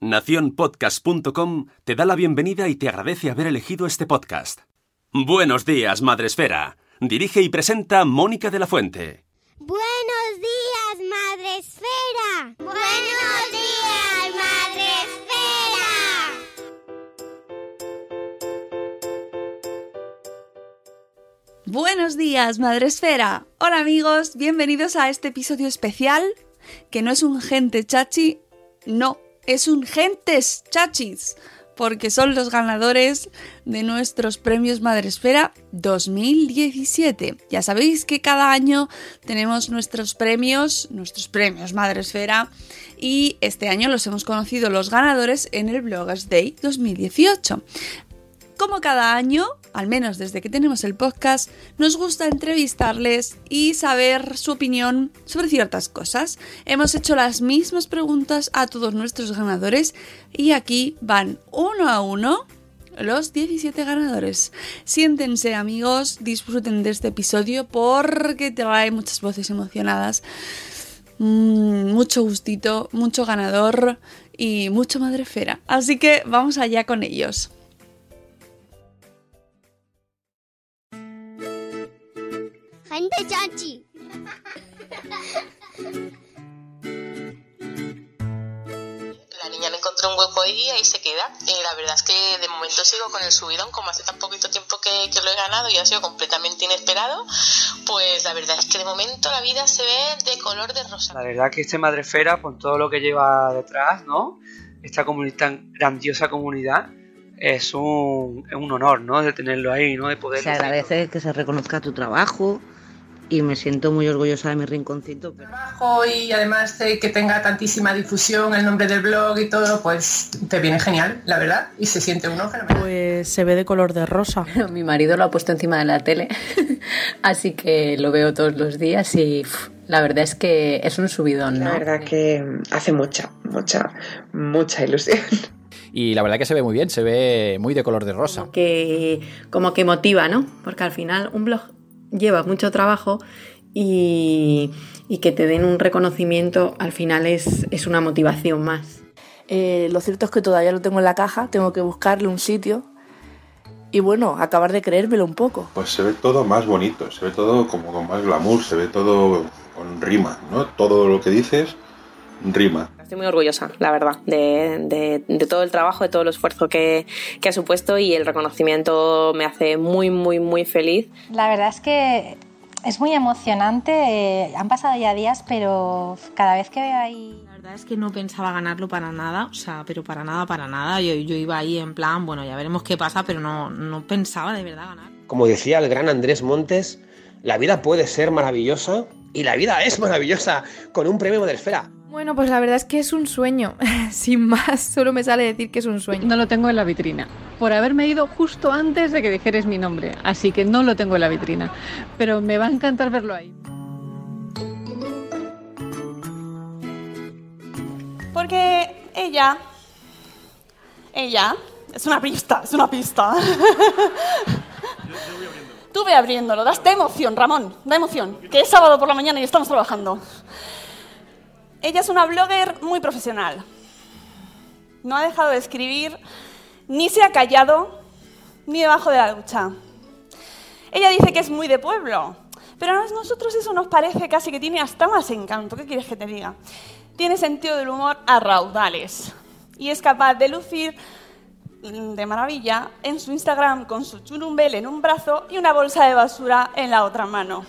Naciónpodcast.com te da la bienvenida y te agradece haber elegido este podcast. Buenos días, Madresfera. Dirige y presenta Mónica de la Fuente. Buenos días, Madre Esfera. Buenos días, Madre Buenos días, Madre Esfera. Hola amigos, bienvenidos a este episodio especial, que no es un gente chachi, no, es un gentes chachis, porque son los ganadores de nuestros premios Madresfera 2017. Ya sabéis que cada año tenemos nuestros premios, nuestros premios Madresfera, y este año los hemos conocido los ganadores en el Bloggers Day 2018. Como cada año, al menos desde que tenemos el podcast, nos gusta entrevistarles y saber su opinión sobre ciertas cosas. Hemos hecho las mismas preguntas a todos nuestros ganadores y aquí van uno a uno los 17 ganadores. Siéntense amigos, disfruten de este episodio porque trae muchas voces emocionadas, mm, mucho gustito, mucho ganador y mucho madrefera. Así que vamos allá con ellos. Gente chachi. La niña le encontró un hueco ahí y ahí se queda. Eh, la verdad es que de momento sigo con el subidón, como hace tan poquito tiempo que, que lo he ganado y ha sido completamente inesperado, pues la verdad es que de momento la vida se ve de color de rosa. La verdad que este Madrefera, con todo lo que lleva detrás, ¿no? Esta comuni- tan grandiosa comunidad, es un, es un honor, ¿no? De tenerlo ahí, ¿no? De poder... Se agradece que se reconozca tu trabajo y me siento muy orgullosa de mi rinconcito. pero- trabajo y además de que tenga tantísima difusión el nombre del blog y todo, pues te viene genial, la verdad, y se siente uno fenomenal. Pues se ve de color de rosa. Mi marido lo ha puesto encima de la tele, así que lo veo todos los días y uf, la verdad es que es un subidón, ¿no? La verdad que hace mucha, mucha, mucha ilusión. Y la verdad que se ve muy bien, se ve muy de color de rosa. Que como que motiva, ¿no? Porque al final un blog lleva mucho trabajo y, y que te den un reconocimiento al final es, es una motivación más. Eh, lo cierto es que todavía lo tengo en la caja, tengo que buscarle un sitio y bueno, acabar de creérmelo un poco. Pues se ve todo más bonito, se ve todo como con más glamour, se ve todo con rima, ¿no? Todo lo que dices rima. Estoy muy orgullosa, la verdad, de, de- de todo el trabajo, de todo el esfuerzo que, que ha supuesto y el reconocimiento me hace muy, muy, muy feliz. La verdad es que es muy emocionante. eh, han pasado ya días, pero cada vez que veo ahí La verdad es que no pensaba ganarlo para nada, o sea, pero para nada, para nada. Yo, yo iba ahí en plan, bueno, ya veremos qué pasa, pero no, no pensaba de verdad ganar. Como decía el gran Andrés Montes, la vida puede ser maravillosa y la vida es maravillosa con un premio Madresfera. Bueno, pues la verdad es que es un sueño. Sin más, solo me sale decir que es un sueño. No lo tengo en la vitrina, por haberme ido justo antes de que dijeres mi nombre, así que no lo tengo en la vitrina, pero me va a encantar verlo ahí. Porque ella Ella, es una pista, es una pista. Tú ve abriéndolo, das de emoción, Ramón, da emoción, que es sábado por la mañana y estamos trabajando. Ella es una blogger muy profesional. No ha dejado de escribir, ni se ha callado, ni debajo de la ducha. Ella dice que es muy de pueblo, pero a nosotros eso nos parece casi que tiene hasta más encanto. ¿Qué quieres que te diga? Tiene sentido del humor a raudales y es capaz de lucir de maravilla en su Instagram con su churumbel en un brazo y una bolsa de basura en la otra mano.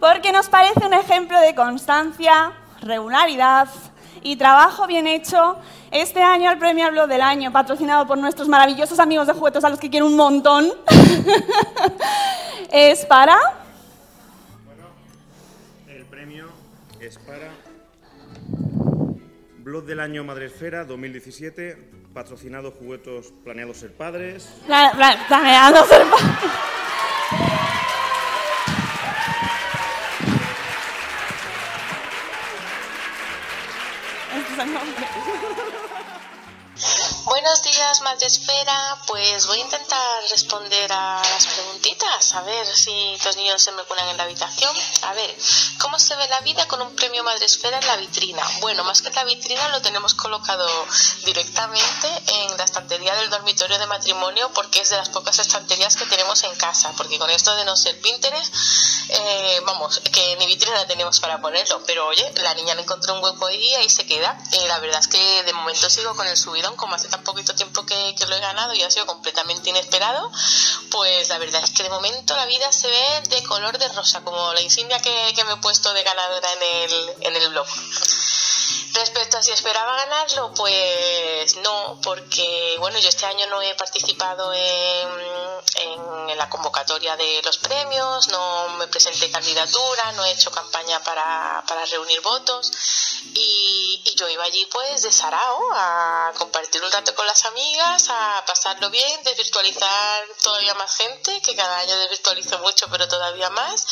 Porque nos parece un ejemplo de constancia, regularidad y trabajo bien hecho. Este año el premio al blog del año, patrocinado por nuestros maravillosos amigos de juguetos a los que quiero un montón, es para... El premio es para Blog del Año Madresfera 2017, patrocinado Juguetos Planeados Ser Padres. Pla- pla- planeando ser pa- Buenos días, Madresfera. Pues voy a intentar responder a las preguntitas, a ver si los niños se me cuelan en la habitación. A ver, ¿cómo se ve la vida con un premio Madresfera en la vitrina? Bueno, más que en la vitrina lo tenemos colocado directamente en la estantería del dormitorio de matrimonio porque es de las pocas estanterías que tenemos en casa, porque con esto de no ser Pinterest, eh, vamos, que ni vitrina tenemos para ponerlo, pero oye, la niña le encontró un hueco ahí y ahí se queda. Eh, la verdad es que de momento sigo con el subidón, como hace tan poquito tiempo que, que lo he ganado y ha sido completamente inesperado, pues la verdad es que de momento la vida se ve de color de rosa, como la insignia que, que me he puesto de ganadora en el, en el blog. Respecto a si esperaba ganarlo, pues no, porque bueno, yo este año no he participado en, en la convocatoria de los premios, no me presenté candidatura, no he hecho campaña para, para reunir votos y, y yo iba allí pues de sarao a compartir un rato con las amigas, a pasarlo bien, desvirtualizar todavía más gente, que cada año desvirtualizo mucho, pero todavía más.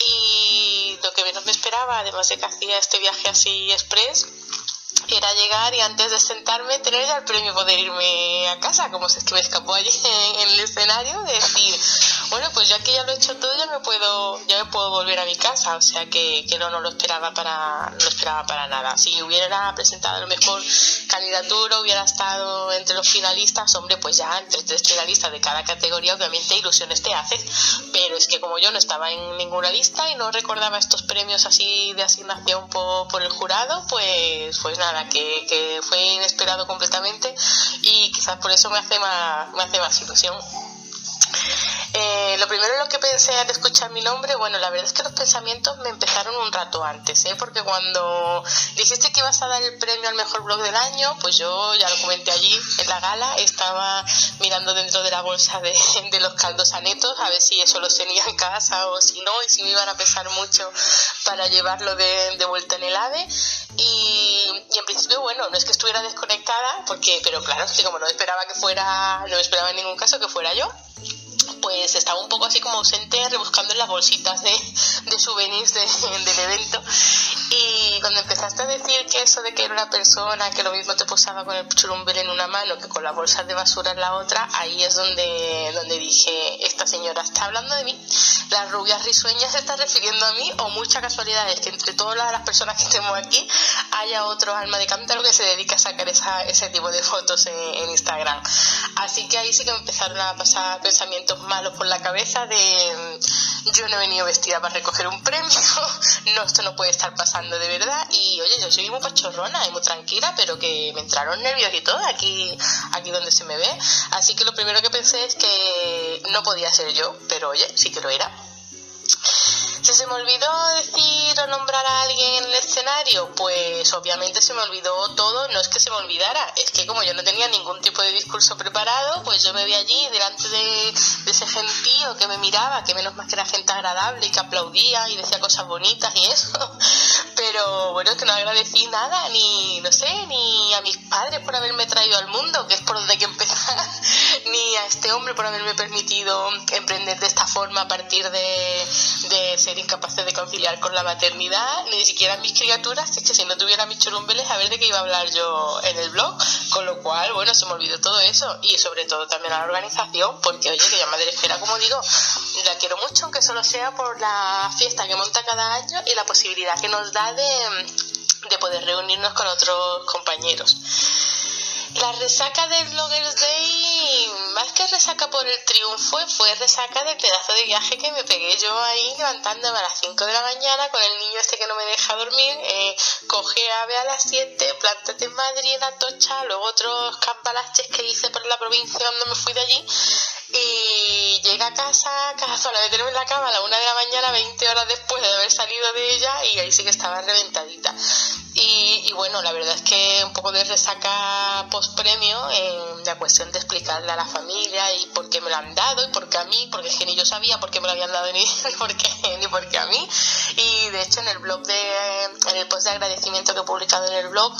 Y lo que menos me esperaba, además de que hacía este viaje así express, guys. Era llegar y antes de sentarme tener ya el premio poder irme a casa, como se me escapó allí en el escenario, de decir, bueno, pues ya que ya lo he hecho todo, ya me puedo, ya me puedo volver a mi casa, o sea que, que no, no lo esperaba para, no lo esperaba para nada. Si hubiera presentado a lo mejor candidatura, hubiera estado entre los finalistas, hombre, pues ya entre tres finalistas de cada categoría, obviamente ilusiones te haces, pero es que como yo no estaba en ninguna lista y no recordaba estos premios así de asignación por, por el jurado, pues, pues nada, que, que fue inesperado completamente y quizás por eso me hace más, me hace más ilusión. Eh, lo primero en lo que pensé al escuchar mi nombre, bueno, la verdad es que los pensamientos me empezaron un rato antes, ¿eh? porque cuando dijiste que ibas a dar el premio al mejor blog del año, pues yo ya lo comenté allí en la gala, estaba mirando dentro de la bolsa de, los caldos anetos a ver si eso los tenía en casa o si no, y si me iban a pesar mucho para llevarlo de, vuelta en el AVE. Y, y en principio, bueno, no es que estuviera desconectada, porque, pero claro, es que como no esperaba que fuera, no esperaba en ningún caso que fuera yo, pues estaba un poco así como ausente rebuscando en las bolsitas de, de souvenirs de- del evento. Y cuando empezaste a decir que eso de que era una persona que lo mismo te posaba con el churumbel en una mano que con las bolsas de basura en la otra ahí es donde, donde dije esta señora está hablando de mí. Las rubias risueñas se está refiriendo a mí o mucha casualidad es que entre todas las personas que tenemos aquí haya otro alma de cántaro que se dedica a sacar esa, ese tipo de fotos en, en Instagram así que ahí sí que empezaron a pasar pensamientos malos por la cabeza de mm, yo no he venido vestida para recoger un premio, no, esto no puede estar pasando de verdad. Y oye, yo soy muy pachorrona y muy tranquila, pero que me entraron nervios y todo aquí, aquí donde se me ve. Así que lo primero que pensé es que no podía ser yo, pero oye, sí que lo era. Si se me olvidó decir o nombrar a alguien en el escenario, pues obviamente se me olvidó todo, no es que se me olvidara, es que como yo no tenía ningún tipo de discurso preparado, pues yo me vi allí delante de, ese gentío que me miraba, que menos más que era gente agradable y que aplaudía y decía cosas bonitas y eso, pero bueno, es que no agradecí nada, ni, no sé, ni a mis padres por haberme traído al mundo, que es por donde hay que empezar, ni a este hombre por haberme permitido emprender de esta forma a partir de ser incapaces de conciliar con la maternidad, ni siquiera mis criaturas, es que si no tuviera mis churumbeles, a ver de qué iba a hablar yo en el blog, Con lo cual, bueno, se me olvidó todo eso y sobre todo también a la organización, porque oye, que yo Madre Esfera, como digo, la quiero mucho, aunque solo sea por la fiesta que monta cada año y la posibilidad que nos da de, de poder reunirnos con otros compañeros. La resaca del Bloggers Day, más que resaca por el triunfo, fue resaca del pedazo de viaje que me pegué yo ahí levantándome a las 5 de la mañana con el niño este que no me deja dormir. Eh, coge ave a las 7, plántate en Madrid, en Atocha, luego otros campalaches que hice por la provincia donde me fui de allí. Y llega a casa, casa a meterme en la cama a la una de la mañana, 20 horas después de haber salido de ella, y ahí sí que estaba reventadita. Y, y bueno, la verdad es que un poco de resaca post premio en la cuestión de explicarle a la familia y por qué me lo han dado y por qué a mí, porque es que ni yo sabía por qué me lo habían dado ni por qué, ni por qué a mí. Y de hecho en el blog de, en el post de agradecimiento que he publicado en el blog,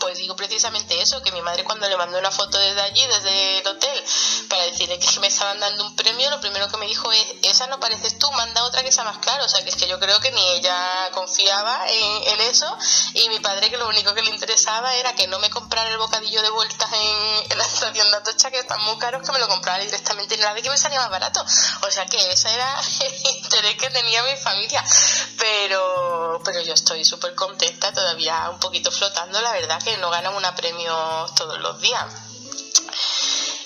pues digo precisamente eso, que mi madre cuando le mandó una foto desde allí, desde el hotel, para decirle que me estaban dando un premio, lo primero que me dijo es, esa no pareces tú, manda otra que sea más claro. O sea, que es que yo creo que ni ella confiaba en, eso y mi padre que lo único que le interesaba era que no me comprara el bocadillo de vueltas en, la estación de Atocha, que están muy caros, que me lo comprara directamente en la de que me salía más barato. O sea, que ese era el interés que tenía mi familia. Pero, pero yo estoy súper contenta, todavía un poquito flotando, la verdad que no ganan una premio todos los días.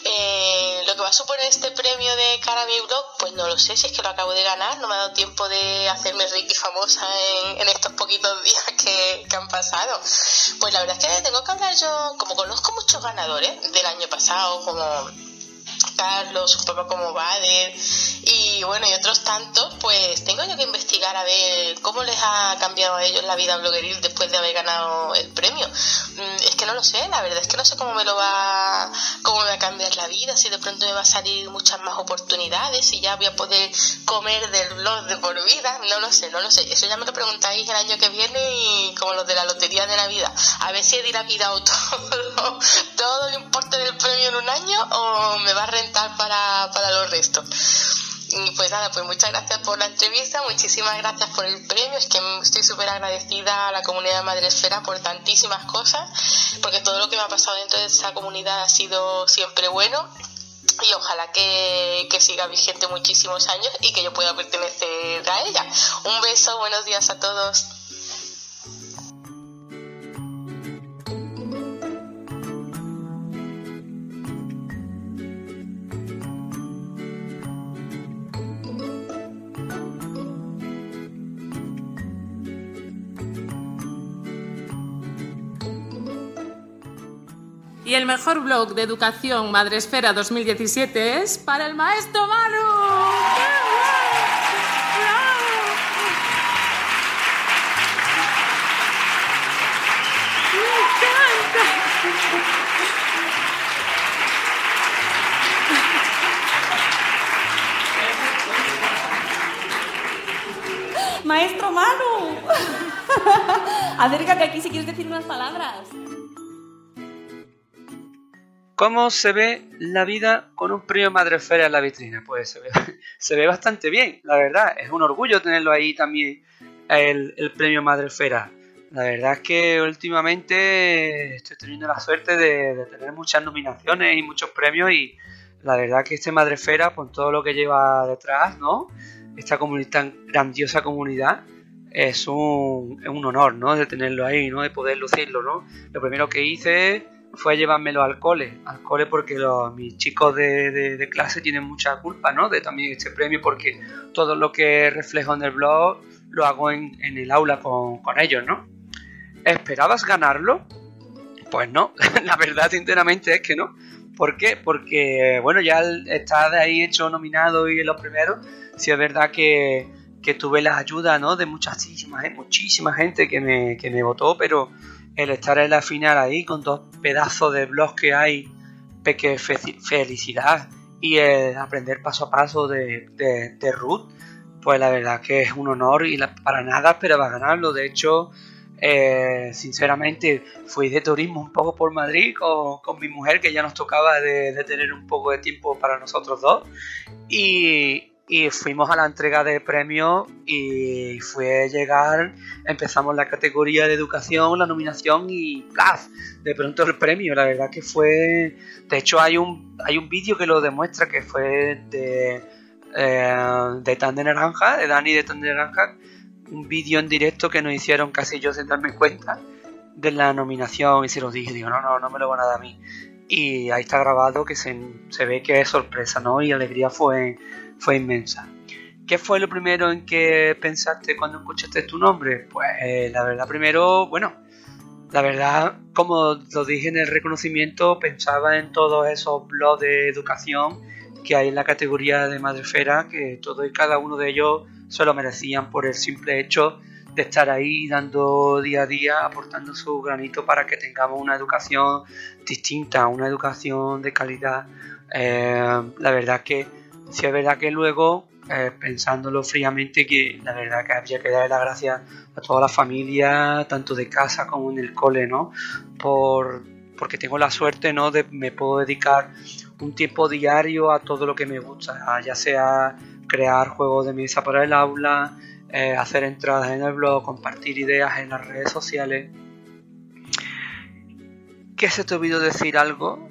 Eh, lo que va a suponer este premio de mi blog, pues no lo sé, si es que lo acabo de ganar, no me ha dado tiempo de hacerme rica y famosa en, estos poquitos días que, han pasado. Pues la verdad es que tengo que hablar yo, como conozco muchos ganadores del año pasado, como Carlos, poco como Bader y bueno, y otros tantos, pues tengo yo que investigar a ver cómo les ha cambiado a ellos la vida blogueril después de haber ganado el premio. Mm, es que no lo sé, la verdad es que no sé cómo me lo va, cómo me va a cambiar la vida, si de pronto me va a salir muchas más oportunidades, si ya voy a poder comer del blog de por vida, no lo sé, no lo sé. Eso ya me lo preguntáis el año que viene y como los de la lotería de Navidad. A ver si he dilapidado todo, todo el importe del premio en un año o me va a rentar para, para los restos. Y pues nada, pues muchas gracias por la entrevista, muchísimas gracias por el premio, es que estoy súper agradecida a la comunidad de Madresfera por tantísimas cosas, porque todo lo que me ha pasado dentro de esa comunidad ha sido siempre bueno y ojalá que, que siga vigente muchísimos años y que yo pueda pertenecer a ella. Un beso, buenos días a todos. El mejor blog de educación Madresfera 2017 es para el maestro Manu. Maestro Manu, acércate aquí si quieres decir unas palabras. ¿Cómo se ve la vida con un premio Madrefera en la vitrina? Pues se ve, se ve, bastante bien, la verdad. Es un orgullo tenerlo ahí también, el, premio Madrefera. La verdad es que últimamente estoy teniendo la suerte de, tener muchas nominaciones y muchos premios y la verdad que este Madrefera, con todo lo que lleva detrás, ¿no? Esta comunidad, tan grandiosa comunidad, es un, es un honor, ¿no? De tenerlo ahí, ¿no? De poder lucirlo, ¿no? Lo primero que hice fue llevármelo al cole, al cole porque los, mis chicos de, de, clase tienen mucha culpa, ¿no? De también este premio porque todo lo que reflejo en el blog lo hago en, en el aula con, con, ellos, ¿no? ¿Esperabas ganarlo? Pues no, la verdad sinceramente es que no. ¿Por qué? Porque, bueno, ya está de ahí hecho nominado y en los primeros, sí es verdad que, que tuve la ayuda, ¿no? De muchísima, muchísima gente que me, que me votó, pero el estar en la final ahí con dos pedazos de blogs que hay, que felicidad y el aprender paso a paso de, de, de, Ruth, pues la verdad que es un honor y para nada esperaba ganarlo. De hecho, eh, sinceramente fui de turismo un poco por Madrid con, con mi mujer, que ya nos tocaba de, de, tener un poco de tiempo para nosotros dos. Y, y fuimos a la entrega de premios y fue llegar, empezamos la categoría de educación, la nominación y ¡plaf! de pronto el premio, la verdad que fue, de hecho hay un, hay un vídeo que lo demuestra que fue de, eh, de Tan de Naranja, de Dani de Tan de Naranja, un vídeo en directo que nos hicieron casi yo sin darme cuenta de la nominación y se los dije, digo, no, no, no me lo van a dar a mí. Y ahí está grabado que se, se ve que es sorpresa, ¿no? Y alegría fue fue inmensa. ¿Qué fue lo primero en que pensaste cuando escuchaste tu nombre? Pues eh, la verdad, primero, bueno, la verdad, como lo dije en el reconocimiento, pensaba en todos esos blogs de educación que hay en la categoría de Madrefera, que todos y cada uno de ellos se lo merecían por el simple hecho de estar ahí dando día a día, aportando su granito para que tengamos una educación distinta, una educación de calidad. Eh, la verdad que si es verdad que luego, eh, pensándolo fríamente, que la verdad que habría que darle las gracias a toda la familia, tanto de casa como en el cole, ¿no? Por, porque tengo la suerte, ¿no? De me puedo dedicar un tiempo diario a todo lo que me gusta, ya sea crear juegos de mesa para el aula, eh, hacer entradas en el blog, compartir ideas en las redes sociales. ¿Qué se te olvidó decir algo?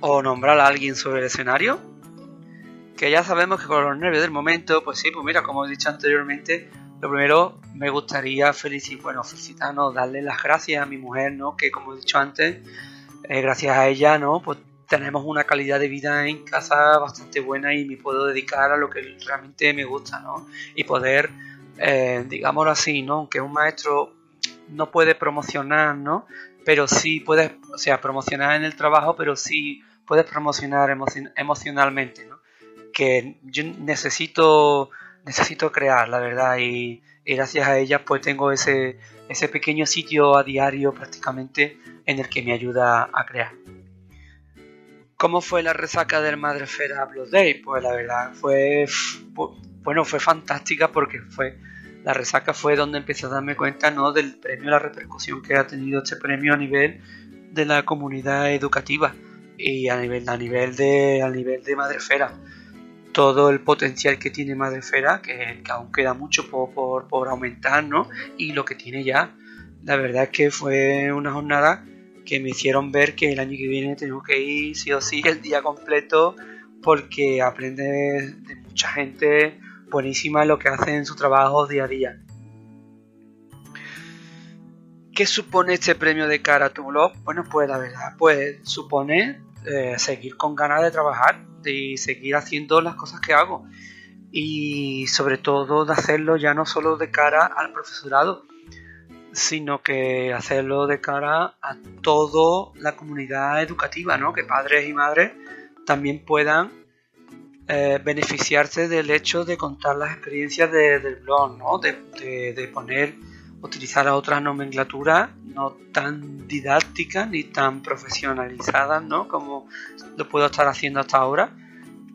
¿O nombrar a alguien sobre el escenario? Que ya sabemos que con los nervios del momento, pues sí, pues mira, como he dicho anteriormente, lo primero me gustaría felicitar, bueno, felicitarnos, darle las gracias a mi mujer, ¿no? Que como he dicho antes, eh, gracias a ella, ¿no? Pues tenemos una calidad de vida en casa bastante buena y me puedo dedicar a lo que realmente me gusta, ¿no? Y poder, eh, digámoslo así, ¿no? Aunque un maestro no puede promocionar, ¿no? Pero sí puedes, o sea, promocionar en el trabajo, pero sí puedes promocionar emocionalmente. Que yo necesito, necesito crear, la verdad, y, gracias a ella pues tengo ese, ese pequeño sitio a diario prácticamente en el que me ayuda a crear. ¿Cómo fue la resaca del Madrefera Blood Day? Pues la verdad fue, bueno, fue fantástica porque fue la resaca fue donde empecé a darme cuenta ¿no? del premio, la repercusión que ha tenido este premio a nivel de la comunidad educativa y a nivel, a nivel de a nivel de Madrefera todo el potencial que tiene Madrefera, que, que aún queda mucho por, por, aumentar, ¿no? Y lo que tiene ya. La verdad es que fue una jornada que me hicieron ver que el año que viene tengo que ir sí o sí el día completo porque aprende de mucha gente buenísima lo que hacen en su trabajo día a día. ¿Qué supone este premio de cara a tu blog? Bueno, pues la verdad, pues supone eh, seguir con ganas de trabajar, de seguir haciendo las cosas que hago y sobre todo de hacerlo ya no solo de cara al profesorado, sino que hacerlo de cara a toda la comunidad educativa, ¿no? que padres y madres también puedan eh, beneficiarse del hecho de contar las experiencias del blog, ¿no? de, de poner utilizar otra nomenclatura no tan didáctica ni tan profesionalizada ¿no? como lo puedo estar haciendo hasta ahora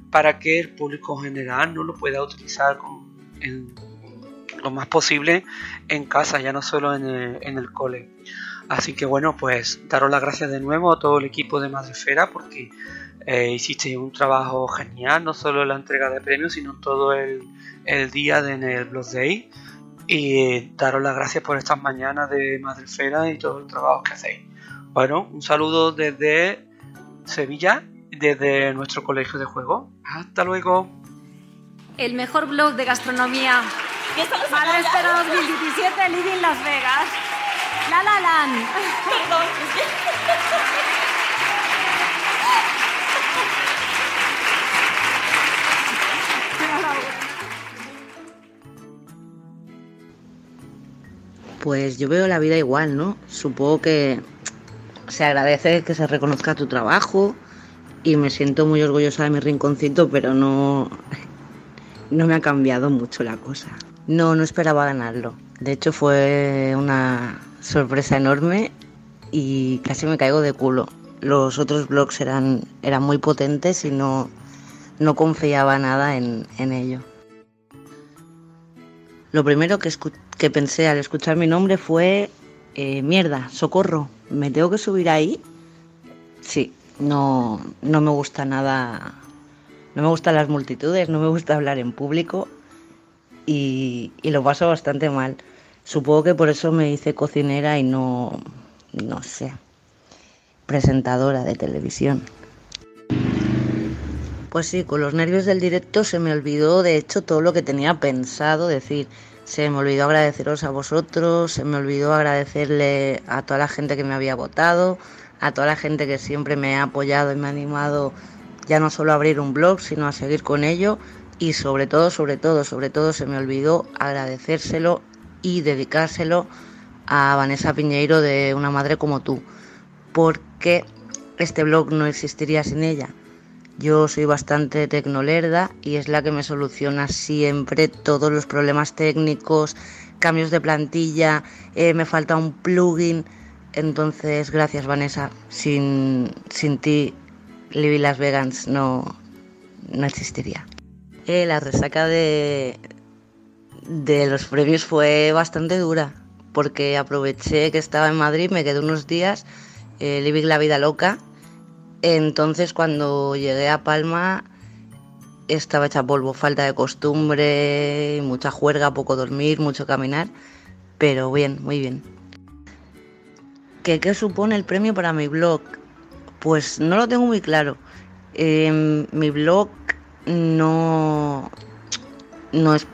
para que el público general no lo pueda utilizar con, lo más posible en casa, ya no solo en el, en el cole. Así que bueno, pues daros las gracias de nuevo a todo el equipo de Madrefera porque eh, hiciste un trabajo genial, no solo en la entrega de premios, sino todo el, el día de, en el Blog Day y daros las gracias por estas mañanas de Madrefera y todo el trabajo que hacéis. Bueno, un saludo desde Sevilla, desde nuestro colegio de juego. Hasta luego. El mejor blog de gastronomía. Madrefera 2017, Living Las Vegas. La La Land. Perdón. Pues yo veo la vida igual, ¿no? Supongo que se agradece que se reconozca tu trabajo y me siento muy orgullosa de mi rinconcito, pero no, no me ha cambiado mucho la cosa. No, no esperaba ganarlo. De hecho fue una sorpresa enorme y casi me caigo de culo. Los otros blogs eran, eran muy potentes y no, no confiaba nada en, en ello. Lo primero que, que pensé al escuchar mi nombre fue, eh, mierda, socorro, ¿me tengo que subir ahí? Sí, no, no me gusta nada no me gustan las multitudes, no me gusta hablar en público y, y lo paso bastante mal. Supongo que por eso me hice cocinera y no, no sé, presentadora de televisión. Pues sí, con los nervios del directo se me olvidó de hecho todo lo que tenía pensado decir. Se me olvidó agradeceros a vosotros, se me olvidó agradecerle a toda la gente que me había votado, a toda la gente que siempre me ha apoyado y me ha animado ya no solo a abrir un blog, sino a seguir con ello y sobre todo, sobre todo, sobre todo se me olvidó agradecérselo y dedicárselo a Vanessa Piñeiro de Una Madre como tú, porque este blog no existiría sin ella. Yo soy bastante tecnolerda y es la que me soluciona siempre todos los problemas técnicos, cambios de plantilla, eh, me falta un plugin. Entonces, gracias Vanessa. Sin, sin ti, Libby Las Vegans no, no existiría. Eh, la resaca de, de los premios fue bastante dura porque aproveché que estaba en Madrid, me quedé unos días, eh, la vida loca. Entonces cuando llegué a Palma estaba hecha polvo, falta de costumbre, mucha juerga, poco dormir, mucho caminar, pero bien, muy bien. ¿Qué, qué supone el premio para mi blog? Pues no lo tengo muy claro. Eh, mi blog no, no es,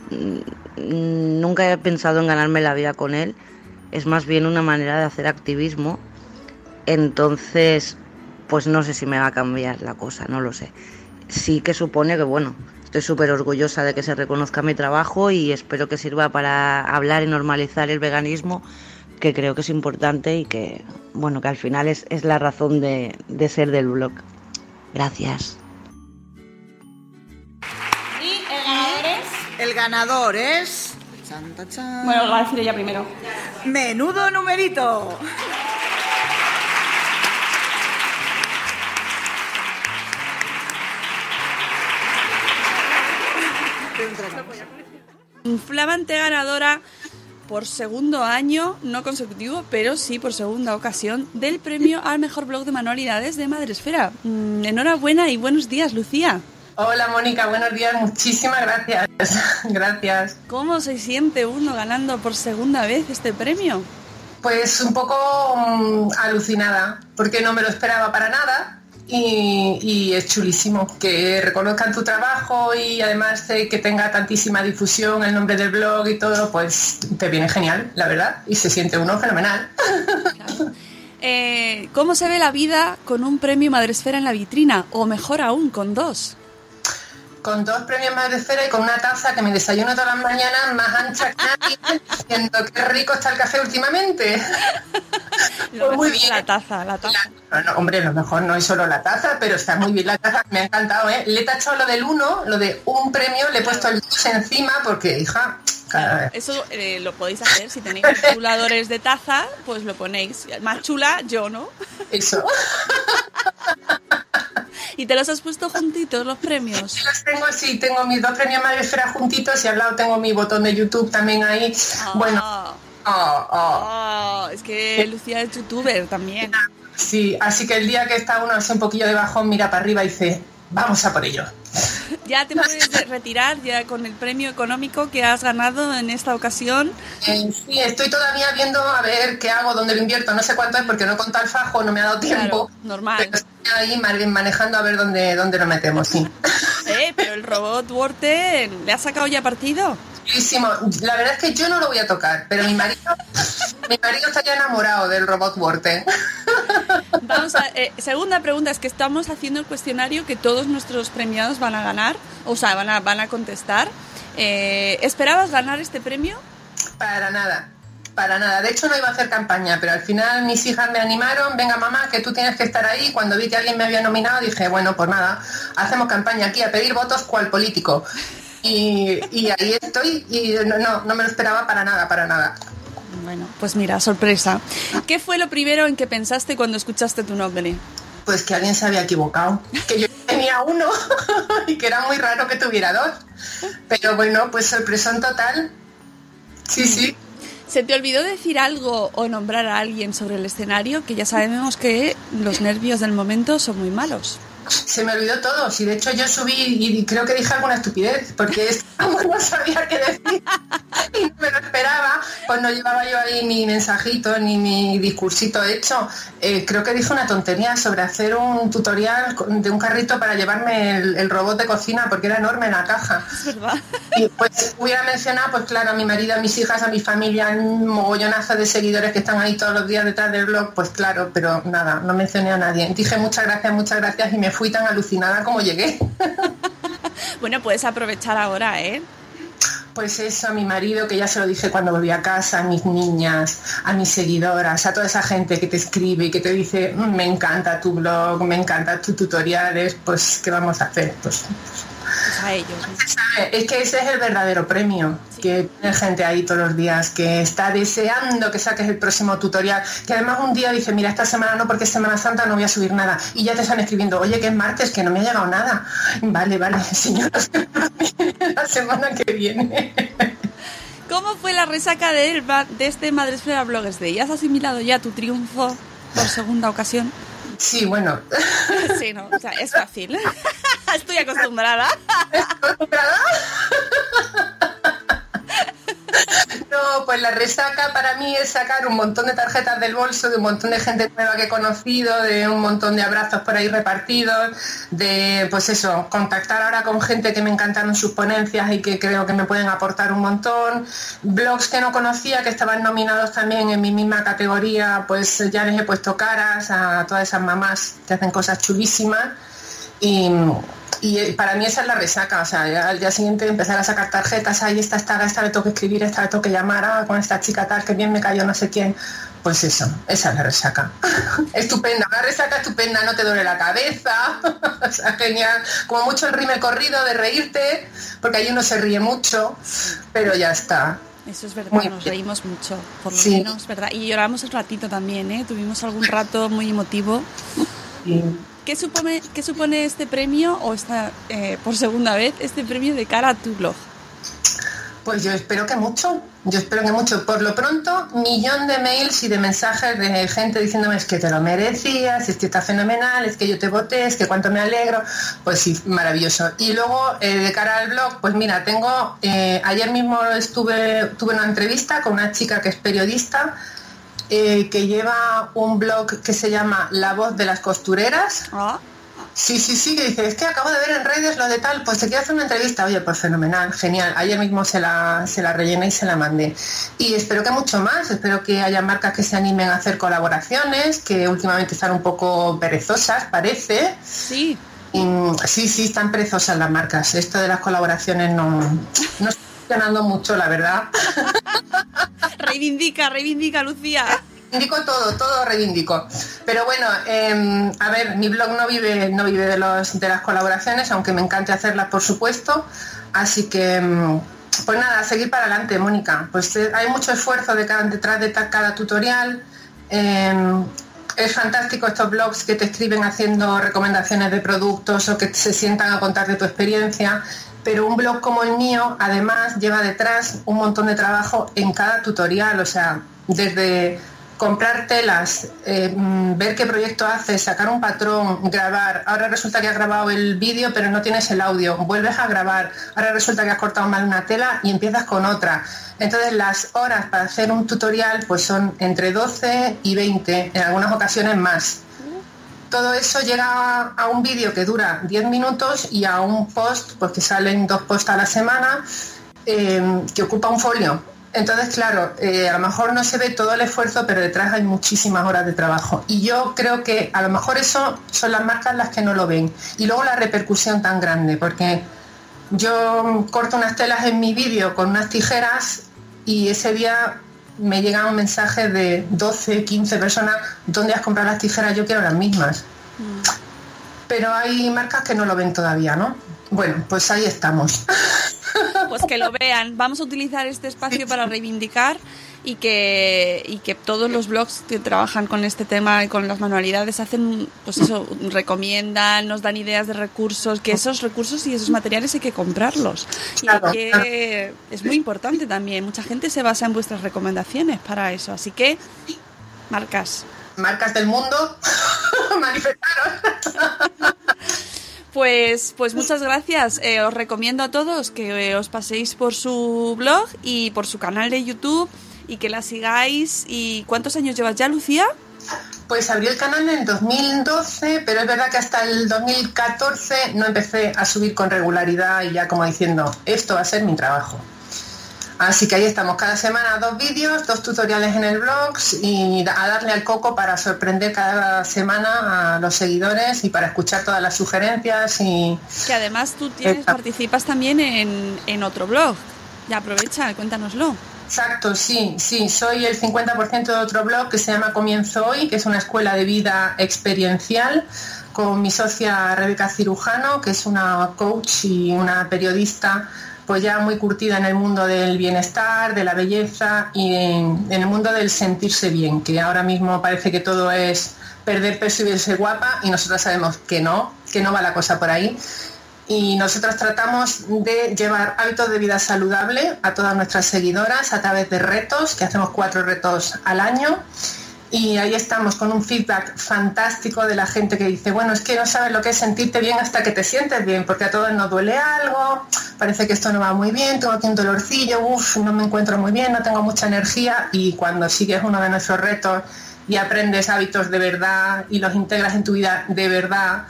nunca he pensado en ganarme la vida con él. Es más bien una manera de hacer activismo. Entonces, pues no sé si me va a cambiar la cosa, no lo sé. Sí que supone que, bueno, estoy súper orgullosa de que se reconozca mi trabajo y espero que sirva para hablar y normalizar el veganismo, que creo que es importante y que, bueno, que al final es, es la razón de, de ser del blog. Gracias. Y el ganador es... El ganador es... Bueno, lo va a decir ella primero. Menudo numerito. Flamante ganadora por segundo año, no consecutivo, pero sí por segunda ocasión, del premio al mejor blog de manualidades de Madresfera. Mm, enhorabuena y buenos días, Lucía. Hola Mónica, buenos días, muchísimas gracias. gracias. ¿Cómo se siente uno ganando por segunda vez este premio? Pues un poco mm, alucinada, porque no me lo esperaba para nada. Y, y es chulísimo que reconozcan tu trabajo y además de que tenga tantísima difusión el nombre del blog y todo, pues te viene genial, la verdad, y se siente uno fenomenal. Eh, ¿Cómo se ve la vida con un premio Madresfera en la vitrina? O mejor aún, con dos. Con dos premios más de esfera y con una taza que me desayuno todas las mañanas más ancha que nadie, diciendo qué rico está el café últimamente. Lo muy bien. La taza, la taza. No, no, hombre, lo mejor no es solo la taza, pero está muy bien la taza, me ha encantado, ¿eh? Le he tachado lo del uno, lo de un premio, le he puesto el dos encima porque, hija, vez. Eso eh, lo podéis hacer si tenéis chuladores de taza, pues lo ponéis. Más chula, yo, ¿no? Eso. ¿Y te los has puesto juntitos los premios? Los tengo, sí, tengo mis dos premios Madre Esfera juntitos y al lado tengo mi botón de YouTube también ahí. Bueno, oh, oh. Oh, es que Lucía es youtuber también. Sí, así que el día que está uno así un poquillo de bajón, mira para arriba y dice, vamos a por ello. Ya te puedes retirar ya con el premio económico que has ganado en esta ocasión. Eh, sí, estoy todavía viendo a ver qué hago, dónde lo invierto, no sé cuánto es porque no he contado el fajo, no me ha dado tiempo. Claro, normal. Pero estoy ahí man- manejando a ver dónde, dónde lo metemos, sí. Eh, pero el robot Worten, ¿le ha sacado ya partido? Chulísimo. La verdad es que yo no lo voy a tocar, pero mi marido, mi marido está ya enamorado del robot Worten. Vamos a, eh, segunda pregunta, es que estamos haciendo el cuestionario que todos nuestros premiados van a ganar, o sea, van a, van a contestar. Eh, ¿Esperabas ganar este premio? Para nada, para nada. De hecho no iba a hacer campaña, pero al final mis hijas me animaron, venga mamá, que tú tienes que estar ahí. Cuando vi que alguien me había nominado dije, bueno, pues nada, hacemos campaña aquí a pedir votos cual político. Y, y ahí estoy y no, no, no me lo esperaba para nada, para nada. Bueno, pues mira, sorpresa. ¿Qué fue lo primero en que pensaste cuando escuchaste tu nombre? Pues que alguien se había equivocado, que yo tenía uno y que era muy raro que tuviera dos. Pero bueno, pues sorpresón total. Sí, sí. ¿Se te olvidó decir algo o nombrar a alguien sobre el escenario? Que ya sabemos que los nervios del momento son muy malos. Se me olvidó todo. Si de hecho yo subí y creo que dije alguna estupidez, porque es no sabía qué decir y no me lo esperaba, pues no llevaba yo ahí mi mensajito ni mi discursito hecho. Eh, creo que dije una tontería sobre hacer un tutorial de un carrito para llevarme el, el robot de cocina porque era enorme la caja. Y pues hubiera mencionado, pues claro, a mi marido, a mis hijas, a mi familia, un mogollonazo de seguidores que están ahí todos los días detrás del blog, pues claro, pero nada, no mencioné a nadie. Dije muchas gracias, muchas gracias y me fui tan alucinada como llegué. Bueno, puedes aprovechar ahora, ¿eh? Pues eso, a mi marido, que ya se lo dije cuando volví a casa, a mis niñas, a mis seguidoras, a toda esa gente que te escribe y que te dice, "Mm, me encanta tu blog, me encanta tus tutoriales, pues ¿qué vamos a hacer? Pues Pues a ellos. ¿Sabe? Es que ese es el verdadero premio, que tiene gente ahí todos los días, que está deseando que saques el próximo tutorial, que además un día dice, mira, esta semana no, porque es Semana Santa no voy a subir nada, y ya te están escribiendo, oye, que es martes, que no me ha llegado nada. Vale, vale, señora, la semana que viene. ¿Cómo fue la resaca de, el ba- de este Madresfera Bloggers Day? ¿Has asimilado ya tu triunfo por segunda ocasión? Sí, bueno. Sí, no, o sea, es fácil. Estoy acostumbrada. No, pues la resaca para mí es sacar un montón de tarjetas del bolso, de un montón de gente nueva que he conocido, de un montón de abrazos por ahí repartidos, de pues eso, contactar ahora con gente que me encantaron sus ponencias y que creo que me pueden aportar un montón, blogs que no conocía, que estaban nominados también en mi misma categoría, pues ya les he puesto caras a todas esas mamás que hacen cosas chulísimas. Y, y para mí esa es la resaca, o sea, al día siguiente empezar a sacar tarjetas, ahí esta, esta, esta le tengo que escribir, esta le tengo que llamar, ah, con esta chica tal, que bien me cayó no sé quién. Pues eso, esa es la resaca. estupenda, una resaca estupenda, no te duele la cabeza, o sea, genial. Como mucho el rime corrido de reírte, porque ahí uno se ríe mucho, pero ya está. Eso es verdad, Muy nos bien. reímos mucho, por lo Sí. menos, ¿verdad? Y lloramos un ratito también, ¿eh? Tuvimos algún rato muy emotivo. ¿Qué supone, este premio, o esta, eh, por segunda vez, este premio de cara a tu blog? Pues yo espero que mucho, yo espero que mucho. Por lo pronto, millón de mails y de mensajes de gente diciéndome es que te lo merecías, es que está fenomenal, es que yo te voté, es que cuánto me alegro. Pues sí, maravilloso. Y luego, eh, de cara al blog, pues mira, tengo, eh, ayer mismo estuve, tuve una entrevista con una chica que es periodista, eh, que lleva un blog que se llama La voz de las costureras. Sí, sí, sí, que dice, es que acabo de ver en redes lo de tal, pues te quiero hacer una entrevista. Oye, pues fenomenal, genial. Ayer mismo se la, se la rellené y se la mandé. Y espero que mucho más, espero que haya marcas que se animen a hacer colaboraciones, que últimamente están un poco perezosas, parece. Sí. sí, sí, están perezosas las marcas. Esto de las colaboraciones no, no está funcionando mucho, la verdad. reivindica, reivindica, Lucía. Reivindico todo, todo reivindico. Pero bueno, eh, a ver, mi blog no vive, no vive de, los, de las colaboraciones, aunque me encante hacerlas, por supuesto. Así que, mm, pues nada, a seguir para adelante, Mónica. Pues eh, hay mucho esfuerzo de cada- detrás de cada tutorial. Eh, es fantástico estos blogs que te escriben haciendo recomendaciones de productos o que se sientan a contar de tu experiencia. Pero un blog como el mío, además, lleva detrás un montón de trabajo en cada tutorial. O sea, desde comprar telas, eh, mm, ver qué proyecto haces, sacar un patrón, grabar. Ahora resulta que has grabado el vídeo pero no tienes el audio. Vuelves a grabar. Ahora resulta que has cortado mal una tela y empiezas con otra. Entonces las horas para hacer un tutorial pues son entre 12 y 20, en algunas ocasiones más. Todo eso llega a un vídeo que dura 10 minutos y a un post, pues que salen dos posts a la semana, eh, que ocupa un folio. Entonces, claro, eh, a lo mejor no se ve todo el esfuerzo, pero detrás hay muchísimas horas de trabajo. Y yo creo que a lo mejor eso son las marcas las que no lo ven. Y luego la repercusión tan grande, porque yo corto unas telas en mi vídeo con unas tijeras y ese día me llega un mensaje de 12, 15 personas, ¿dónde has comprado las tijeras? Yo quiero las mismas. Pero hay marcas que no lo ven todavía, ¿no? Bueno, pues ahí estamos. Pues que lo vean. Vamos a utilizar este espacio para reivindicar y que, y que todos los blogs que trabajan con este tema y con las manualidades hacen, pues eso, recomiendan, nos dan ideas de recursos, que esos recursos y esos materiales hay que comprarlos. Y Claro, que, es muy importante también. Mucha gente se basa en vuestras recomendaciones para eso. Así que, marcas. Marcas del mundo, manifestaros. Pues, pues muchas gracias. Eh, os recomiendo a todos que eh, os paséis por su blog y por su canal de YouTube y que la sigáis. ¿Y cuántos años llevas ya, Lucía? Pues abrí el canal en 2012, pero es verdad que hasta el 2014 no empecé a subir con regularidad y ya como diciendo, esto va a ser mi trabajo. Así que ahí estamos, cada semana dos vídeos, dos tutoriales en el blog y a darle al coco para sorprender cada semana a los seguidores y para escuchar todas las sugerencias y... Que además tú tienes, participas también en, en otro blog. Ya aprovecha, cuéntanoslo. Exacto, sí, sí, soy el 50% de otro blog que se llama Comienzo Hoy, que es una escuela de vida experiencial con mi socia Rebeca Cirujano, que es una coach y una periodista pues ya muy curtida en el mundo del bienestar, de la belleza y en, el mundo del sentirse bien, que ahora mismo parece que todo es perder peso y verse guapa y nosotros sabemos que no, que no va la cosa por ahí. Y nosotros tratamos de llevar hábitos de vida saludable a todas nuestras seguidoras a través de retos, que hacemos cuatro retos al año y ahí estamos con un feedback fantástico de la gente que dice, bueno, es que no sabes lo que es sentirte bien hasta que te sientes bien, porque a todos nos duele algo, parece que esto no va muy bien, tengo aquí un dolorcillo, uff, no me encuentro muy bien, no tengo mucha energía y cuando sigues uno de nuestros retos y aprendes hábitos de verdad y los integras en tu vida de verdad,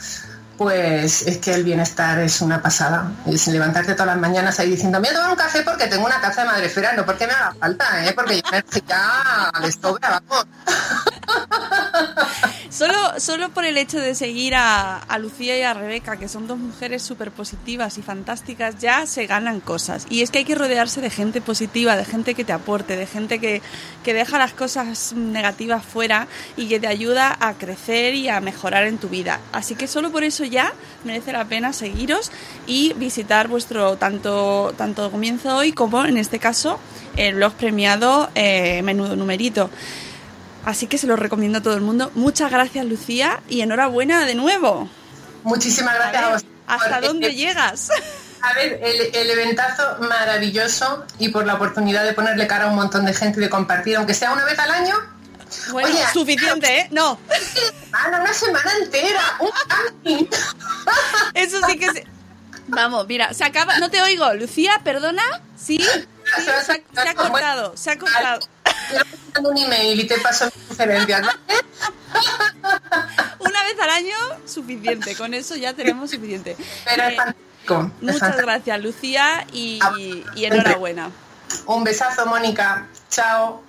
pues es que el bienestar es una pasada. Es levantarte todas las mañanas ahí diciendo, me voy a tomar un café porque tengo una taza de madrefera, no porque me haga falta, ¿eh? porque yo ya de sobra. Solo, solo por el hecho de seguir a, a Lucía y a Rebeca, que son dos mujeres súper positivas y fantásticas, ya se ganan cosas. Y es que hay que rodearse de gente positiva, de gente que te aporte, de gente que, que deja las cosas negativas fuera y que te ayuda a crecer y a mejorar en tu vida. Así que solo por eso ya merece la pena seguiros y visitar vuestro tanto, tanto comienzo hoy como en este caso el blog premiado eh, Menudo Numerito. Así que se lo recomiendo a todo el mundo. Muchas gracias, Lucía, y enhorabuena de nuevo. Muchísimas gracias a, vos. ¿Hasta dónde llegas? A ver, el, el, eventazo maravilloso y por la oportunidad de ponerle cara a un montón de gente y de compartir, aunque sea una vez al año. Bueno, Oye, suficiente, ¿eh? No. Semana, una semana entera, un. Eso sí que se... Vamos, mira, se acaba. No te oigo, Lucía, perdona. ¿Sí? sí se, ha, se, ha, cortado, se ha cortado un email y te paso mis sugerencias, Una vez al año, suficiente. Con eso ya tenemos suficiente. Pero fantástico. Muchas gracias, Lucía, y, y enhorabuena. Un besazo, Mónica. Chao.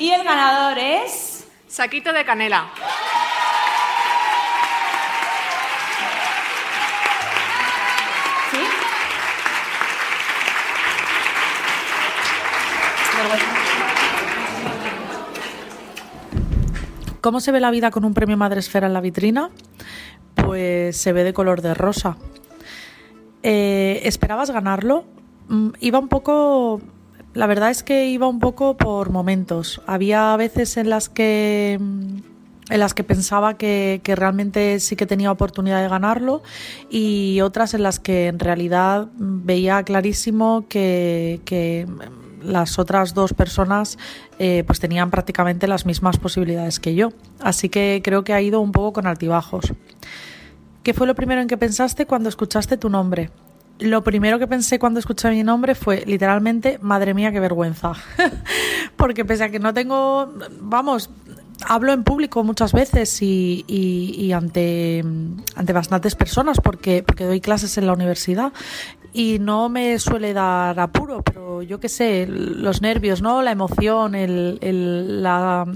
Y el ganador es. Saquito de canela. ¿Cómo se ve la vida con un premio Madresfera en la vitrina? Pues se ve de color de rosa. Eh, ¿Esperabas ganarlo? Mm, iba un poco. La verdad es que iba un poco por momentos. Había veces en las que mm, en las que pensaba que, realmente sí que tenía oportunidad de ganarlo y otras en las que en realidad veía clarísimo que, que las otras dos personas eh, pues tenían prácticamente las mismas posibilidades que yo. Así que creo que ha ido un poco con altibajos. ¿Qué fue lo primero en que pensaste cuando escuchaste tu nombre? Lo primero que pensé cuando escuché mi nombre fue literalmente, madre mía, qué vergüenza. Porque pese a que no tengo, vamos, hablo en público muchas veces y, ante bastantes personas porque, porque doy clases en la universidad y no me suele dar apuro, pero yo qué sé, los nervios, ¿no? La emoción, el, el, la,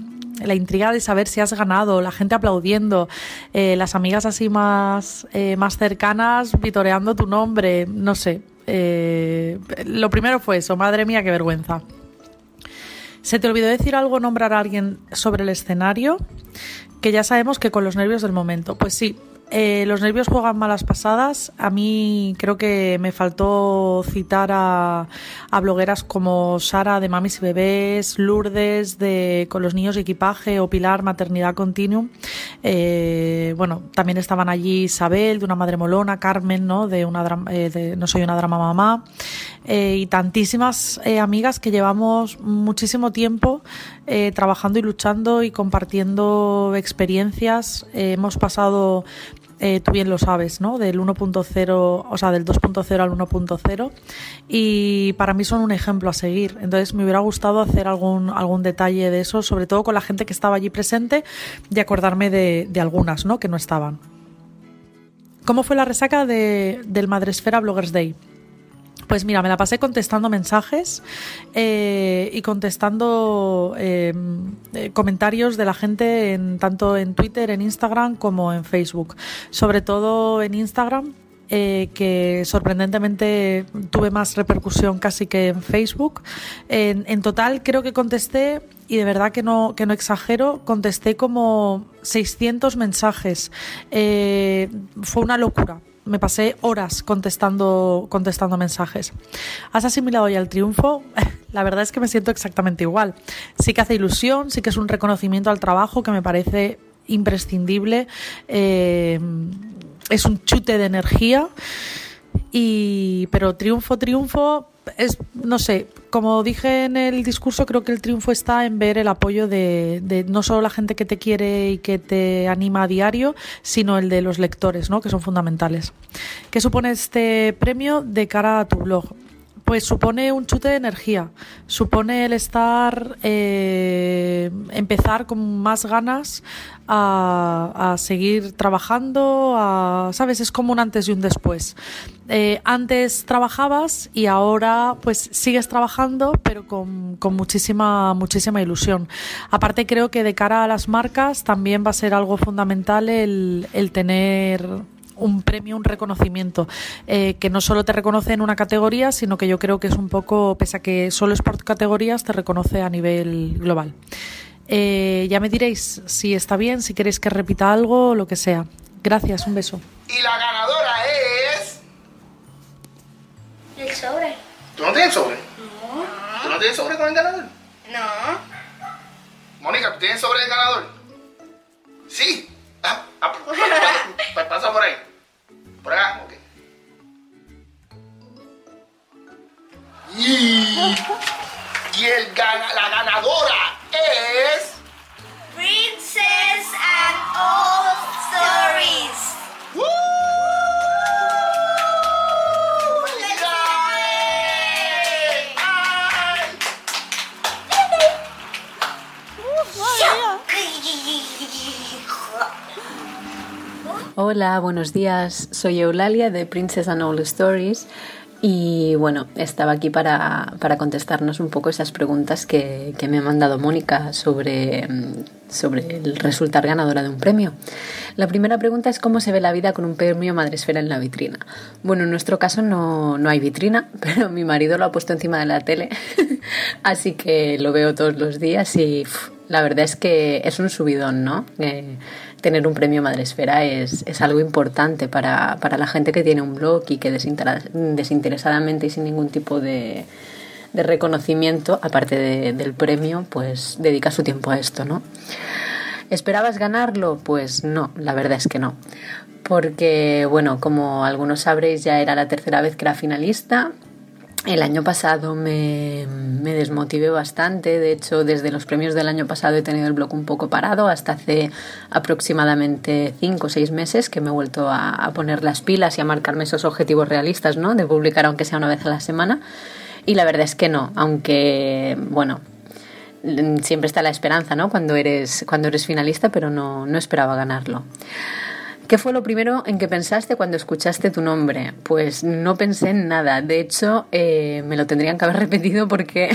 la, intriga de saber si has ganado, la gente aplaudiendo, eh, las amigas así más, eh, más cercanas vitoreando tu nombre, no sé. Eh, lo primero fue eso, madre mía, qué vergüenza. ¿Se te olvidó decir algo, nombrar a alguien sobre el escenario? Que ya sabemos que con los nervios del momento. Pues sí, eh, los nervios juegan malas pasadas. A mí creo que me faltó citar a, blogueras como Sara de Mamis y Bebés, Lourdes de Con los niños y equipaje o Pilar Maternidad Continuum. Eh, bueno, también estaban allí Isabel de Una Madre Molona, Carmen ¿no? de, una, eh, de No Soy una Drama Mamá. Eh, y tantísimas eh, amigas que llevamos muchísimo tiempo eh, trabajando y luchando y compartiendo experiencias. Hemos pasado tú bien lo sabes, ¿no? Del 1.0, o sea, del 2.0 al 1.0 y para mí son un ejemplo a seguir. Entonces me hubiera gustado hacer algún, algún detalle de eso, sobre todo con la gente que estaba allí presente y acordarme de, de algunas, ¿no? Que no estaban. ¿Cómo fue la resaca de, del Madresfera Bloggers Day? Pues mira, me la pasé contestando mensajes eh, y contestando eh, eh, comentarios de la gente en, tanto en Twitter, en Instagram como en Facebook. Sobre todo en Instagram, eh, que sorprendentemente tuve más repercusión casi que en Facebook. En, en total creo que contesté, y de verdad que no, que no exagero, contesté como 600 mensajes. Eh, fue una locura me pasé horas contestando, contestando mensajes. ¿Has asimilado ya el triunfo? La verdad es que me siento exactamente igual. Sí que hace ilusión, sí que es un reconocimiento al trabajo que me parece imprescindible. Eh, es un chute de energía. Y, pero triunfo, triunfo, es, no sé, como dije en el discurso, creo que el triunfo está en ver el apoyo de, no solo la gente que te quiere y que te anima a diario, sino el de los lectores, ¿no? que son fundamentales. ¿Qué supone este premio de cara a tu blog? Pues supone un chute de energía, supone el estar, eh, empezar con más ganas a, seguir trabajando, ¿sabes? Es como un antes y un después. Eh, antes trabajabas y ahora pues sigues trabajando, pero con, con, muchísima, muchísima ilusión. Aparte creo que de cara a las marcas también va a ser algo fundamental el, el tener un premio, un reconocimiento, eh, que no solo te reconoce en una categoría, sino que yo creo que es un poco, pese a que solo es por categorías, te reconoce a nivel global. Eh, ya me diréis si está bien, si queréis que repita algo, lo que sea. Gracias, un beso. Y la ganadora es... El sobre. ¿Tú no tienes sobre? No. ¿Tú no tienes sobre con el ganador? No. Mónica, ¿tú tienes sobre el ganador? Sí. Ah, ah, pues pasa por ahí. Por acá, ok. Y, y el gana, la ganadora es. Princess and All Stories. ¡Woo! Hola, buenos días. Soy Eulalia de Princess and All Stories y bueno, estaba aquí para, para contestarnos un poco esas preguntas que, que, me ha mandado Mónica sobre, sobre el resultar ganadora de un premio. La primera pregunta es cómo se ve la vida con un premio Madresfera en la vitrina. Bueno, en nuestro caso no, no hay vitrina, pero mi marido lo ha puesto encima de la tele, así que lo veo todos los días y la verdad es que es un subidón, ¿no? Eh, tener un premio Madresfera es, es algo importante para, para, la gente que tiene un blog y que desinteresadamente y sin ningún tipo de, de reconocimiento, aparte de, del premio, pues dedica su tiempo a esto, ¿no? ¿Esperabas ganarlo? Pues no, la verdad es que no. Porque, bueno, como algunos sabréis, ya era la tercera vez que era finalista el año pasado me, me, desmotivé bastante, de hecho desde los premios del año pasado he tenido el blog un poco parado hasta hace aproximadamente 5 o 6 meses que me he vuelto a, a, poner las pilas y a marcarme esos objetivos realistas, ¿no? De publicar aunque sea una vez a la semana y la verdad es que no, aunque bueno, siempre está la esperanza, ¿no? Cuando eres, cuando eres finalista, pero no, no esperaba ganarlo. ¿Qué fue lo primero en que pensaste cuando escuchaste tu nombre? Pues no pensé en nada. De hecho, eh, me lo tendrían que haber repetido porque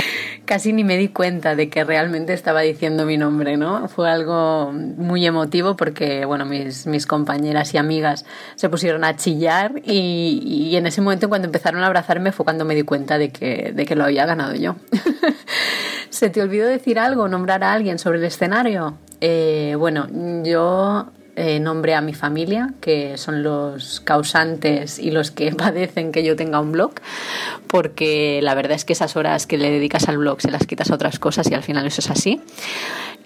casi ni me di cuenta de que realmente estaba diciendo mi nombre, ¿no? Fue algo muy emotivo porque, bueno, mis, compañeras y amigas se pusieron a chillar y, y, en ese momento cuando empezaron a abrazarme fue cuando me di cuenta de que, de que lo había ganado yo. ¿Se te olvidó decir algo, nombrar a alguien sobre el escenario? Eh, bueno, yo eh, nombre a mi familia, que son los causantes y los que padecen que yo tenga un blog, porque la verdad es que esas horas que le dedicas al blog se las quitas a otras cosas y al final eso es así.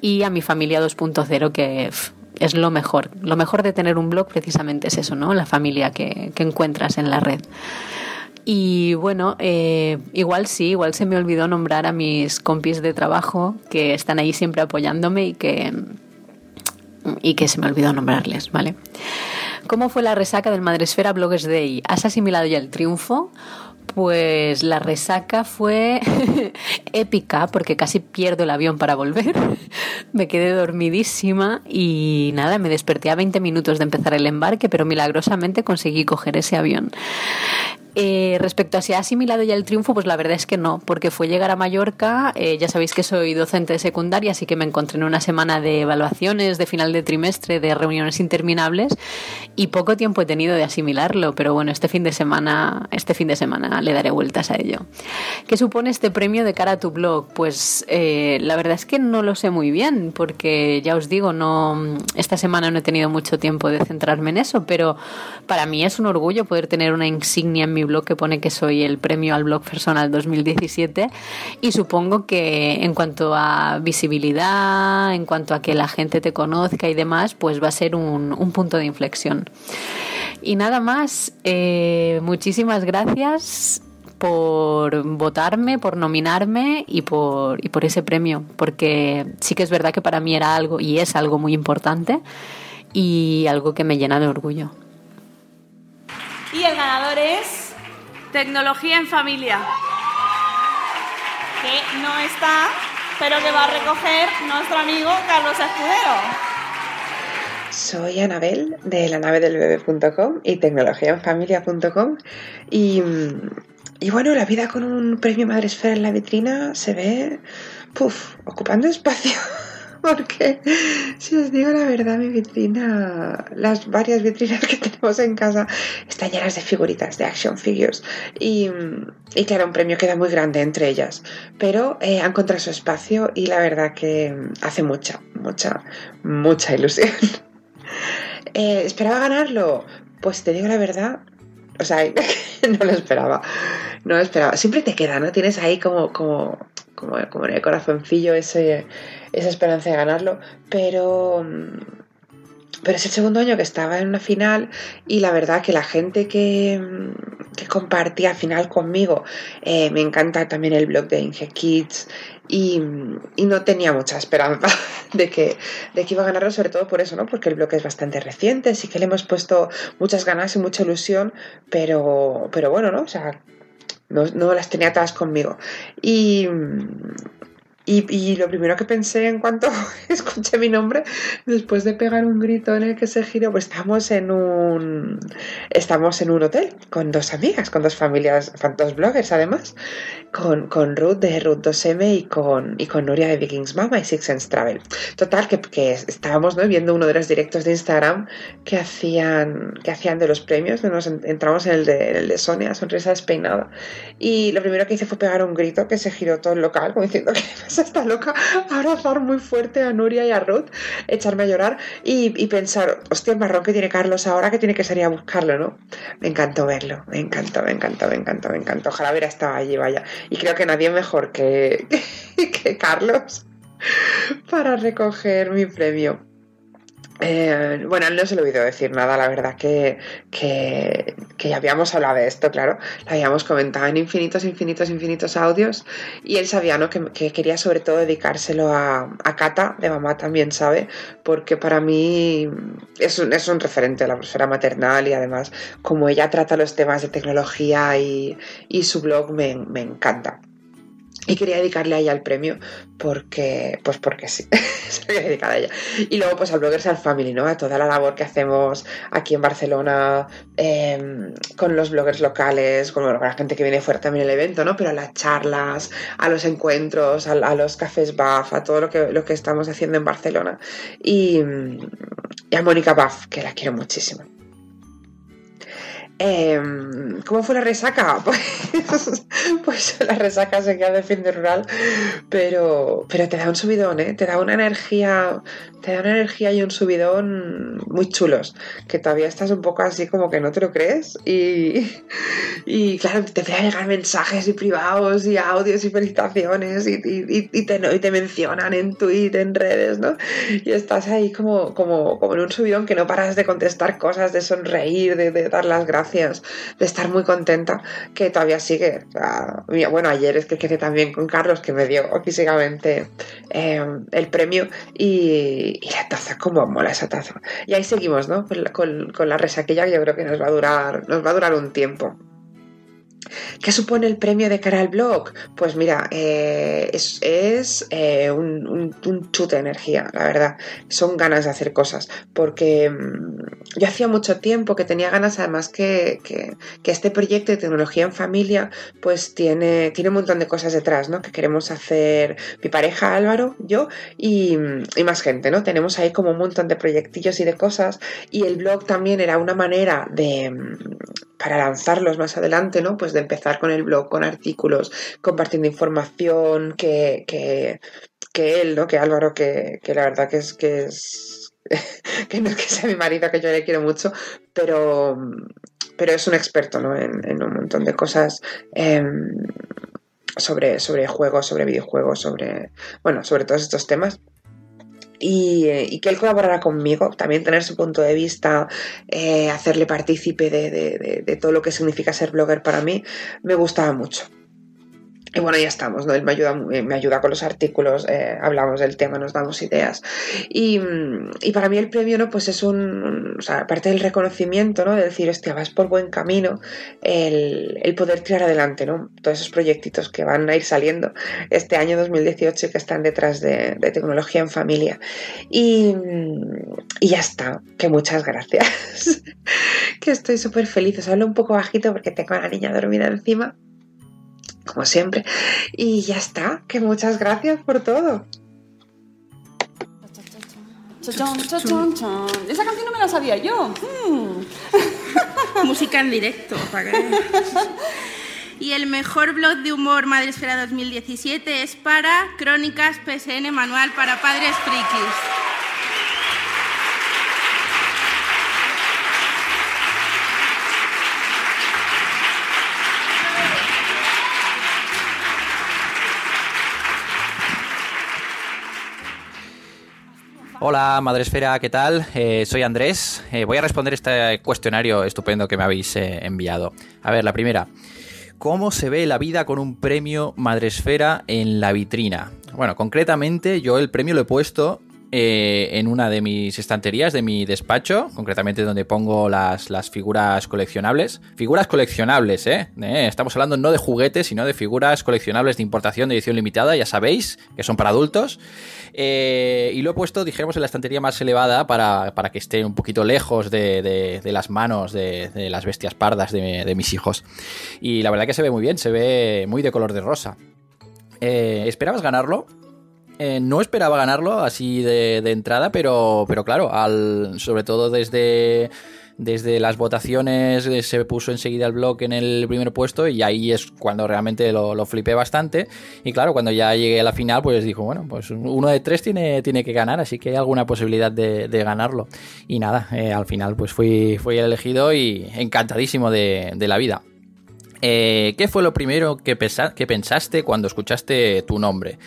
Y a mi familia 2.0, que es lo mejor. Lo mejor de tener un blog precisamente es eso, ¿no? La familia que, que encuentras en la red. Y bueno, eh, igual sí, igual se me olvidó nombrar a mis compis de trabajo que están ahí siempre apoyándome y que, y que se me olvidó nombrarles, ¿vale? ¿Cómo fue la resaca del Madresfera Bloggers Day? ¿Has asimilado ya el triunfo? Pues la resaca fue épica porque casi pierdo el avión para volver. me quedé dormidísima y nada, me desperté a 20 minutos de empezar el embarque, pero milagrosamente conseguí coger ese avión. Eh, respecto a si ha asimilado ya el triunfo, pues la verdad es que no, porque fue llegar a Mallorca, eh, ya sabéis que soy docente de secundaria, así que me encontré en una semana de evaluaciones, de final de trimestre, de reuniones interminables y poco tiempo he tenido de asimilarlo, pero bueno, este fin de semana, este fin de semana le daré vueltas a ello. ¿Qué supone este premio de cara a tu blog? Pues eh, la verdad es que no lo sé muy bien, porque ya os digo, no, esta semana no he tenido mucho tiempo de centrarme en eso, pero para mí es un orgullo poder tener una insignia en mi blog que pone que soy el premio al blog personal 2017 y supongo que en cuanto a visibilidad, en cuanto a que la gente te conozca y demás, pues va a ser un, un punto de inflexión. Y nada más, eh, muchísimas gracias por votarme, por nominarme y por, y por ese premio, porque sí que es verdad que para mí era algo y es algo muy importante y algo que me llena de orgullo. Y el ganador es Tecnología en familia. que no está, pero que va a recoger nuestro amigo Carlos Escudero. Soy Anabel de la nave del bebé.com y tecnologiaenfamilia.com y, y bueno, la vida con un premio Madresfera en la vitrina se ve puf, ocupando espacio. Porque si os digo la verdad, mi vitrina, las varias vitrinas que tenemos en casa están llenas de figuritas, de action figures. Y, claro, un premio queda muy grande entre ellas. Pero eh, han encontrado su espacio y la verdad que hace mucha, mucha, mucha ilusión. Eh, ¿Esperaba ganarlo? Pues te digo la verdad, o sea, no lo esperaba. No lo esperaba. Siempre te queda, ¿no? Tienes ahí como, como, como, como en el corazoncillo ese, esa esperanza de ganarlo. Pero. Pero es el segundo año que estaba en una final y la verdad que la gente que, que compartía final conmigo, eh, me encanta también el blog de Inge Kids y, y, no tenía mucha esperanza de que, de que iba a ganarlo, sobre todo por eso, ¿no? Porque el blog es bastante reciente, sí que le hemos puesto muchas ganas y mucha ilusión, pero, pero bueno, ¿no? O sea, no, no las tenía todas conmigo. Y, y, y, lo primero que pensé en cuanto escuché mi nombre, después de pegar un grito en el que se giró, pues estamos en un estamos en un hotel con dos amigas, con dos familias, dos bloggers además, con, con Ruth de Ruth 2M y con, y con Nuria de Vikings Mama y Six Sense Travel. Total, que, que estábamos ¿no? viendo uno de los directos de Instagram que hacían, que hacían de los premios, nos entramos en el de, el de Sonia, sonrisa despeinada. Y lo primero que hice fue pegar un grito que se giró todo el local, como diciendo que está loca, abrazar muy fuerte a Nuria y a Ruth, echarme a llorar y, pensar, hostia, el marrón que tiene Carlos ahora que tiene que salir a buscarlo, ¿no? Me encantó verlo, me encantó, me encantó, me encantó, me encantó. Ojalá hubiera estado allí, vaya. Y creo que nadie mejor que, que Carlos para recoger mi premio. Eh, bueno, no se le oído decir nada, la verdad que, que, que, ya habíamos hablado de esto, claro, lo habíamos comentado en infinitos, infinitos, infinitos audios y él sabía ¿no? que, que quería sobre todo dedicárselo a, a, de mamá también sabe, porque para mí es un, es un referente de la profesora maternal y además como ella trata los temas de tecnología y, y su blog me, me encanta. Y quería dedicarle a ella el premio porque, pues porque sí, se quería dedicar a ella. Y luego pues al Bloggers and Family, ¿no? A toda la labor que hacemos aquí en Barcelona eh, con los bloggers locales, con, bueno, con, la gente que viene fuera también el evento, ¿no? Pero a las charlas, a los encuentros, a, a los cafés BAF, a todo lo que, lo que estamos haciendo en Barcelona. Y, y a Mónica BAF, que la quiero muchísimo. Eh, ¿Cómo fue la resaca? Pues, pues, la resaca se queda de fin de rural, pero, pero te da un subidón, ¿eh? te da una energía, te da una energía y un subidón muy chulos, que todavía estás un poco así como que no te lo crees y, y claro, te a llegar mensajes y privados y audios y felicitaciones y, y, y te, y te mencionan en Twitter, en redes, ¿no? Y estás ahí como, como, como en un subidón que no paras de contestar cosas, de sonreír, de dar las gracias gracias, de estar muy contenta, que todavía sigue. Bueno, ayer es que quedé también con Carlos, que me dio físicamente eh, el premio, y, la taza, cómo mola esa taza. Y ahí seguimos, ¿no? Con, la- con- con la resaquilla que yo creo que nos va a durar, nos va a durar un tiempo. ¿Qué supone el premio de cara al blog? Pues mira, eh, es, eh, un, un- chute de energía, la verdad. Son ganas de hacer cosas. Porque mm, yo hacía mucho tiempo que tenía ganas, además, que, que- este proyecto de tecnología en familia, pues tiene, tiene un montón de cosas detrás, ¿no? Que queremos hacer mi pareja Álvaro, yo y, y más gente, ¿no? Tenemos ahí como un montón de proyectillos y de cosas. Y el blog también era una manera de mm, para lanzarlos más adelante, ¿no? Pues de empezar con el blog, con artículos, compartiendo información, que, que, que él, ¿no? Que Álvaro, que, que la verdad que es que es que no es que sea mi marido, que yo le quiero mucho, pero, pero es un experto, ¿no? En, un montón de cosas. em, sobre, sobre juegos, sobre videojuegos, sobre, bueno, sobre todos estos temas y, eh, y que él colaborara conmigo, también tener su punto de vista, eh, hacerle partícipe de- de todo lo que significa ser blogger para mí, me gustaba mucho. Y bueno, ya estamos, ¿no? Él me ayuda, mu- me ayuda con los artículos, eh, hablamos del tema, nos damos ideas. Y, y para mí el premio, ¿no? Pues es un, aparte del reconocimiento, ¿no? De decir, hostia, vas por buen camino, el, el poder tirar adelante, ¿no? Todos esos proyectitos que van a ir saliendo este año 2018 y que están detrás de, de tecnología en familia. Y, y ya está, que muchas gracias. que estoy súper feliz. Os hablo un poco bajito porque tengo a la niña dormida encima como siempre. Y ya está, que muchas gracias por todo. Chachón, chachón, chon. Esa canción no me la sabía yo. Hmm. Música en directo. Y el mejor blog de humor Madresfera 2017 es para Crónicas PSN Manual para Padres Frikis. Hola, Madresfera, ¿qué tal? Eh, soy Andrés. Eh, voy a responder este cuestionario estupendo que me habéis eh, enviado. A ver, la primera. ¿Cómo se ve la vida con un premio Madresfera en la vitrina? Bueno, concretamente yo el premio lo he puesto eh, en una de mis estanterías de mi despacho, concretamente donde pongo las, las figuras coleccionables. Figuras coleccionables, ¿eh? Eh, Estamos hablando no de juguetes, sino de figuras coleccionables de importación de edición limitada, ya sabéis, que son para adultos. Eh, y lo he puesto, dijéramos, en la estantería más elevada para, para que esté un poquito lejos de, de- las manos de, las bestias pardas de, mis hijos. Y la verdad que se ve muy bien, se ve muy de color de rosa. ¿Esperabas ganarlo? Eh, no esperaba ganarlo así de, entrada, pero, pero claro, sobre todo desde, desde las votaciones eh, se puso enseguida el blog en el primer puesto y ahí es cuando realmente lo, lo flipé bastante. Y claro, cuando ya llegué a la final, pues dijo, bueno, pues uno de tres tiene, tiene que ganar, así que hay alguna posibilidad de, de ganarlo. Y nada, eh, al final pues fui, fui elegido y encantadísimo de, de la vida. ¿Qué fue lo primero que, que pensaste cuando escuchaste tu nombre?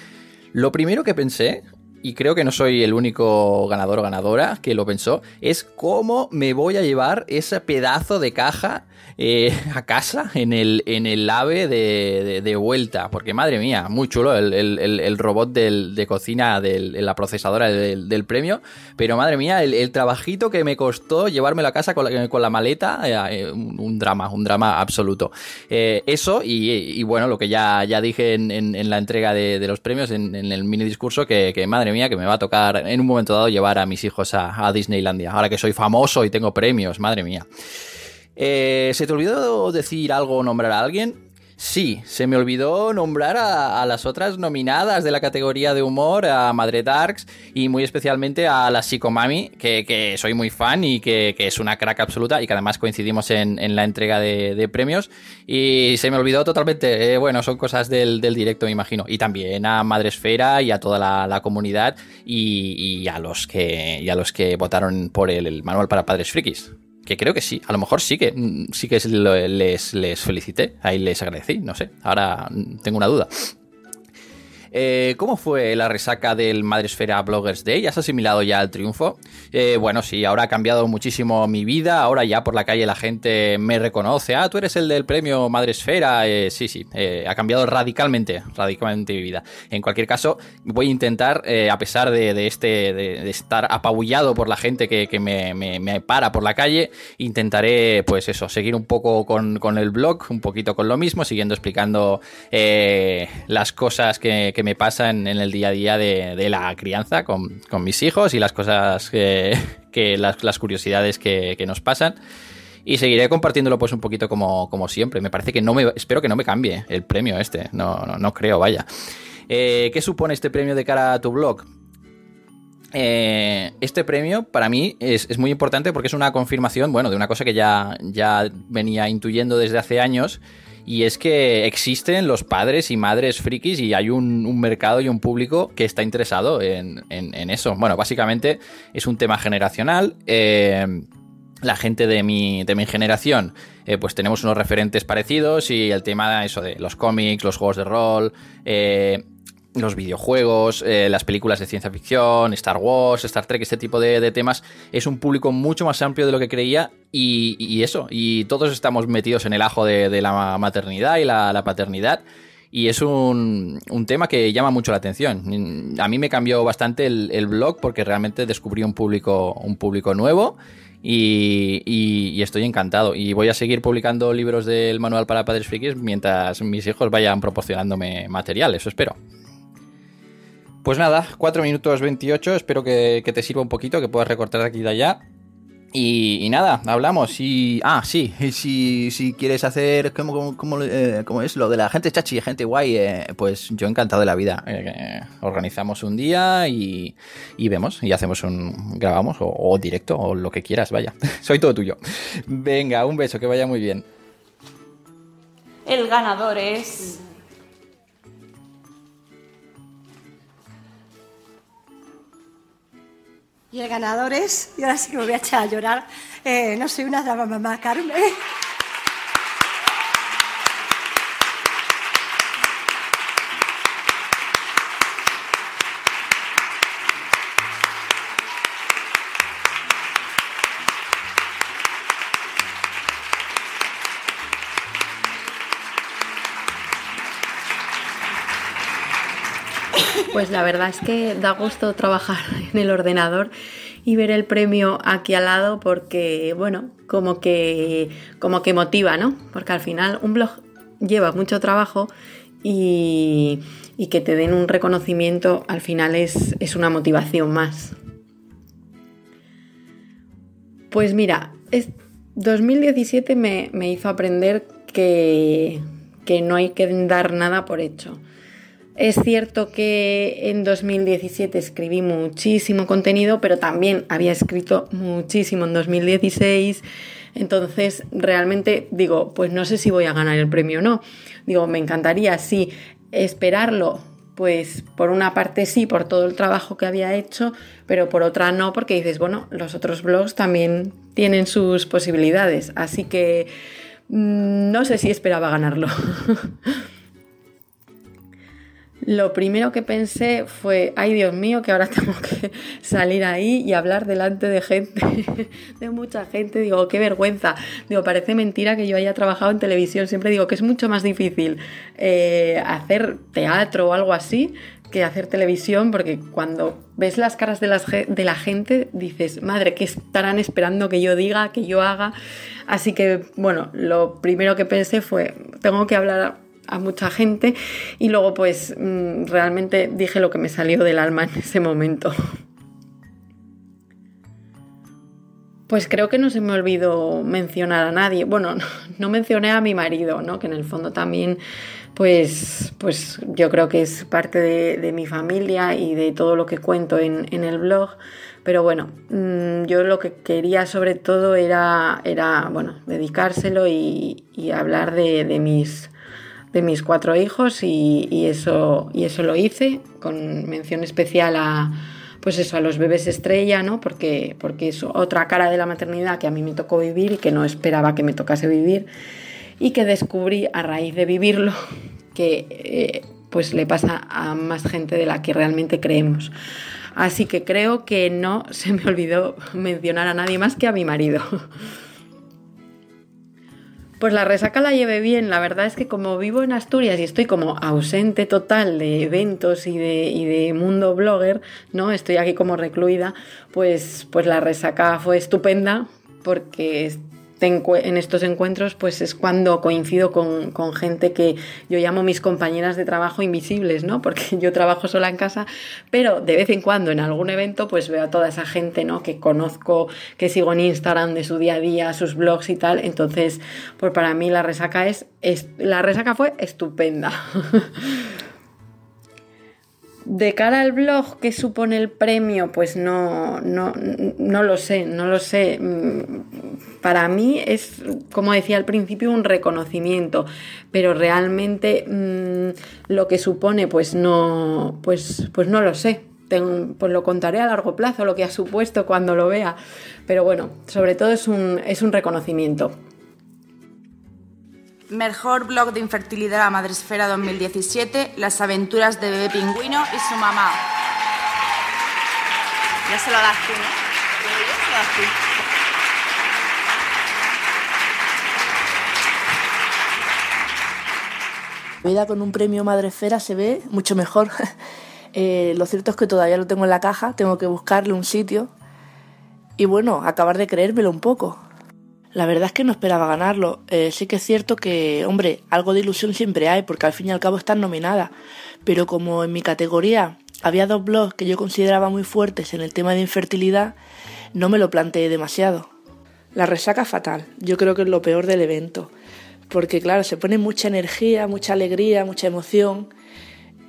Lo primero que pensé, y creo que no soy el único ganador o ganadora que lo pensó, es cómo me voy a llevar ese pedazo de caja eh, a casa en el, en el AVE de, de- vuelta. Porque madre mía, muy chulo el, el- robot del- de cocina de la procesadora del, del premio. Pero madre mía, el, trabajito que me costó llevármelo a casa con la, con la maleta, eh, un, drama, un drama absoluto. Eh, eso y, bueno, lo que ya, ya dije en, en- la entrega de, de los premios, en, en el mini discurso, que, que madre mía, que me va a tocar en un momento dado llevar a mis hijos a, a Disneylandia. Ahora que soy famoso y tengo premios, madre mía. Eh, ¿Se te olvidó decir algo o nombrar a alguien? Sí, se me olvidó nombrar a, las otras nominadas de la categoría de humor, a Madre Darks y muy especialmente a la Psicomami, que, que soy muy fan y que, que es una crack absoluta y que además coincidimos en, en la entrega de, premios. Y se me olvidó totalmente, eh, bueno, son cosas del, del directo, me imagino. Y también a Madre Esfera y a toda la, la comunidad y, y a los que, y a los que votaron por el, el manual para padres frikis. Que creo que sí, a lo mejor sí que mm, sí que les, les felicité, ahí les agradecí, no sé, ahora mm, tengo una duda. Eh, ¿Cómo fue la resaca del Madresfera Bloggers Day? ¿Has asimilado ya el triunfo? Eh, bueno, sí, ahora ha cambiado muchísimo mi vida. Ahora ya por la calle la gente me reconoce. Ah, tú eres el del premio Madresfera. Eh, sí, sí, eh, ha cambiado radicalmente, radicalmente mi vida. En cualquier caso, voy a intentar, a pesar de, este, de, estar apabullado por la gente que, me, para por la calle, intentaré, pues eso, seguir un poco con, con el blog, un poquito con lo mismo, siguiendo explicando las cosas que, que me pasan en el día a día de, de la crianza con, con mis hijos y las cosas que, que las, las curiosidades que, que nos pasan. Y seguiré compartiéndolo pues un poquito como, como siempre. Me parece que no me. Espero que no me cambie el premio este. No, no, no creo, vaya. Eh, ¿Qué supone este premio de cara a tu blog? Eh, este premio para mí es, es muy importante porque es una confirmación, bueno, de una cosa que ya, ya venía intuyendo desde hace años. Y es que existen los padres y madres frikis y hay un, un mercado y un público que está interesado en, en- en eso. Bueno, básicamente es un tema generacional. eh, la gente de mi, de mi generación, eh, pues tenemos unos referentes parecidos y el tema eso de los cómics, los juegos de rol, eh, los videojuegos, eh, las películas de ciencia ficción, Star Wars, Star Trek, este tipo de, temas, es un público mucho más amplio de lo que creía y, y eso, y todos estamos metidos en el ajo de, la maternidad y la, paternidad. Y es un, un tema que llama mucho la atención. A mí me cambió bastante el, blog porque realmente descubrí un público, un público nuevo y, y- y estoy encantado. Y voy a seguir publicando libros del manual para padres frikis mientras mis hijos vayan proporcionándome material, eso espero. Pues nada, 4 minutos 28, espero que, que te sirva un poquito, que puedas recortar de aquí y de allá. Y, nada, hablamos y... Ah, sí, si, si quieres hacer... ¿Cómo, cómo- eh, cómo es? Lo de la gente chachi, gente guay, eh, pues yo encantado de la vida. Eh, organizamos un día y, y vemos, y hacemos un... grabamos, o, o directo, o lo que quieras, vaya. Soy todo tuyo. Venga, un beso, que vaya muy bien. El ganador es... Y el ganador es, y ahora sí que me voy a echar a llorar, eh, no soy una drama mamá, Carmen. Pues la verdad es que da gusto trabajar en el ordenador y ver el premio aquí al lado porque, bueno, como que, como que motiva, ¿no? Porque al final un blog lleva mucho trabajo y, y que te den un reconocimiento al final es, es una motivación más. Pues mira, es, 2017 me, me hizo aprender que, que no hay que dar nada por hecho. Es cierto que en 2017 escribí muchísimo contenido, pero también había escrito muchísimo en 2016. Entonces, realmente digo, pues no sé si voy a ganar el premio o no. Digo, me encantaría, sí, esperarlo. Pues por una parte sí, por todo el trabajo que había hecho, pero por otra no, porque dices, bueno, los otros blogs también tienen sus posibilidades. Así que mm, no sé si esperaba ganarlo. Lo primero que pensé fue, ay Dios mío, que ahora tengo que salir ahí y hablar delante de gente, de mucha gente. Digo, qué vergüenza. Digo, parece mentira que yo haya trabajado en televisión. Siempre digo que es mucho más difícil eh, hacer teatro o algo así que hacer televisión, porque cuando ves las caras de, la gente dices, madre, ¿qué estarán esperando que yo diga, que yo haga? Así que, bueno, lo primero que pensé fue, tengo que hablar a mucha gente y luego pues mm, realmente dije lo que me salió del alma en ese momento. Pues creo que no se me olvidó mencionar a nadie. Bueno, no, mencioné a mi marido, ¿no? Que en el fondo también, pues, pues yo creo que es parte de, mi familia y de todo lo que cuento en, el blog. Pero bueno, mm, yo lo que quería sobre todo era, era bueno, dedicárselo y, hablar de mis, de mis cuatro hijos y, eso, y eso lo hice con mención especial a, pues eso, a los bebés estrella, ¿no? Porque, porque es otra cara de la maternidad que a mí me tocó vivir y que no esperaba que me tocase vivir y que descubrí a raíz de vivirlo que eh, pues le pasa a más gente de la que realmente creemos. Así que creo que no se me olvidó mencionar a nadie más que a mi marido. Pues la resaca la llevé bien, la verdad es que como vivo en Asturias y estoy como ausente total de eventos y de, y de mundo blogger, ¿no? Estoy aquí como recluida, pues, pues la resaca fue estupenda porque en estos encuentros pues es cuando coincido con, gente que yo llamo mis compañeras de trabajo invisibles, ¿no? Porque yo trabajo sola en casa, pero de vez en cuando en algún evento pues veo a toda esa gente, ¿no? Que conozco, que sigo en Instagram de su día a día, sus blogs y tal. Entonces, pues para mí la resaca es, es la resaca fue estupenda. De cara al blog, ¿qué supone el premio? Pues no, no, no lo sé, no lo sé. Mm, para mí es, como decía al principio, un reconocimiento, pero realmente mmm, lo que supone, pues no, pues, pues no lo sé. Pues lo contaré a largo plazo, lo que ha supuesto cuando lo vea. Pero bueno, sobre todo es un, es un reconocimiento. Mejor blog de infertilidad a Madresfera 2017, Las aventuras de bebé pingüino y su mamá. Ya se lo das tú, ¿no? Ya se lo das tú. vida con un premio Madresfera se ve mucho mejor. Eh, lo cierto es que todavía lo tengo en la caja, tengo que buscarle un sitio y bueno, acabar de creérmelo un poco. La verdad es que no esperaba ganarlo. Eh, sí que es cierto que, hombre, algo de ilusión siempre hay, porque al fin y al cabo están nominada. Pero como en mi categoría había dos blogs que yo consideraba muy fuertes en el tema de infertilidad, no me lo planteé demasiado. La resaca fatal, yo creo que es lo peor del evento. Porque claro, se pone mucha energía, mucha alegría, mucha emoción,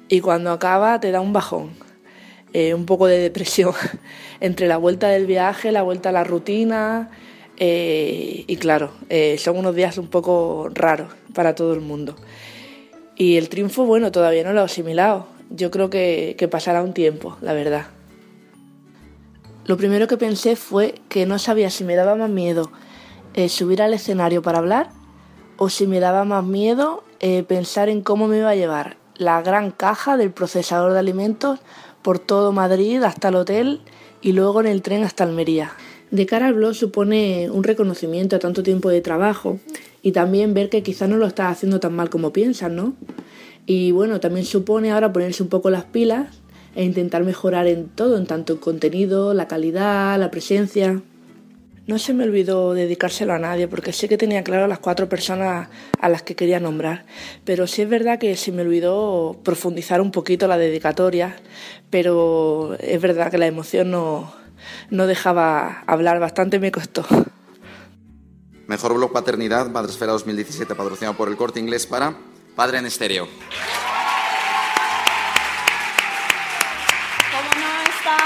y cuando acaba te da un bajón. Eh, un poco de depresión entre la vuelta del viaje, la vuelta a la rutina, eh, y claro, eh, son unos días un poco raros para todo el mundo. Y el triunfo, bueno, todavía no lo he asimilado. Yo creo que, pasará un tiempo, la verdad. Lo primero que pensé fue que no sabía si me daba más miedo eh, subir al escenario para hablar o si me daba más miedo pensar en cómo me iba a llevar la gran caja del procesador de alimentos por todo Madrid hasta el hotel y luego en el tren hasta Almería. De cara al blog supone un reconocimiento a tanto tiempo de trabajo y también ver que quizás no lo estás haciendo tan mal como piensas, ¿no? Y bueno, también supone ahora ponerse un poco las pilas e intentar mejorar en todo, en tanto el contenido, la calidad, la presencia. No se me olvidó dedicárselo a nadie porque sé que tenía claro las cuatro personas a las que quería nombrar, pero sí es verdad que se me olvidó profundizar un poquito la dedicatoria, pero es verdad que la emoción no, no dejaba hablar, bastante me costó. Mejor blog paternidad, Madresfera 2017, patrocinado por el Corte Inglés para Padre en Estéreo. Como no está,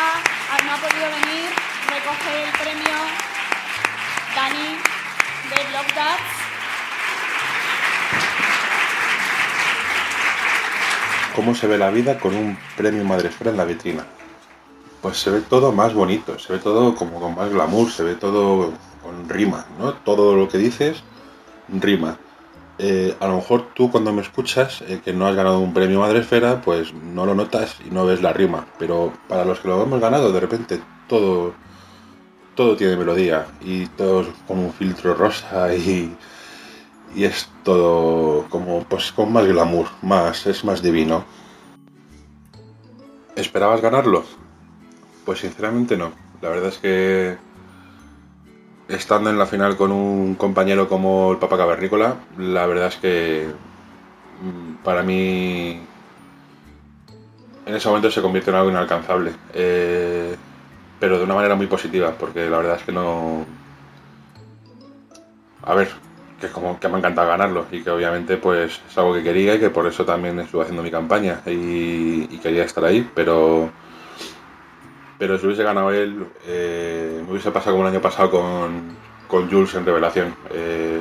no ha podido venir, recoge el premio Dani de Blog Dads. ¿Cómo se ve la vida con un premio Madresfera en la vitrina? Pues se ve todo más bonito, se ve todo como con más glamour, se ve todo con rima, ¿no? Todo lo que dices rima. Eh, a lo mejor tú cuando me escuchas eh, que no has ganado un premio Madresfera, pues no lo notas y no ves la rima. Pero para los que lo hemos ganado, de repente todo, todo tiene melodía y todo es un filtro rosa y, y es todo como pues con más glamour, más, es más divino. ¿Esperabas ganarlo? Pues sinceramente no. La verdad es que estando en la final con un compañero como el Papa Cavernícola, la verdad es que mm, para mí en ese momento se convierte en algo inalcanzable. Eh, pero de una manera muy positiva, porque la verdad es que no... A ver, que es como que me ha encantado ganarlo y que obviamente pues es algo que quería y que por eso también estuve haciendo mi campaña y, y quería estar ahí, pero pero si hubiese ganado él, eh, me hubiese pasado como el año pasado con, con Jules en Revelación. Eh,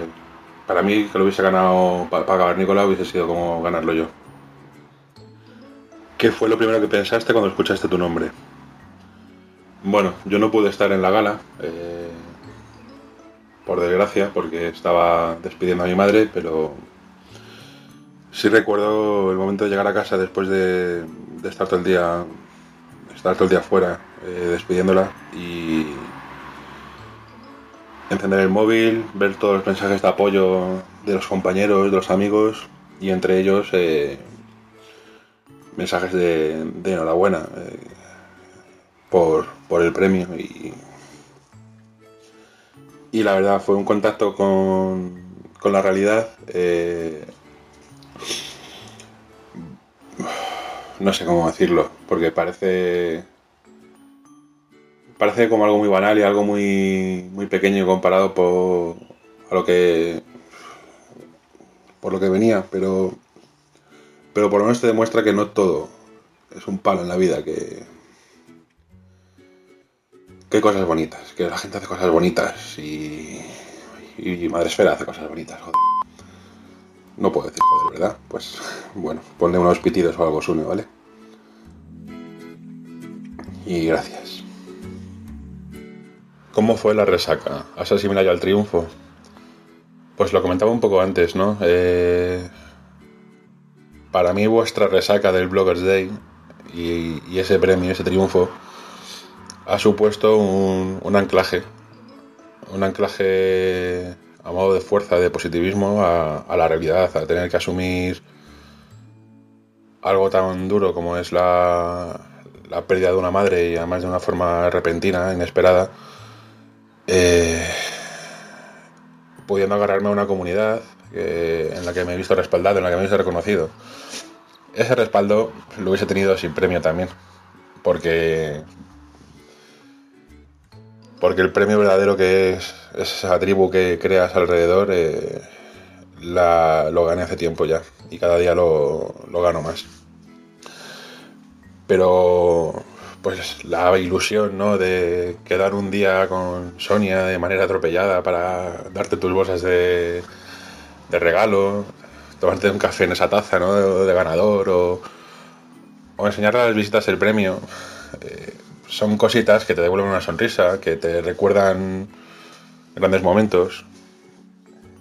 para mí, que lo hubiese ganado para Cavernícola hubiese sido como ganarlo yo. ¿Qué fue lo primero que pensaste cuando escuchaste tu nombre? Bueno, yo no pude estar en la gala, eh, por desgracia, porque estaba despidiendo a mi madre, pero Sí recuerdo el momento de llegar a casa después de, de estar todo el día, estar todo el día fuera, eh, despidiéndola y encender el móvil, ver todos los mensajes de apoyo de los compañeros, de los amigos y entre ellos eh, mensajes de, enhorabuena eh, por, por el premio y, y la verdad fue un contacto con, con la realidad no sé cómo decirlo porque parece parece como algo muy banal y algo muy muy pequeño comparado por a lo que por lo que venía pero pero por lo menos te demuestra que no todo es un palo en la vida que que cosas bonitas que la gente hace cosas bonitas y y Madresfera hace cosas bonitas joder. No puedo decir joder verdad pues bueno ponle unos pitidos o algo Sune vale y gracias ¿Cómo fue la resaca? ¿Has asimilado ya el triunfo? Pues lo comentaba un poco antes, ¿no? Eh, para mí vuestra resaca del Bloggers Day y, y ese premio, ese triunfo, ha supuesto un, un anclaje. Un anclaje a modo de fuerza, de positivismo a, a la realidad, a tener que asumir algo tan duro como es la, la pérdida de una madre y además de una forma repentina, inesperada eh, pudiendo agarrarme a una comunidad en la que me he visto respaldado, en la que me he visto reconocido. Ese respaldo lo hubiese tenido sin premio también, porque porque el premio verdadero que es, es esa tribu que creas alrededor eh, la, lo gané hace tiempo ya y cada día lo, lo gano más. Pero pues la ilusión, ¿no? De quedar un día con Sonia de manera atropellada para darte tus bolsas de, regalo, tomarte un café en esa taza, ¿no? De, de ganador o, o enseñarle a las visitas el premio. Eh, son cositas que te devuelven una sonrisa, que te recuerdan grandes momentos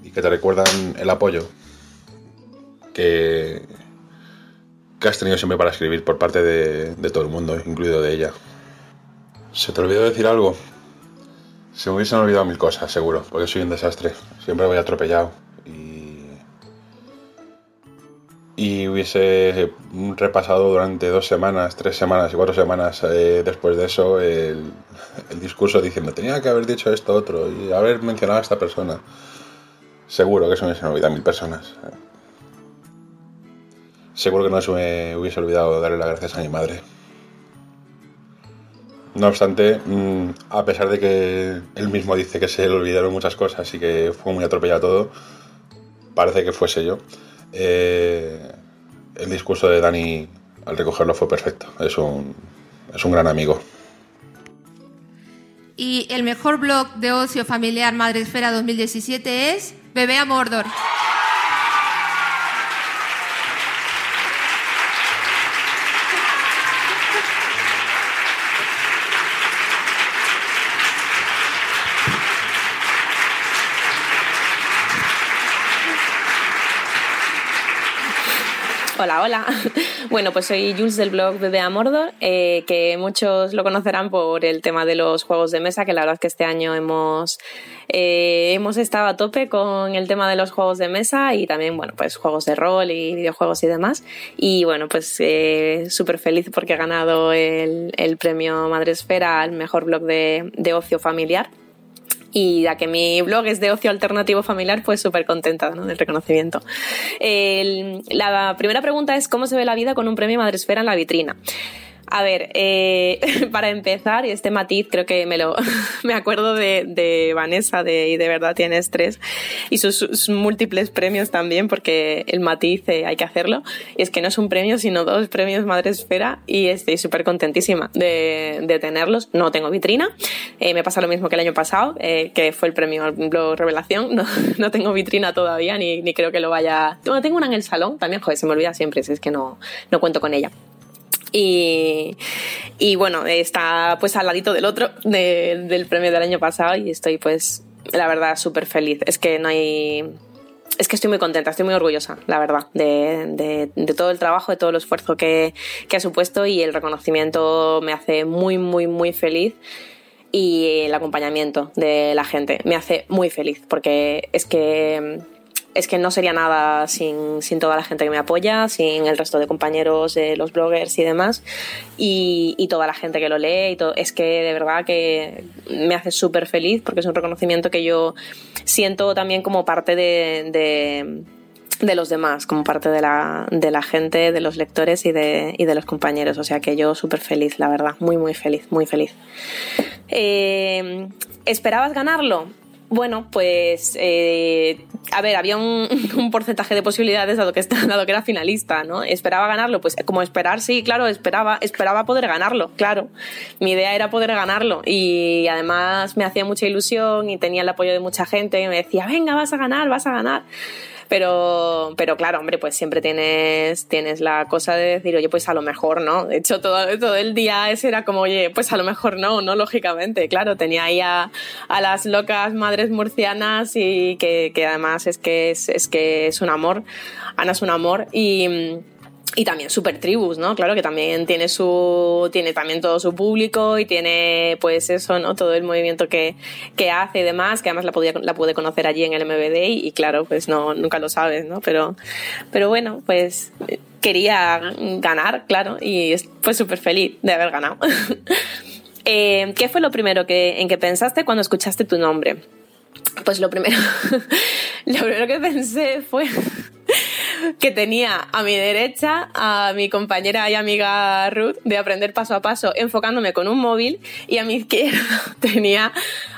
y que te recuerdan el apoyo que, que has tenido siempre para escribir por parte de, todo el mundo, incluido de ella. ¿Se te olvidó decir algo? Se me hubiesen olvidado mil cosas, seguro, porque soy un desastre. Siempre voy atropellado. Y, hubiese repasado durante dos semanas, tres semanas y cuatro semanas eh, después de eso el, el, discurso diciendo tenía que haber dicho esto otro y haber mencionado a esta persona. Seguro que se me hubiesen olvidado mil personas seguro que no se me hubiese olvidado darle las gracias a mi madre. No obstante, mm, a pesar de que él mismo dice que se le olvidaron muchas cosas y que fue muy atropellado todo, parece que fuese yo. Eh, el discurso de Dani al recogerlo fue perfecto. Es un, es un gran amigo. Y el mejor blog de ocio familiar Madresfera 2017 es Bebé a Mordor. Hola, hola. Bueno, pues soy Jules del blog Bebé a Mordor, eh, que muchos lo conocerán por el tema de los juegos de mesa, que la verdad es que este año hemos, eh, hemos estado a tope con el tema de los juegos de mesa y también, bueno, pues juegos de rol y videojuegos y demás. Y bueno, pues eh, súper feliz porque he ganado el, el premio Madresfera al mejor blog de, de ocio familiar y ya que mi blog es de ocio alternativo familiar, pues súper contenta del reconocimiento. La primera pregunta es cómo se ve la vida con un premio Madresfera en la vitrina. A ver, eh, para empezar, y este matiz creo que me lo me acuerdo de, de Vanessa de Y de verdad tienes tres y sus, sus, múltiples premios también, porque el matiz eh, hay que hacerlo. Y es que no es un premio, sino dos premios Madre Esfera y estoy súper contentísima de, de, tenerlos. No tengo vitrina, eh, me pasa lo mismo que el año pasado, eh, que fue el premio Blog Revelación. No, no tengo vitrina todavía, ni, ni creo que lo vaya. Bueno, tengo una en el salón también, joder, se me olvida siempre, si es que no, no cuento con ella. Y, y, bueno, está pues al ladito del otro, de, del premio del año pasado y estoy pues la verdad súper feliz. Es que no hay... es que estoy muy contenta, estoy muy orgullosa, la verdad, de, de- de todo el trabajo, de todo el esfuerzo que, que ha supuesto y el reconocimiento me hace muy, muy, muy feliz y el acompañamiento de la gente me hace muy feliz porque es que es que no sería nada sin, sin toda la gente que me apoya, sin el resto de compañeros, de los bloggers y demás, y, toda la gente que lo lee. Y. Es que de verdad que me hace súper feliz porque es un reconocimiento que yo siento también como parte de, de, de los demás, como parte de la, de la gente, de los lectores y de, y de los compañeros. O sea que yo súper feliz, la verdad, muy, muy feliz, muy feliz. Eh, ¿Esperabas ganarlo? Bueno, pues eh, a ver, había un, porcentaje de posibilidades dado que, dado que era finalista, ¿no? ¿Esperaba ganarlo? Pues como esperar, sí, claro, esperaba, esperaba poder ganarlo, claro. Mi idea era poder ganarlo y además me hacía mucha ilusión y tenía el apoyo de mucha gente y me decía, venga, vas a ganar, vas a ganar. Pero, pero claro, hombre, pues siempre tienes, tienes la cosa de decir, oye, pues a lo mejor no. De hecho, todo, todo el día ese era como, oye, pues a lo mejor no, no, lógicamente. Claro, tenía ahí a, las locas madres murcianas y que, que además es que es, es que es un amor. Ana es un amor y. Y también Super Tribus, ¿no? Claro que también tiene su. tiene también todo su público y tiene, pues eso, ¿no? Todo el movimiento que, que hace y demás, que además la, podía, la pude conocer allí en el MBD y, claro, pues no, nunca lo sabes, ¿no? Pero, pero bueno, pues quería ganar, claro, y pues súper feliz de haber ganado. Eh, ¿Qué fue lo primero que, en que pensaste cuando escuchaste tu nombre? Pues lo primero, lo primero que pensé fue que tenía a mi derecha a mi compañera y amiga Ruth de aprender paso a paso enfocándome con un móvil y a mi izquierda tenía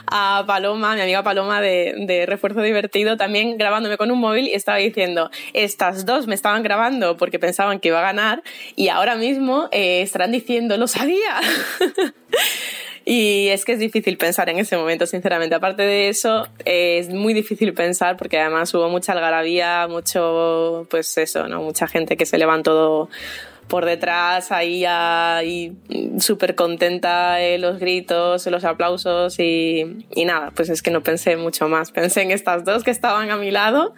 a Paloma, mi amiga Paloma de, Refuerzo Divertido también grabándome con un móvil y estaba diciendo, estas dos me estaban grabando porque pensaban que iba a ganar y ahora mismo eh, estarán diciendo, lo sabía. Y es que es difícil pensar en ese momento, sinceramente. Aparte de eso, eh, es muy difícil pensar porque además hubo mucha algarabía, mucho, pues eso, ¿no? Mucha gente que se levantó por detrás, ahí, ahí súper contenta, eh, los gritos, los aplausos y, y nada, pues es que no pensé mucho más. Pensé en estas dos que estaban a mi lado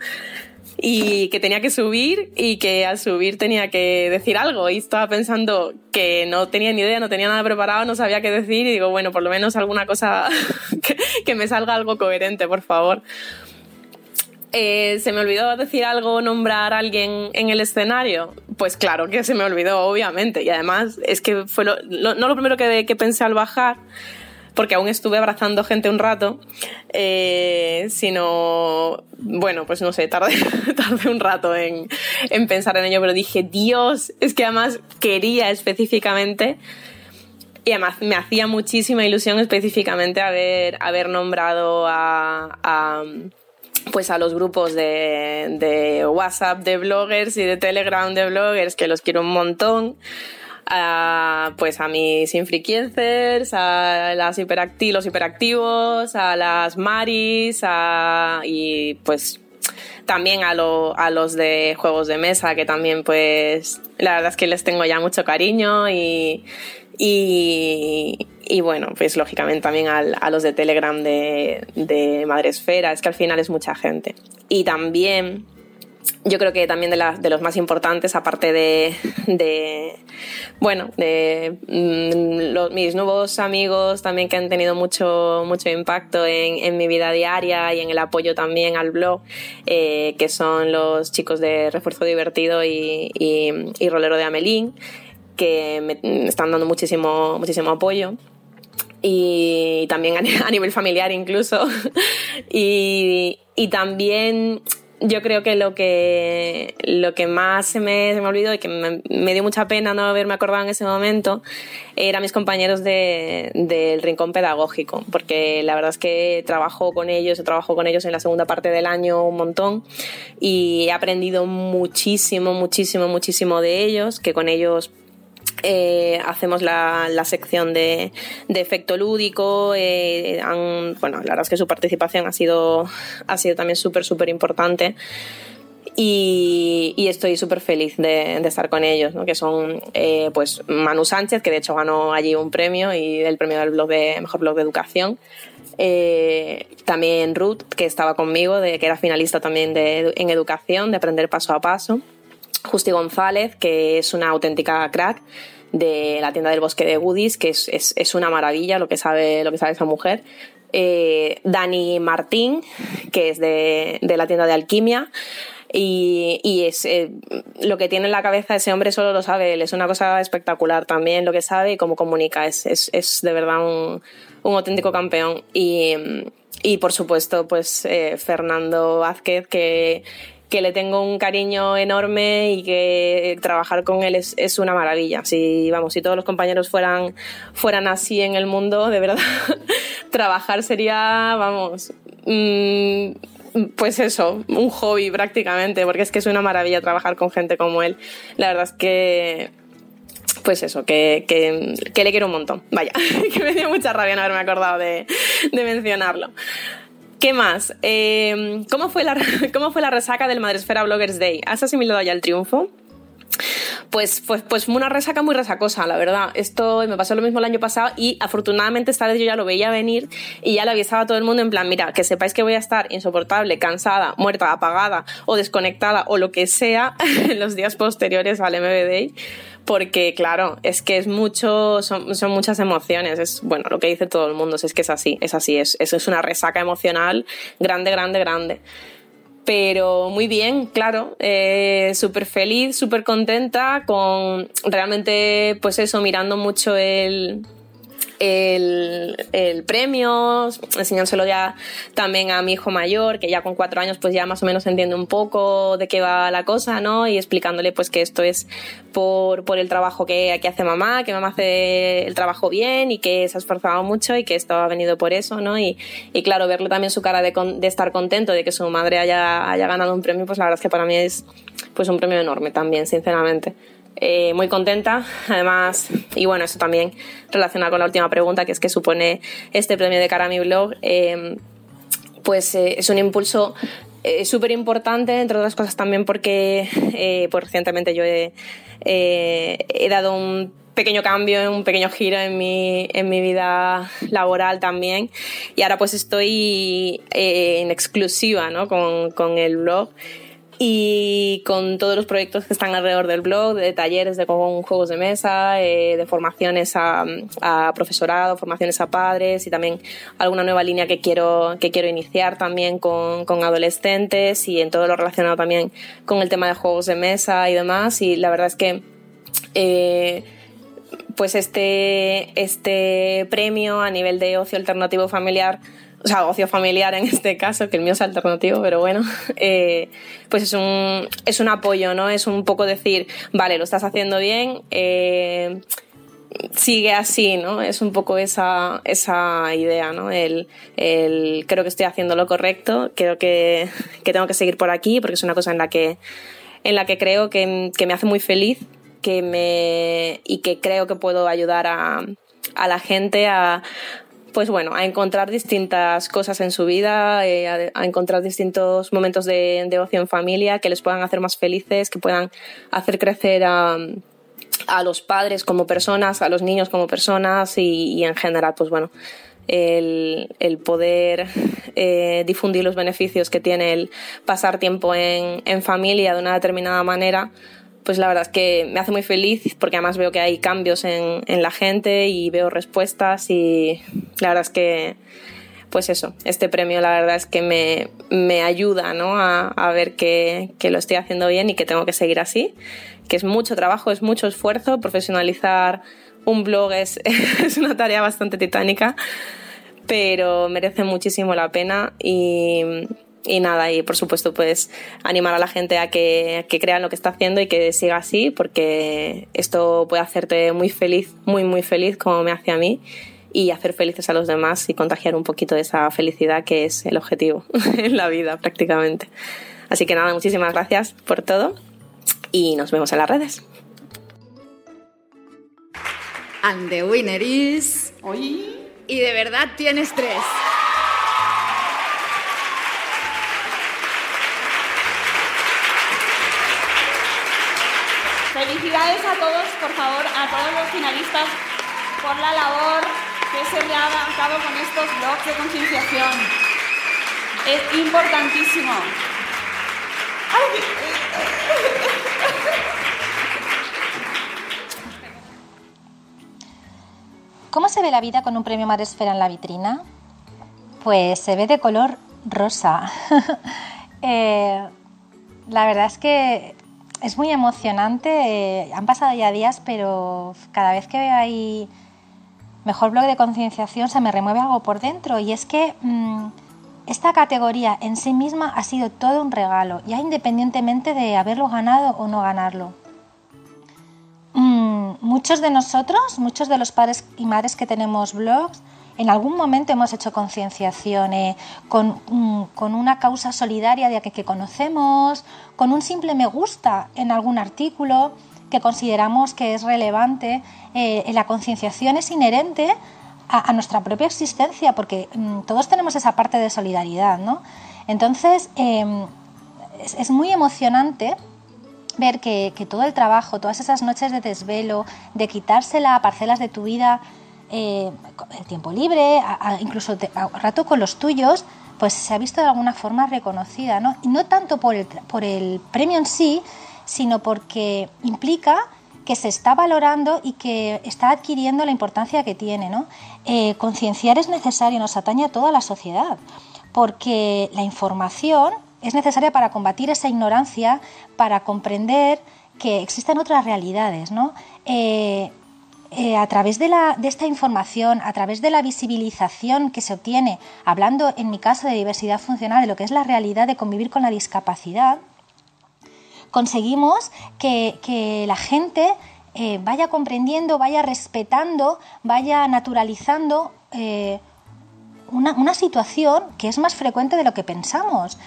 y que tenía que subir y que al subir tenía que decir algo y estaba pensando que no tenía ni idea, no tenía nada preparado, no sabía qué decir y digo, bueno, por lo menos alguna cosa que, que me salga algo coherente, por favor. Eh, ¿Se me olvidó decir algo, nombrar a alguien en el escenario? Pues claro que se me olvidó, obviamente. Y además es que fue lo- no lo primero que, que pensé al bajar, porque aún estuve abrazando gente un rato, eh, sino, bueno, pues no sé, tardé, tardé un rato en, en pensar en ello, pero dije, Dios, es que además quería específicamente y además me hacía muchísima ilusión específicamente haber, haber nombrado a, a, pues a los grupos de, de WhatsApp de bloggers y de Telegram de bloggers, que los quiero un montón. A, pues a mis infriquiencers, a las hiperacti los hiperactivos, a las maris, a, y pues también a, lo- a los de juegos de mesa, que también pues la verdad es que les tengo ya mucho cariño y, y, y bueno, pues lógicamente también a los de Telegram de, de Madresfera, es que al final es mucha gente. Y también yo creo que también de, la- de los más importantes, aparte de, bueno, de mm, mis nuevos amigos también que han tenido mucho, mucho impacto en, en mi vida diaria y en el apoyo también al blog, eh, que son los chicos de Refuerzo Divertido y, y, Rolero de Amelín, que me están dando muchísimo, muchísimo apoyo y también a nivel familiar incluso. y, y también yo creo que lo que, lo que más se me, se me olvidó y que me, dio mucha pena no haberme acordado en ese momento eran mis compañeros de- del rincón pedagógico, porque la verdad es que trabajo con ellos, he trabajado con ellos en la segunda parte del año un montón y he aprendido muchísimo, muchísimo, muchísimo de ellos, que con ellos eh, hacemos la, la sección de, de efecto lúdico. eh, bueno, la verdad es que su participación ha sido, ha sido también súper, súper importante. Y, estoy súper feliz de, estar con ellos, ¿no? que son eh, pues Manu Sánchez, que de hecho ganó allí un premio y el premio del blog de mejor blog de educación. También Ruth, que estaba conmigo, de, que era finalista también de, en educación, de aprender paso a paso. Justi González, que es una auténtica crack de la tienda del bosque de Goodies, que es, es, es una maravilla lo que sabe, lo que sabe esa mujer. Eh, Dani Martín, que es de, de la tienda de alquimia. Y, y es eh, lo que tiene en la cabeza ese hombre solo lo sabe él. Es una cosa espectacular también lo que sabe y cómo comunica. Es, es, es de verdad un, un auténtico campeón. Y, y por supuesto, pues eh, Fernando Vázquez, que, que le tengo un cariño enorme y que trabajar con él es, es, una maravilla. Si, vamos, si todos los compañeros fueran, fueran así en el mundo, de verdad, trabajar sería, vamos, mmm, pues eso, un hobby prácticamente, porque es que es una maravilla trabajar con gente como él. La verdad es que pues eso, que, que, que, le quiero un montón. Vaya, que me dio mucha rabia no haberme acordado de, de mencionarlo. ¿Qué más? Eh, ¿cómo, fue la, ¿Cómo fue la resaca del Madresfera Bloggers Day? ¿Has asimilado ya el triunfo? Pues, pues, pues una resaca muy resacosa, la verdad. Esto me pasó lo mismo el año pasado y afortunadamente esta vez yo ya lo veía venir y ya le avisaba a todo el mundo en plan, mira, que sepáis que voy a estar insoportable, cansada, muerta, apagada o desconectada o lo que sea en los días posteriores al MB Day porque claro, es que es mucho, son, son, muchas emociones, es bueno, lo que dice todo el mundo, es que es así, es así, es, es una resaca emocional grande, grande, grande. Pero muy bien, claro, eh, súper feliz, súper contenta, con realmente, pues eso, mirando mucho el, el, el, premio, enseñándoselo ya también a mi hijo mayor, que ya con cuatro años pues ya más o menos entiende un poco de qué va la cosa, ¿no? Y explicándole pues que esto es por, por el trabajo que, que hace mamá, que mamá hace el trabajo bien y que se ha esforzado mucho y que esto ha venido por eso, ¿no? Y, y claro, verle también su cara de, de estar contento de que su madre haya, haya ganado un premio, pues la verdad es que para mí es pues un premio enorme también, sinceramente. Eh, muy contenta, además, y bueno, eso también relacionado con la última pregunta, que es que supone este premio de cara a mi blog, eh, pues eh, es un impulso eh, súper importante, entre otras cosas también porque pues recientemente yo he, he dado un pequeño cambio, un pequeño giro en mi, en mi vida laboral también. Y ahora pues estoy en exclusiva ¿no? con, con el blog y con todos los proyectos que están alrededor del blog, de talleres de juegos de mesa, eh, de formaciones a, a, profesorado, formaciones a padres y también alguna nueva línea que quiero, que quiero iniciar también con, con adolescentes y en todo lo relacionado también con el tema de juegos de mesa y demás. Y la verdad es que... Eh, pues este, este premio a nivel de ocio alternativo familiar o sea, ocio familiar en este caso, que el mío es alternativo, pero bueno, eh, pues es un, es un apoyo, ¿no? Es un poco decir, vale, lo estás haciendo bien, eh, sigue así, ¿no? Es un poco esa, esa idea, ¿no? El, el, creo que estoy haciendo lo correcto, creo que, que tengo que seguir por aquí, porque es una cosa en la que, en la que creo que, que me hace muy feliz que me, y que creo que puedo ayudar a, a la gente a, pues bueno, a encontrar distintas cosas en su vida, eh, a, encontrar distintos momentos de, de, ocio en familia que les puedan hacer más felices, que puedan hacer crecer a, los padres como personas, a los niños como personas y, y en general, pues bueno, el, poder eh, difundir los beneficios que tiene el pasar tiempo en familia de una determinada manera pues la verdad es que me hace muy feliz porque además veo que hay cambios en, en, la gente y veo respuestas y la verdad es que pues eso, este premio la verdad es que me, me ayuda ¿no? a, a ver que, que, lo estoy haciendo bien y que tengo que seguir así, que es mucho trabajo, es mucho esfuerzo, profesionalizar un blog es, es una tarea bastante titánica, pero merece muchísimo la pena y, y nada, y por supuesto, pues animar a la gente a que, que crean lo que está haciendo y que siga así, porque esto puede hacerte muy feliz, muy, muy feliz, como me hace a mí, y hacer felices a los demás y contagiar un poquito de esa felicidad que es el objetivo en la vida, prácticamente. Así que nada, muchísimas gracias por todo y nos vemos en las redes. And the winner is. Oye. Y de verdad tienes tres. Felicidades a todos, por favor, a todos los finalistas por la labor que se lleva a cabo con estos blogs de concienciación. Es importantísimo. ¿Cómo se ve la vida con un premio Madresfera en la vitrina? Pues se ve de color rosa. Eh, la verdad es que es muy emocionante. eh, han pasado ya días, pero cada vez que veo ahí mejor blog de concienciación se me remueve algo por dentro. Y es que mm, esta categoría en sí misma ha sido todo un regalo, ya independientemente de haberlo ganado o no ganarlo. Mm, muchos de nosotros, muchos de los padres y madres que tenemos blogs, en algún momento hemos hecho concienciación eh, con, mm, con una causa solidaria de que, que conocemos, con un simple me gusta en algún artículo que consideramos que es relevante. Eh, la concienciación es inherente a, nuestra propia existencia porque mm, todos tenemos esa parte de solidaridad, ¿no? Entonces, es, es muy emocionante ver que, que todo el trabajo, todas esas noches de desvelo, de quitársela a parcelas de tu vida, eh, el tiempo libre, incluso te- rato con los tuyos, pues se ha visto de alguna forma reconocida, ¿no? Y no tanto por el, por el premio en sí, sino porque implica que se está valorando y que está adquiriendo la importancia que tiene, ¿no? Eh, concienciar es necesario, nos atañe a toda la sociedad, porque la información es necesaria para combatir esa ignorancia, para comprender que existen otras realidades, ¿no? Eh, eh, a través de, la, de esta información, a través de la visibilización que se obtiene, hablando en mi caso de diversidad funcional, de lo que es la realidad de convivir con la discapacidad, conseguimos que, que la gente eh, vaya comprendiendo, vaya respetando, vaya naturalizando eh, una, una situación que es más frecuente de lo que pensamos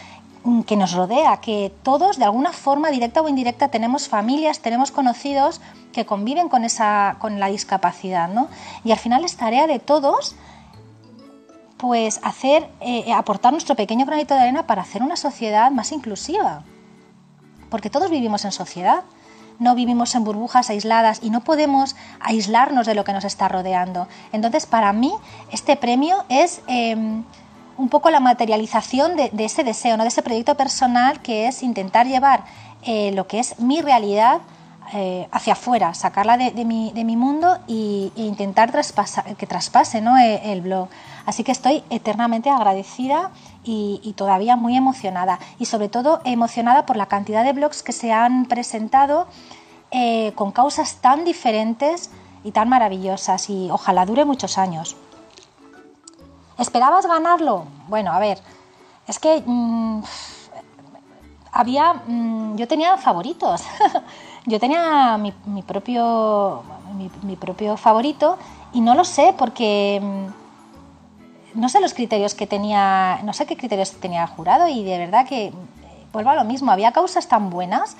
que nos rodea, que todos de alguna forma directa o indirecta tenemos familias, tenemos conocidos que conviven con esa con la discapacidad, ¿no? Y al final es tarea de todos pues hacer eh, aportar nuestro pequeño granito de arena para hacer una sociedad más inclusiva. Porque todos vivimos en sociedad, no vivimos en burbujas aisladas y no podemos aislarnos de lo que nos está rodeando. Entonces, para mí, este premio es eh, un poco la materialización de, ese deseo, ¿no? de ese proyecto personal que es intentar llevar eh, lo que es mi realidad eh, hacia afuera, sacarla de, mi, mundo e intentar que traspase ¿no? el, el blog. Así que estoy eternamente agradecida y, y todavía muy emocionada. Y sobre todo emocionada por la cantidad de blogs que se han presentado eh, con causas tan diferentes y tan maravillosas. Y ojalá dure muchos años. ¿Esperabas ganarlo? Bueno, a ver, es que mm, había, mm, yo tenía favoritos. yo tenía mi, mi propio, mi, propio favorito y no lo sé porque mm, no sé los criterios que tenía, no sé qué criterios tenía el jurado y de verdad que vuelvo a lo mismo, había causas tan buenas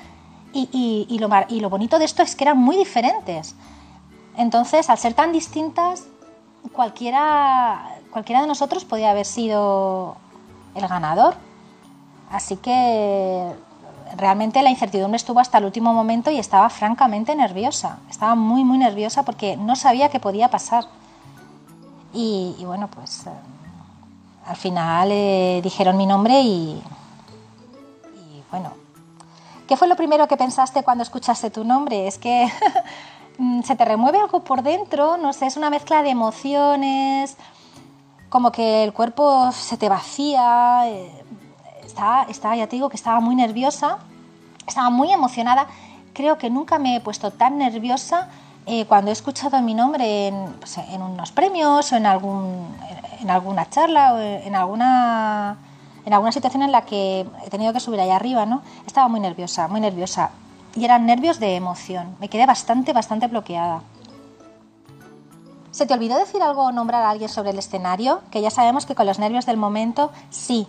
y, y- y lo, y lo bonito de esto es que eran muy diferentes. Entonces, al ser tan distintas, cualquiera, cualquiera de nosotros podía haber sido el ganador. Así que realmente la incertidumbre estuvo hasta el último momento y estaba francamente nerviosa. Estaba muy, muy nerviosa porque no sabía qué podía pasar. Y, bueno, pues eh, al final eh, dijeron mi nombre y, y bueno. ¿Qué fue lo primero que pensaste cuando escuchaste tu nombre? Es que mm, se te remueve algo por dentro, no sé, es una mezcla de emociones, como que el cuerpo se te vacía. eh, Estaba, ya te digo que estaba muy nerviosa, estaba muy emocionada. Creo que nunca me he puesto tan nerviosa eh, cuando he escuchado mi nombre en, pues, en unos premios o en, algún, en alguna charla o en alguna, en alguna situación en la que he tenido que subir allá arriba, ¿no? Estaba muy nerviosa, muy nerviosa. Y eran nervios de emoción. Me quedé bastante, bastante bloqueada. ¿Se te olvidó decir algo o nombrar a alguien sobre el escenario? Que ya sabemos que con los nervios del momento, sí.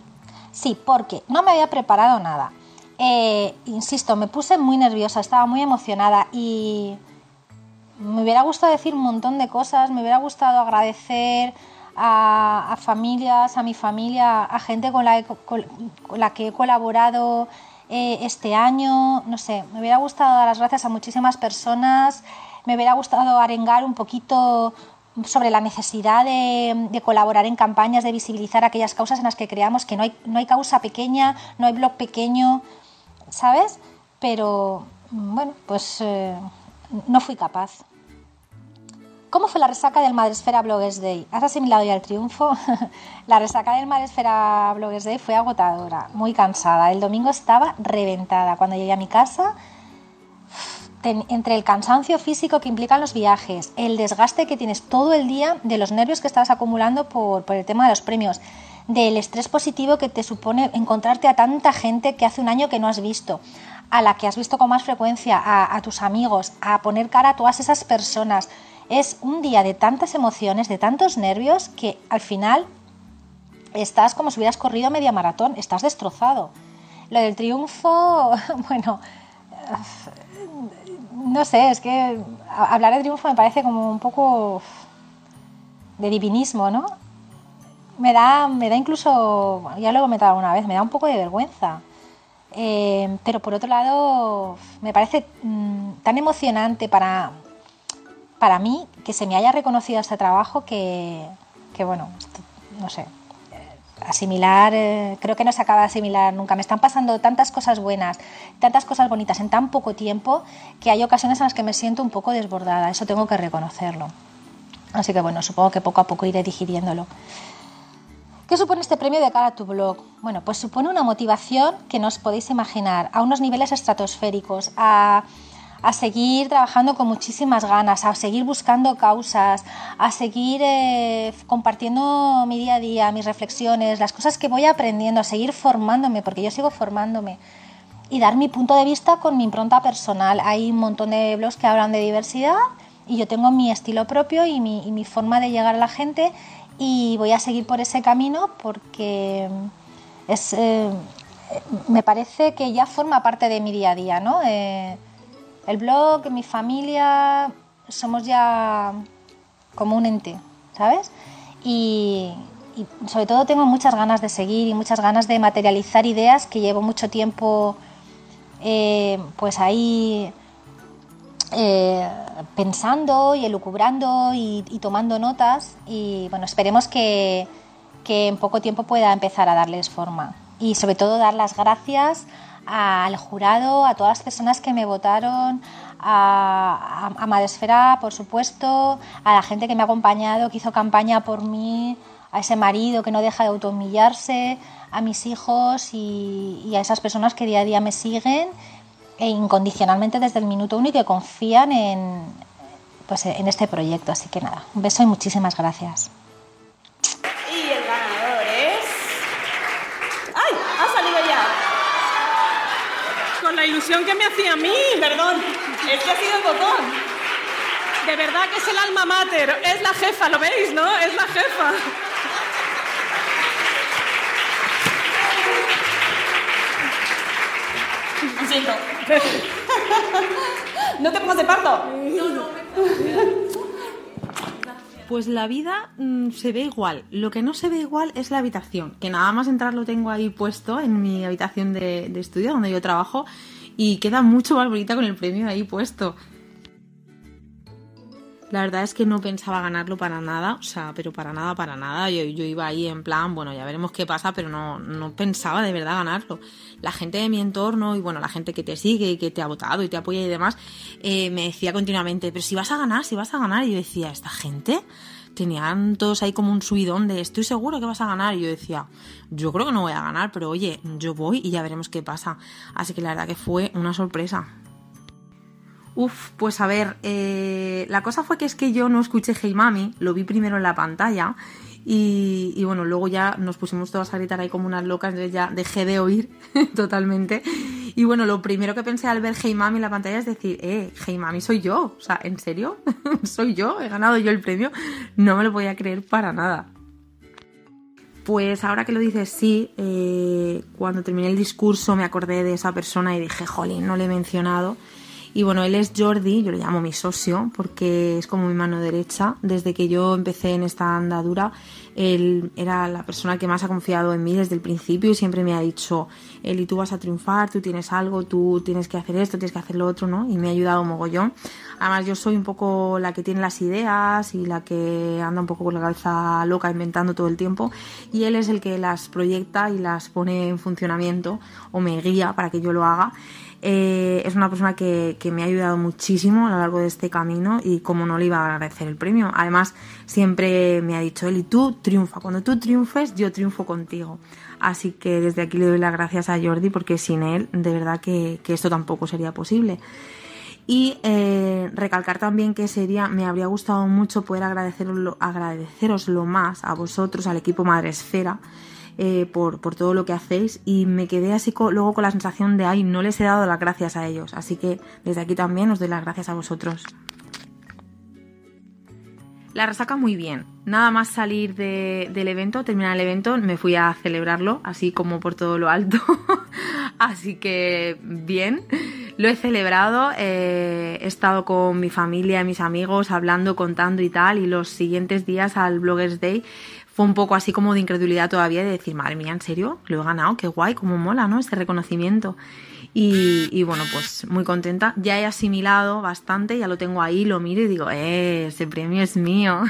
Sí, porque no me había preparado nada. Eh, insisto, me puse muy nerviosa, estaba muy emocionada y me hubiera gustado decir un montón de cosas, me hubiera gustado agradecer a, familias, a mi familia, a gente con la que he colaborado eh, este año, no sé, me hubiera gustado dar las gracias a muchísimas personas, me hubiera gustado arengar un poquito sobre la necesidad de, colaborar en campañas, de visibilizar aquellas causas en las que creamos que no hay, no hay causa pequeña, no hay blog pequeño, ¿sabes? Pero bueno, pues eh, no fui capaz. ¿Cómo fue la resaca del Madresfera Bloggers Day? ¿Has asimilado ya el triunfo? la resaca del Madresfera Bloggers Day fue agotadora, muy cansada. El domingo estaba reventada. Cuando llegué a mi casa, entre el cansancio físico que implican los viajes, el desgaste que tienes todo el día de los nervios que estabas acumulando por, el tema de los premios, del estrés positivo que te supone encontrarte a tanta gente que hace un año que no has visto, a la que has visto con más frecuencia, a tus amigos, a poner cara a todas esas personas. Es un día de tantas emociones, de tantos nervios, que al final estás como si hubieras corrido media maratón, estás destrozado. Lo del triunfo, bueno, no sé, es que hablar de triunfo me parece como un poco de divinismo, ¿no? Me da, me da incluso, ya lo he comentado alguna vez, me da un poco de vergüenza. Eh, pero por otro lado, me parece mm, tan emocionante para, para mí que se me haya reconocido este trabajo que, que bueno, no sé, asimilar, eh, creo que no se acaba de asimilar nunca. Me están pasando tantas cosas buenas, tantas cosas bonitas en tan poco tiempo que hay ocasiones en las que me siento un poco desbordada, eso tengo que reconocerlo. Así que bueno, supongo que poco a poco iré digiriéndolo. ¿Qué supone este premio de cara a tu blog? Bueno, pues supone una motivación que no os podéis imaginar, a unos niveles estratosféricos, a, a seguir trabajando con muchísimas ganas, a seguir buscando causas, a seguir eh, compartiendo mi día a día, mis reflexiones, las cosas que voy aprendiendo, a seguir formándome, porque yo sigo formándome y dar mi punto de vista con mi impronta personal. Hay un montón de blogs que hablan de diversidad y yo tengo mi estilo propio y mi, forma de llegar a la gente y voy a seguir por ese camino porque es, eh, me parece que ya forma parte de mi día a día, ¿no? Eh, el blog, mi familia, somos ya como un ente, ¿sabes? Y, y sobre todo tengo muchas ganas de seguir y muchas ganas de materializar ideas que llevo mucho tiempo eh, pues ahí eh, pensando y elucubrando y, y tomando notas y bueno, esperemos que, que en poco tiempo pueda empezar a darles forma y sobre todo dar las gracias al jurado, a todas las personas que me votaron, a, a, Madresfera, por supuesto, a la gente que me ha acompañado, que hizo campaña por mí, a ese marido que no deja de autohumillarse, a mis hijos y, y a esas personas que día a día me siguen e incondicionalmente desde el minuto uno y que confían en, pues, en este proyecto. Así que nada, un beso y muchísimas gracias. Y el ganador es. ¡Ay! ¡Ha salido ya! Con la ilusión que me hacía a mí. Perdón, es que ha sido el botón. De verdad que es el alma mater. Es la jefa, ¿lo veis, no? Es la jefa. Lo siento. ¿No te pongas de parto? Pues la vida mm, se ve igual. Lo que no se ve igual es la habitación. Que nada más entrar lo tengo ahí puesto en mi habitación de, de estudio donde yo trabajo y queda mucho más bonita con el premio ahí puesto. La verdad es que no pensaba ganarlo para nada, o sea, pero para nada, para nada. Yo, yo iba ahí en plan, bueno, ya veremos qué pasa, pero no, no pensaba de verdad ganarlo. La gente de mi entorno y bueno, la gente que te sigue y que te ha votado y te apoya y demás, eh, me decía continuamente, pero si vas a ganar, si vas a ganar. Y yo decía, ¿esta gente? Tenían todos ahí como un subidón de estoy seguro que vas a ganar. Y yo decía, yo creo que no voy a ganar, pero oye, yo voy y ya veremos qué pasa. Así que la verdad que fue una sorpresa. Uf, pues a ver, eh, la cosa fue que es que yo no escuché Hey Mami, lo vi primero en la pantalla y, bueno, luego ya nos pusimos todas a gritar ahí como unas locas, entonces ya dejé de oír totalmente. Y bueno, lo primero que pensé al ver Hey Mami en la pantalla es decir, eh, Hey Mami soy yo, o sea, ¿en serio? ¿Soy yo? ¿He ganado yo el premio? No me lo podía creer para nada. Pues ahora que lo dices, sí, eh, cuando terminé el discurso me acordé de esa persona y dije, jolín, no le he mencionado. Y bueno, él es Jordi, yo le llamo mi socio, porque es como mi mano derecha. Desde que yo empecé en esta andadura, él era la persona que más ha confiado en mí desde el principio y siempre me ha dicho, Eli, tú vas a triunfar, tú tienes algo, tú tienes que hacer esto, tienes que hacer lo otro, ¿no? Y me ha ayudado mogollón. Además, yo soy un poco la que tiene las ideas y la que anda un poco con la cabeza loca inventando todo el tiempo. Y él es el que las proyecta y las pone en funcionamiento o me guía para que yo lo haga. Eh, es una persona que, que, me ha ayudado muchísimo a lo largo de este camino y como no le iba a agradecer el premio. Además, siempre me ha dicho él, y tú triunfa, cuando tú triunfes, yo triunfo contigo. Así que desde aquí le doy las gracias a Jordi porque sin él, de verdad que, que esto tampoco sería posible. Y eh, recalcar también que sería, me habría gustado mucho poder agradeceroslo, agradeceroslo más a vosotros, al equipo Madresfera, eh, por, por, todo lo que hacéis y me quedé así luego con la sensación de, ay, no les he dado las gracias a ellos. Así que desde aquí también os doy las gracias a vosotros. La resaca muy bien. Nada más salir de, del evento, terminar el evento, me fui a celebrarlo, así como por todo lo alto. así que bien, lo he celebrado. Eh, he estado con mi familia, mis amigos, hablando, contando y tal. Y los siguientes días al Bloggers Day fue un poco así como de incredulidad todavía de decir, madre mía, ¿en serio? Lo he ganado, qué guay, cómo mola, ¿no? Este reconocimiento. Y, y, bueno, pues muy contenta. Ya he asimilado bastante, ya lo tengo ahí, lo miro y digo, eh, ese premio es mío.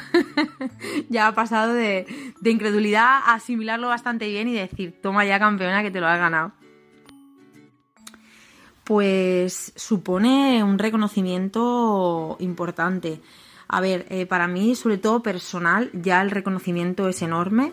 ya ha pasado de, de incredulidad a asimilarlo bastante bien y decir, toma ya campeona que te lo has ganado. Pues supone un reconocimiento importante. A ver, eh, para mí, sobre todo personal, ya el reconocimiento es enorme.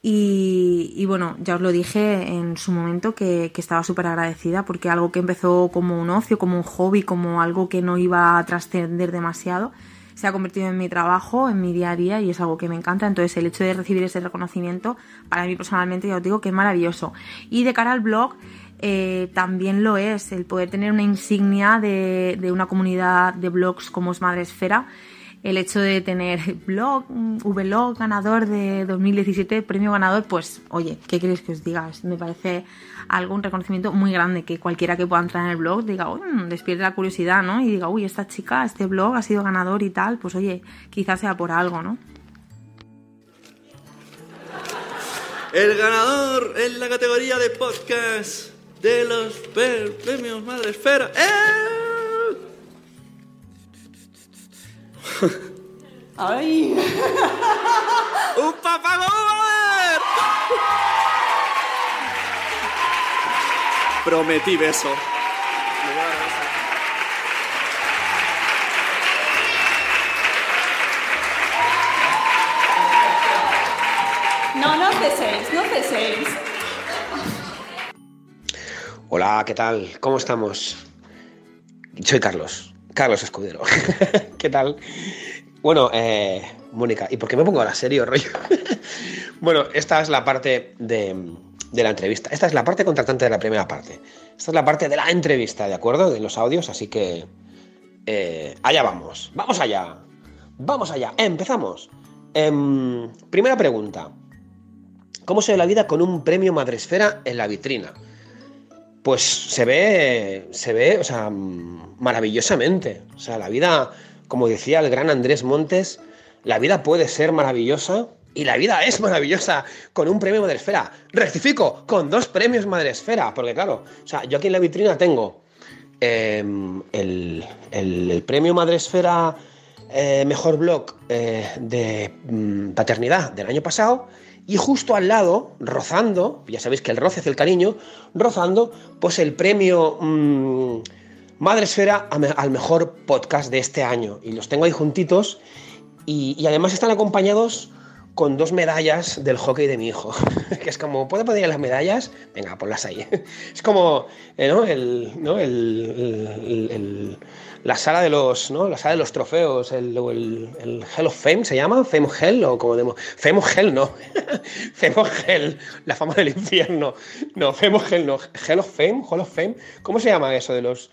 Y, bueno, ya os lo dije en su momento que, estaba súper agradecida porque algo que empezó como un ocio, como un hobby, como algo que no iba a trascender demasiado, se ha convertido en mi trabajo, en mi día a día y es algo que me encanta. Entonces el hecho de recibir ese reconocimiento, para mí personalmente, ya os digo que es maravilloso. Y de cara al blog, eh, también lo es el poder tener una insignia de, de una comunidad de blogs como es Madresfera el hecho de tener blog, vlog ganador de 2017, premio ganador, pues oye, ¿qué queréis que os diga? Me parece algún reconocimiento muy grande que cualquiera que pueda entrar en el blog diga, uy, despierte la curiosidad, ¿no? Y diga, uy, esta chica, este blog ha sido ganador y tal, pues oye, quizás sea por algo, ¿no? El ganador en la categoría de podcast de los premios Madre Esfera es... ¡Ay! ¡Un papagol! Prometí beso. No, no ceséis, no ceséis. Hola, ¿qué tal? ¿Cómo estamos? Soy Carlos, Carlos Escudero. ¿Qué tal? Bueno, eh, Mónica, ¿y por qué me pongo ahora serio, rollo? bueno, esta es la parte de, la entrevista. Esta es la parte contratante de la primera parte. Esta es la parte de la entrevista, ¿de acuerdo? De los audios, así que... Eh, allá vamos. Vamos allá. Vamos allá. Empezamos. Eh, primera pregunta. ¿Cómo se ve la vida con un premio Madresfera en la vitrina? Pues se ve, se ve, o sea, maravillosamente. O sea, la vida como decía el gran Andrés Montes, la vida puede ser maravillosa y la vida es maravillosa con un premio Madresfera. Rectifico, con dos premios Madresfera, porque claro, o sea, yo aquí en la vitrina tengo el, el, el, premio Madresfera eh, Mejor Blog eh, de mm, Paternidad del año pasado y justo al lado, rozando, ya sabéis que el roce hace el cariño, rozando, pues el premio... Mmm, Madresfera al mejor podcast de este año. Y los tengo ahí juntitos. Y, además están acompañados con dos medallas del hockey de mi hijo. que es como, ¿puedo poner las medallas? Venga, ponlas ahí. es como, eh, ¿no? El, ¿no? El, la sala de los, ¿no? La sala de los trofeos, el, el, Hell of Fame se llama, Fame Hell o como demo, Fame Hell no, Fame Hell, la fama del infierno, no, Fame Hell no, Hell of Fame, Hall of Fame, ¿cómo se llama eso de los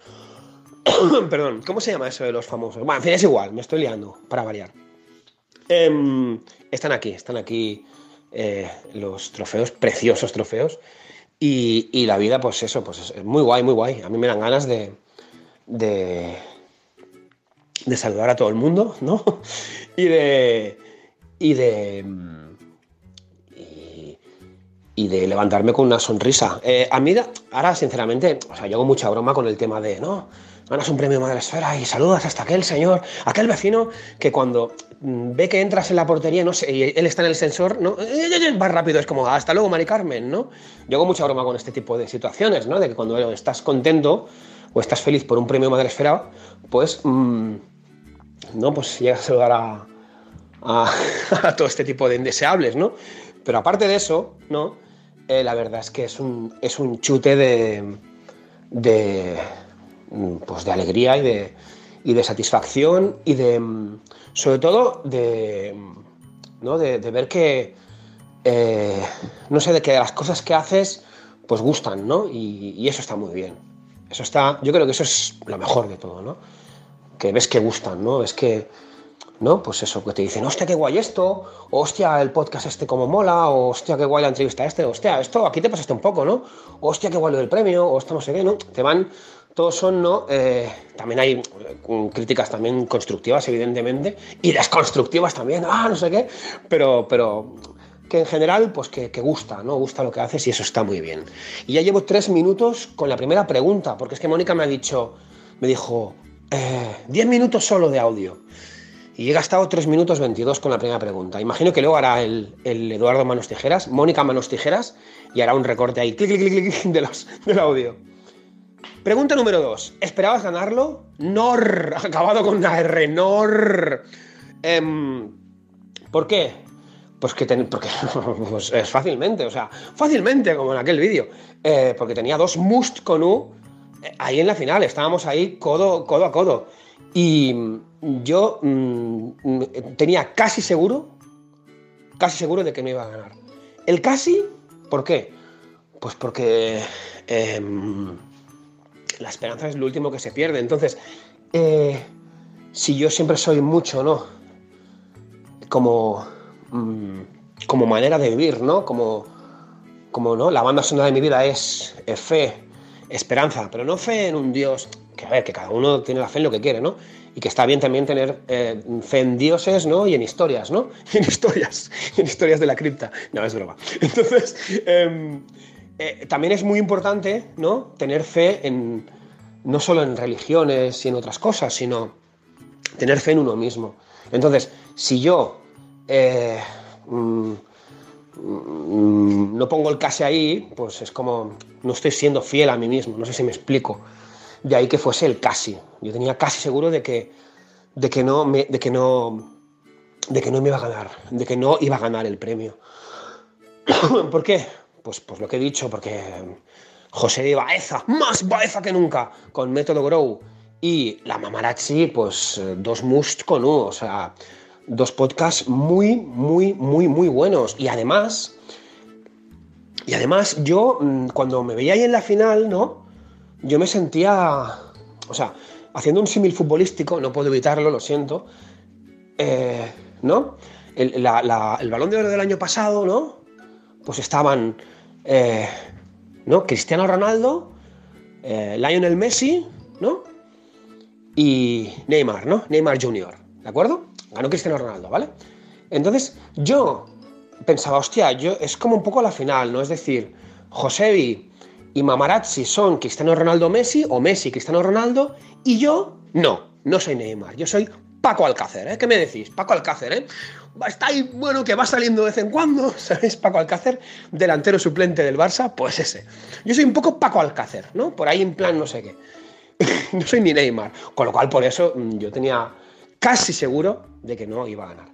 Perdón, ¿cómo se llama eso de los famosos? Bueno, en fin, es igual, me estoy liando, para variar. Eh, están aquí, están aquí eh, los trofeos, preciosos trofeos. Y, y, la vida, pues eso, pues es muy guay, muy guay. A mí me dan ganas de, de, de saludar a todo el mundo, ¿no? Y de. Y de. Y, de levantarme con una sonrisa. Eh, a mí, ahora, sinceramente, o sea, yo hago mucha broma con el tema de, no, ganas un premio Madre Esfera y saludas hasta aquel señor, aquel vecino que cuando mm, ve que entras en la portería, no sé, y él está en el sensor, ¿no? Va rápido, es como, hasta luego, Mari Carmen, ¿no? Yo hago mucha broma con este tipo de situaciones, ¿no? De que cuando estás contento o estás feliz por un premio Madre Esfera, pues, mm, no, pues llegas a saludar a, todo este tipo de indeseables, ¿no? Pero aparte de eso, ¿no? Eh, la verdad es que es un, es un chute de, de, pues de alegría y de, y de satisfacción y de, sobre todo, de, ¿no? de, de ver que, eh, no sé, de que las cosas que haces, pues gustan, ¿no? Y, y eso está muy bien. Eso está, yo creo que eso es lo mejor de todo, ¿no? Que ves que gustan, ¿no? Ves que, ¿no? Pues eso, que te dicen, hostia, qué guay esto, o, hostia, el podcast este como mola, o hostia, qué guay la entrevista este, hostia, esto aquí te pasaste un poco, ¿no? O, hostia, qué guay lo del premio, o esto no sé qué, ¿no? Te van, todos son, ¿no? Eh, también hay eh, críticas también constructivas, evidentemente, y desconstructivas también, ah, no sé qué, pero, pero que en general, pues que, que gusta, ¿no? Gusta lo que haces y eso está muy bien. Y ya llevo tres minutos con la primera pregunta, porque es que Mónica me ha dicho, me dijo, eh, 10 minutos solo de audio. Y he gastado 3 minutos 22 con la primera pregunta. Imagino que luego hará el, el Eduardo Manos Tijeras, Mónica Manos Tijeras, y hará un recorte ahí, clic, clic, clic, clic, de los, del audio. Pregunta número 2. ¿Esperabas ganarlo? Nor. Acabado con una R. Nor. Em, ¿Por qué? Pues que ten- porque pues es fácilmente, o sea, fácilmente, como en aquel vídeo. Eh, porque tenía dos must con U eh, ahí en la final. Estábamos ahí codo, codo a codo. Y yo mm, mm, tenía casi seguro, casi seguro de que no iba a ganar. El casi, ¿por qué? Pues porque em, la esperanza es lo último que se pierde. Entonces, eh, si yo siempre soy mucho, ¿no? Como, mm, como manera de vivir, ¿no? Como, como, ¿no? La banda sonora de mi vida es, es fe, esperanza, pero no fe en un Dios, que a ver, que cada uno tiene la fe en lo que quiere, ¿no? Y que está bien también tener eh, fe en dioses, ¿no? Y en historias, ¿no? Y en historias, y en historias de la cripta. No, es broma. Entonces, em, eh, también es muy importante, ¿no? Tener fe en, no solo en religiones y en otras cosas, sino tener fe en uno mismo. Entonces, si yo eh, mm, no pongo el casi ahí, pues es como no estoy siendo fiel a mí mismo, no sé si me explico. De ahí que fuese el casi. Yo tenía casi seguro de que, de que no me, de que no de que no me iba a ganar, de que no iba a ganar el premio. ¿Por qué? Pues, pues lo que he dicho, porque José de Baeza, más Baeza que nunca, con Método Grow, y la Mamarazzi, pues eh, dos must con U, o sea, dos podcasts muy, muy, muy, muy buenos. Y además, y además yo, mm, cuando me veía ahí en la final, ¿no? Yo me sentía, o sea, haciendo un símil futbolístico, no puedo evitarlo, lo siento, eh, ¿no? El, el balón de oro del año pasado, ¿no? Pues estaban, eh, ¿no? Cristiano Ronaldo, eh, Lionel Messi, ¿no? Y Neymar, ¿no? Neymar Jr., ¿de acuerdo? Ganó Cristiano Ronaldo, ¿vale? Entonces, yo pensaba, hostia, yo, es como un poco la final, ¿no? Es decir, Josevi y Mamarazzi son Cristiano Ronaldo Messi o Messi Cristiano Ronaldo y yo no, no soy Neymar, yo soy Paco Alcácer, ¿eh? ¿Qué me decís? Paco Alcácer, ¿eh? Está ahí, bueno, que va saliendo de vez en cuando, ¿sabéis? Paco Alcácer, delantero suplente del Barça, pues ese. Yo soy un poco Paco Alcácer, ¿no? Por ahí en plan no sé qué. no soy ni Neymar, con lo cual por eso mm, yo tenía casi seguro de que no iba a ganar.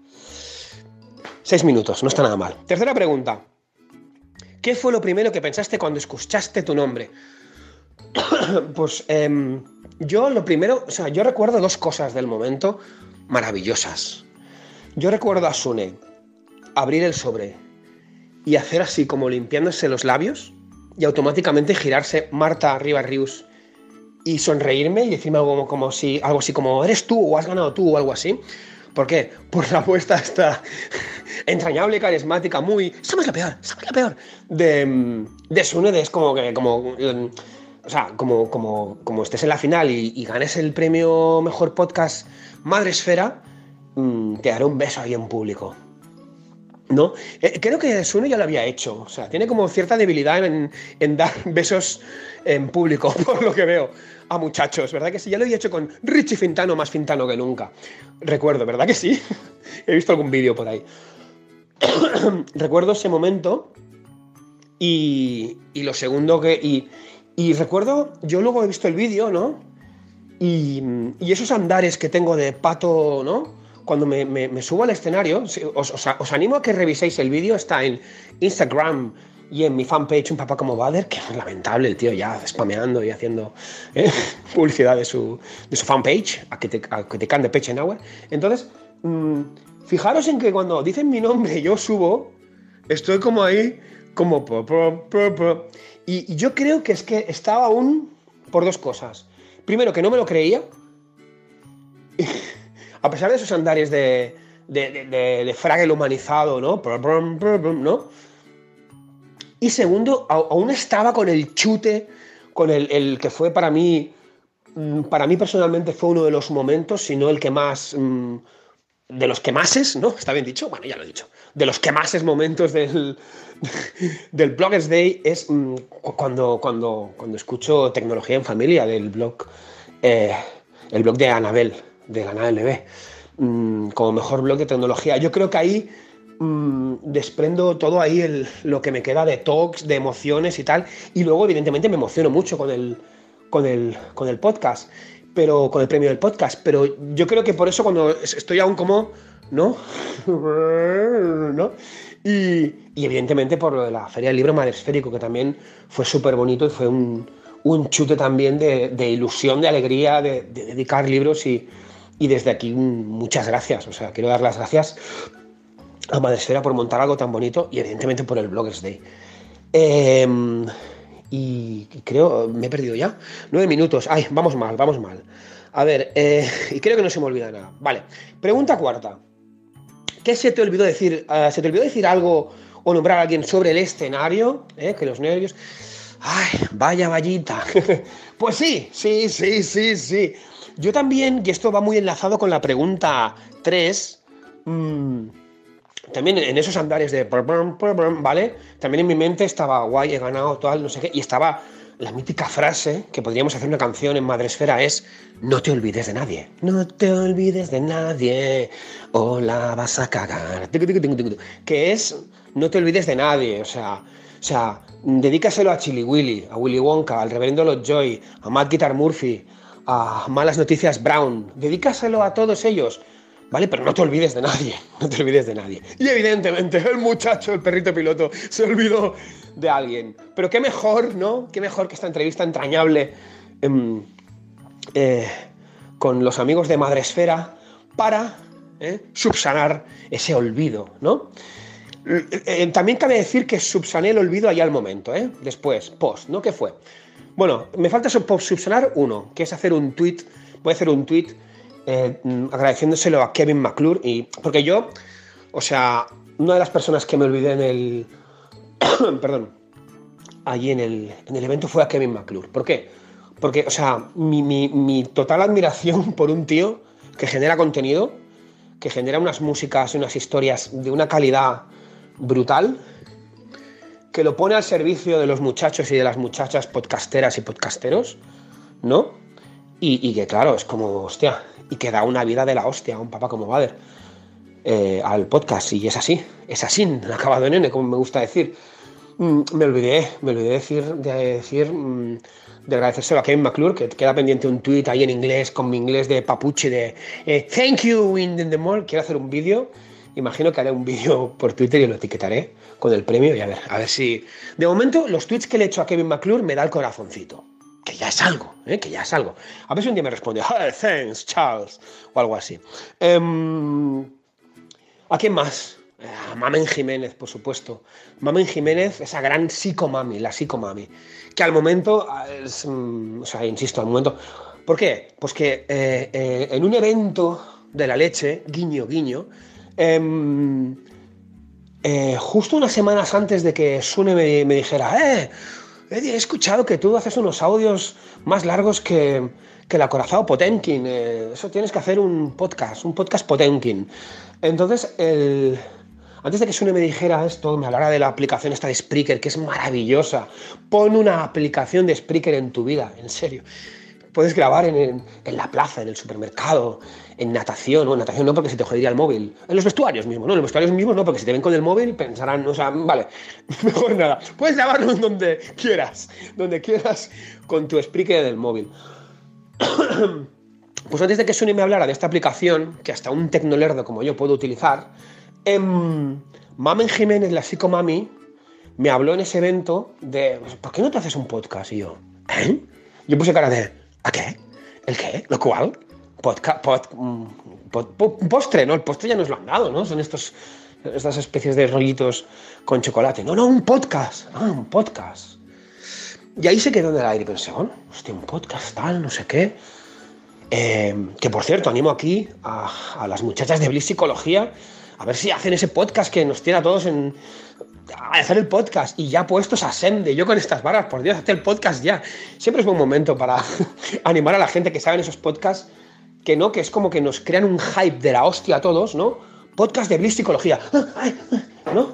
Seis minutos, no está nada mal. Tercera pregunta. ¿Qué fue lo primero que pensaste cuando escuchaste tu nombre? pues em, yo lo primero, o sea, yo recuerdo dos cosas del momento maravillosas. Yo recuerdo a Sune abrir el sobre y hacer así como limpiándose los labios y automáticamente girarse Marta Rivas Rius y sonreírme y decirme algo como, como si, algo así como eres tú o has ganado tú o algo así. ¿Por qué? Por la apuesta esta entrañable, carismática, muy. Somos la peor, somos la peor. De, de Sune, de es como que. Como, o sea, como, como, como estés en la final y, y ganes el premio Mejor Podcast Madre Esfera, mm, te daré un beso ahí en público. ¿No? Eh, creo que Sune ya lo había hecho. O sea, tiene como cierta debilidad en, en dar besos en público, por lo que veo, a muchachos. ¿Verdad que sí? Ya lo había hecho con Richie Fintano, más Fintano que nunca. Recuerdo, ¿verdad que sí? He visto algún vídeo por ahí. Recuerdo ese momento y, y lo segundo que... Y, y recuerdo, yo luego he visto el vídeo, ¿no? Y, y esos andares que tengo de pato, ¿no? Cuando me, me- me subo al escenario, os, os- os animo a que reviséis el vídeo, está en Instagram y en mi fanpage, un papá como Bader, que es lamentable el tío ya spameando y haciendo ¿eh? publicidad de su, de su fanpage, a que te, a que te can de peche hour. Entonces, mm, fijaros en que cuando dicen mi nombre y yo subo, estoy como ahí, como... po, po, po. Y, y yo creo que es que estaba aún por dos cosas. Primero, que no me lo creía, a pesar de esos andares de, de, de, de- de humanizado, ¿no? ¿no? Y segundo, aún estaba con el chute, con el, el que fue para mí, mm, para mí personalmente fue uno de los momentos, si no el que más, mm, de los que máses, ¿no? ¿Está bien dicho? Bueno, ya lo he dicho. De los que máses momentos del, del Bloggers Day es mm, cu- cuando, cuando, cuando escucho Tecnología en Familia del blog, eh, el blog de Anabel, de la NLB, mm, como mejor blog de tecnología. Yo creo que ahí mm, desprendo todo ahí el- lo que me queda de talks, de emociones y tal. Y luego, evidentemente, me emociono mucho con el, con el, con el podcast, pero con el premio del podcast. Pero yo creo que por eso cuando es- estoy aún como, ¿no? ¿No? Y, y evidentemente por lo de la Feria del Libro Madresférico, que también fue súper bonito y fue un, un chute también de, de ilusión, de alegría, de dedicar libros y, y desde aquí muchas gracias. O sea, quiero dar las gracias a Madresfera por montar algo tan bonito y evidentemente por el Bloggers Day. Em, y creo, me he perdido ya. Nueve minutos. Ay, vamos mal, vamos mal. A ver, eh, y creo que no se me olvida nada. Vale, pregunta cuarta. ¿Qué se te olvidó decir? Ah, ¿Se te olvidó decir algo o nombrar a alguien sobre el escenario? ¿Eh? Que los nervios. Ay, vaya vallita. pues sí, sí, sí, sí, sí. Yo también, y esto va muy enlazado con la pregunta 3, mm, también en esos andares de... ¿Vale? También en mi mente estaba guay, he ganado, tal, no sé qué. Y estaba la mítica frase que podríamos hacer una canción en Madresfera es no te olvides de nadie. No te olvides de nadie o la vas a cagar. Que es no te olvides de nadie. O sea, o sea, dedícaselo a Chili Willy, a Willy Wonka, al reverendo Lovejoy, a Matt Guitar Murphy, a Malas Noticias Brown. Dedícaselo a todos ellos. ¿Vale? Pero no te olvides de nadie, no te olvides de nadie. Y evidentemente el muchacho, el perrito piloto, se olvidó de alguien. Pero qué mejor, ¿no? Qué mejor que esta entrevista entrañable em, eh, con los amigos de Madresfera para eh, subsanar ese olvido, ¿no? Eh, también cabe decir que subsané el olvido allá al momento, ¿eh? Después, post, ¿no? ¿Qué fue? Bueno, me falta subsanar uno, que es hacer un tweet. Voy a hacer un tweet eh, agradeciéndoselo a Kevin McClure. Y, porque yo, o sea, una de las personas que me olvidé en el. perdón. Allí en el, en el evento fue a Kevin McClure. ¿Por qué? Porque, o sea, mi, mi- mi total admiración por un tío que genera contenido, que genera unas músicas y unas historias de una calidad brutal, que lo pone al servicio de los muchachos y de las muchachas podcasteras y podcasteros, ¿no? Y, y que, claro, es como, hostia, y que da una vida de la hostia a un papá como Bader eh, al podcast, y es así, es así, acabado en N, como me gusta decir. Mm, me olvidé, me olvidé decir, de decir, mm, de agradecérselo a Kevin McClure, que queda pendiente un tweet ahí en inglés, con mi inglés de papuche, de eh, thank you in the mall. Quiero hacer un vídeo, imagino que haré un vídeo por Twitter y lo etiquetaré con el premio y a ver, a ver si. De momento, los tweets que le he hecho a Kevin McClure me da el corazoncito. Que ya es algo, ¿eh? que ya es algo. A ver si un día me responde, "Hey, thanks, Charles, o algo así. Em, ¿A quién más? A Mamen Jiménez, por supuesto. Mamen Jiménez, esa gran psicomami, la psicomami. Que al momento, mm, o sea, insisto, al momento. ¿Por qué? Pues que eh, eh, en un evento de la leche, guiño, guiño, em, eh, justo unas semanas antes de que Sune me, dijera, eh, he escuchado que tú haces unos audios más largos que, que el acorazado Potenkin. eh, eso tienes que hacer un podcast, un podcast Potenkin. Entonces, el... antes de que Sune me dijera esto, me hablara de la aplicación esta de Spreaker, que es maravillosa. Pon una aplicación de Spreaker en tu vida, en serio. Puedes grabar en- en la plaza, en el supermercado, en natación, o en natación no porque se te jodería el móvil. En los vestuarios mismos, no, en los vestuarios mismos no, porque si te ven con el móvil pensarán, o sea, vale, mejor nada. Puedes grabarlo en donde quieras, donde quieras con tu Spreaker del móvil. Pues antes de que Sony me hablara de esta aplicación, que hasta un tecnolerdo como yo puedo utilizar, em, Mamen Jiménez, la psicomami, me habló en ese evento de, pues, ¿por qué no te haces un podcast? Y yo, ¿eh? Yo puse cara de, ¿a qué? ¿El qué? ¿Lo cual? Podcast, pod, postre, ¿no? El postre ya nos lo han dado, ¿no? Son estos, estas especies de rollitos con chocolate. No, no, un podcast. Ah, un podcast. Y ahí se quedó en el aire pensé, bueno, hostia, un podcast tal, no sé qué. Eh, que por cierto, animo aquí a, a las muchachas de Bliss Psicología a ver si hacen ese podcast que nos tiene a todos en. a hacer el podcast y ya puestos a Sende. Yo con estas barras, por Dios, hacer el podcast ya. Siempre es buen momento para animar a la gente que sabe en esos podcasts que no, que es como que nos crean un hype de la hostia a todos, ¿no? Podcast de Bliss Psicología, ¿no?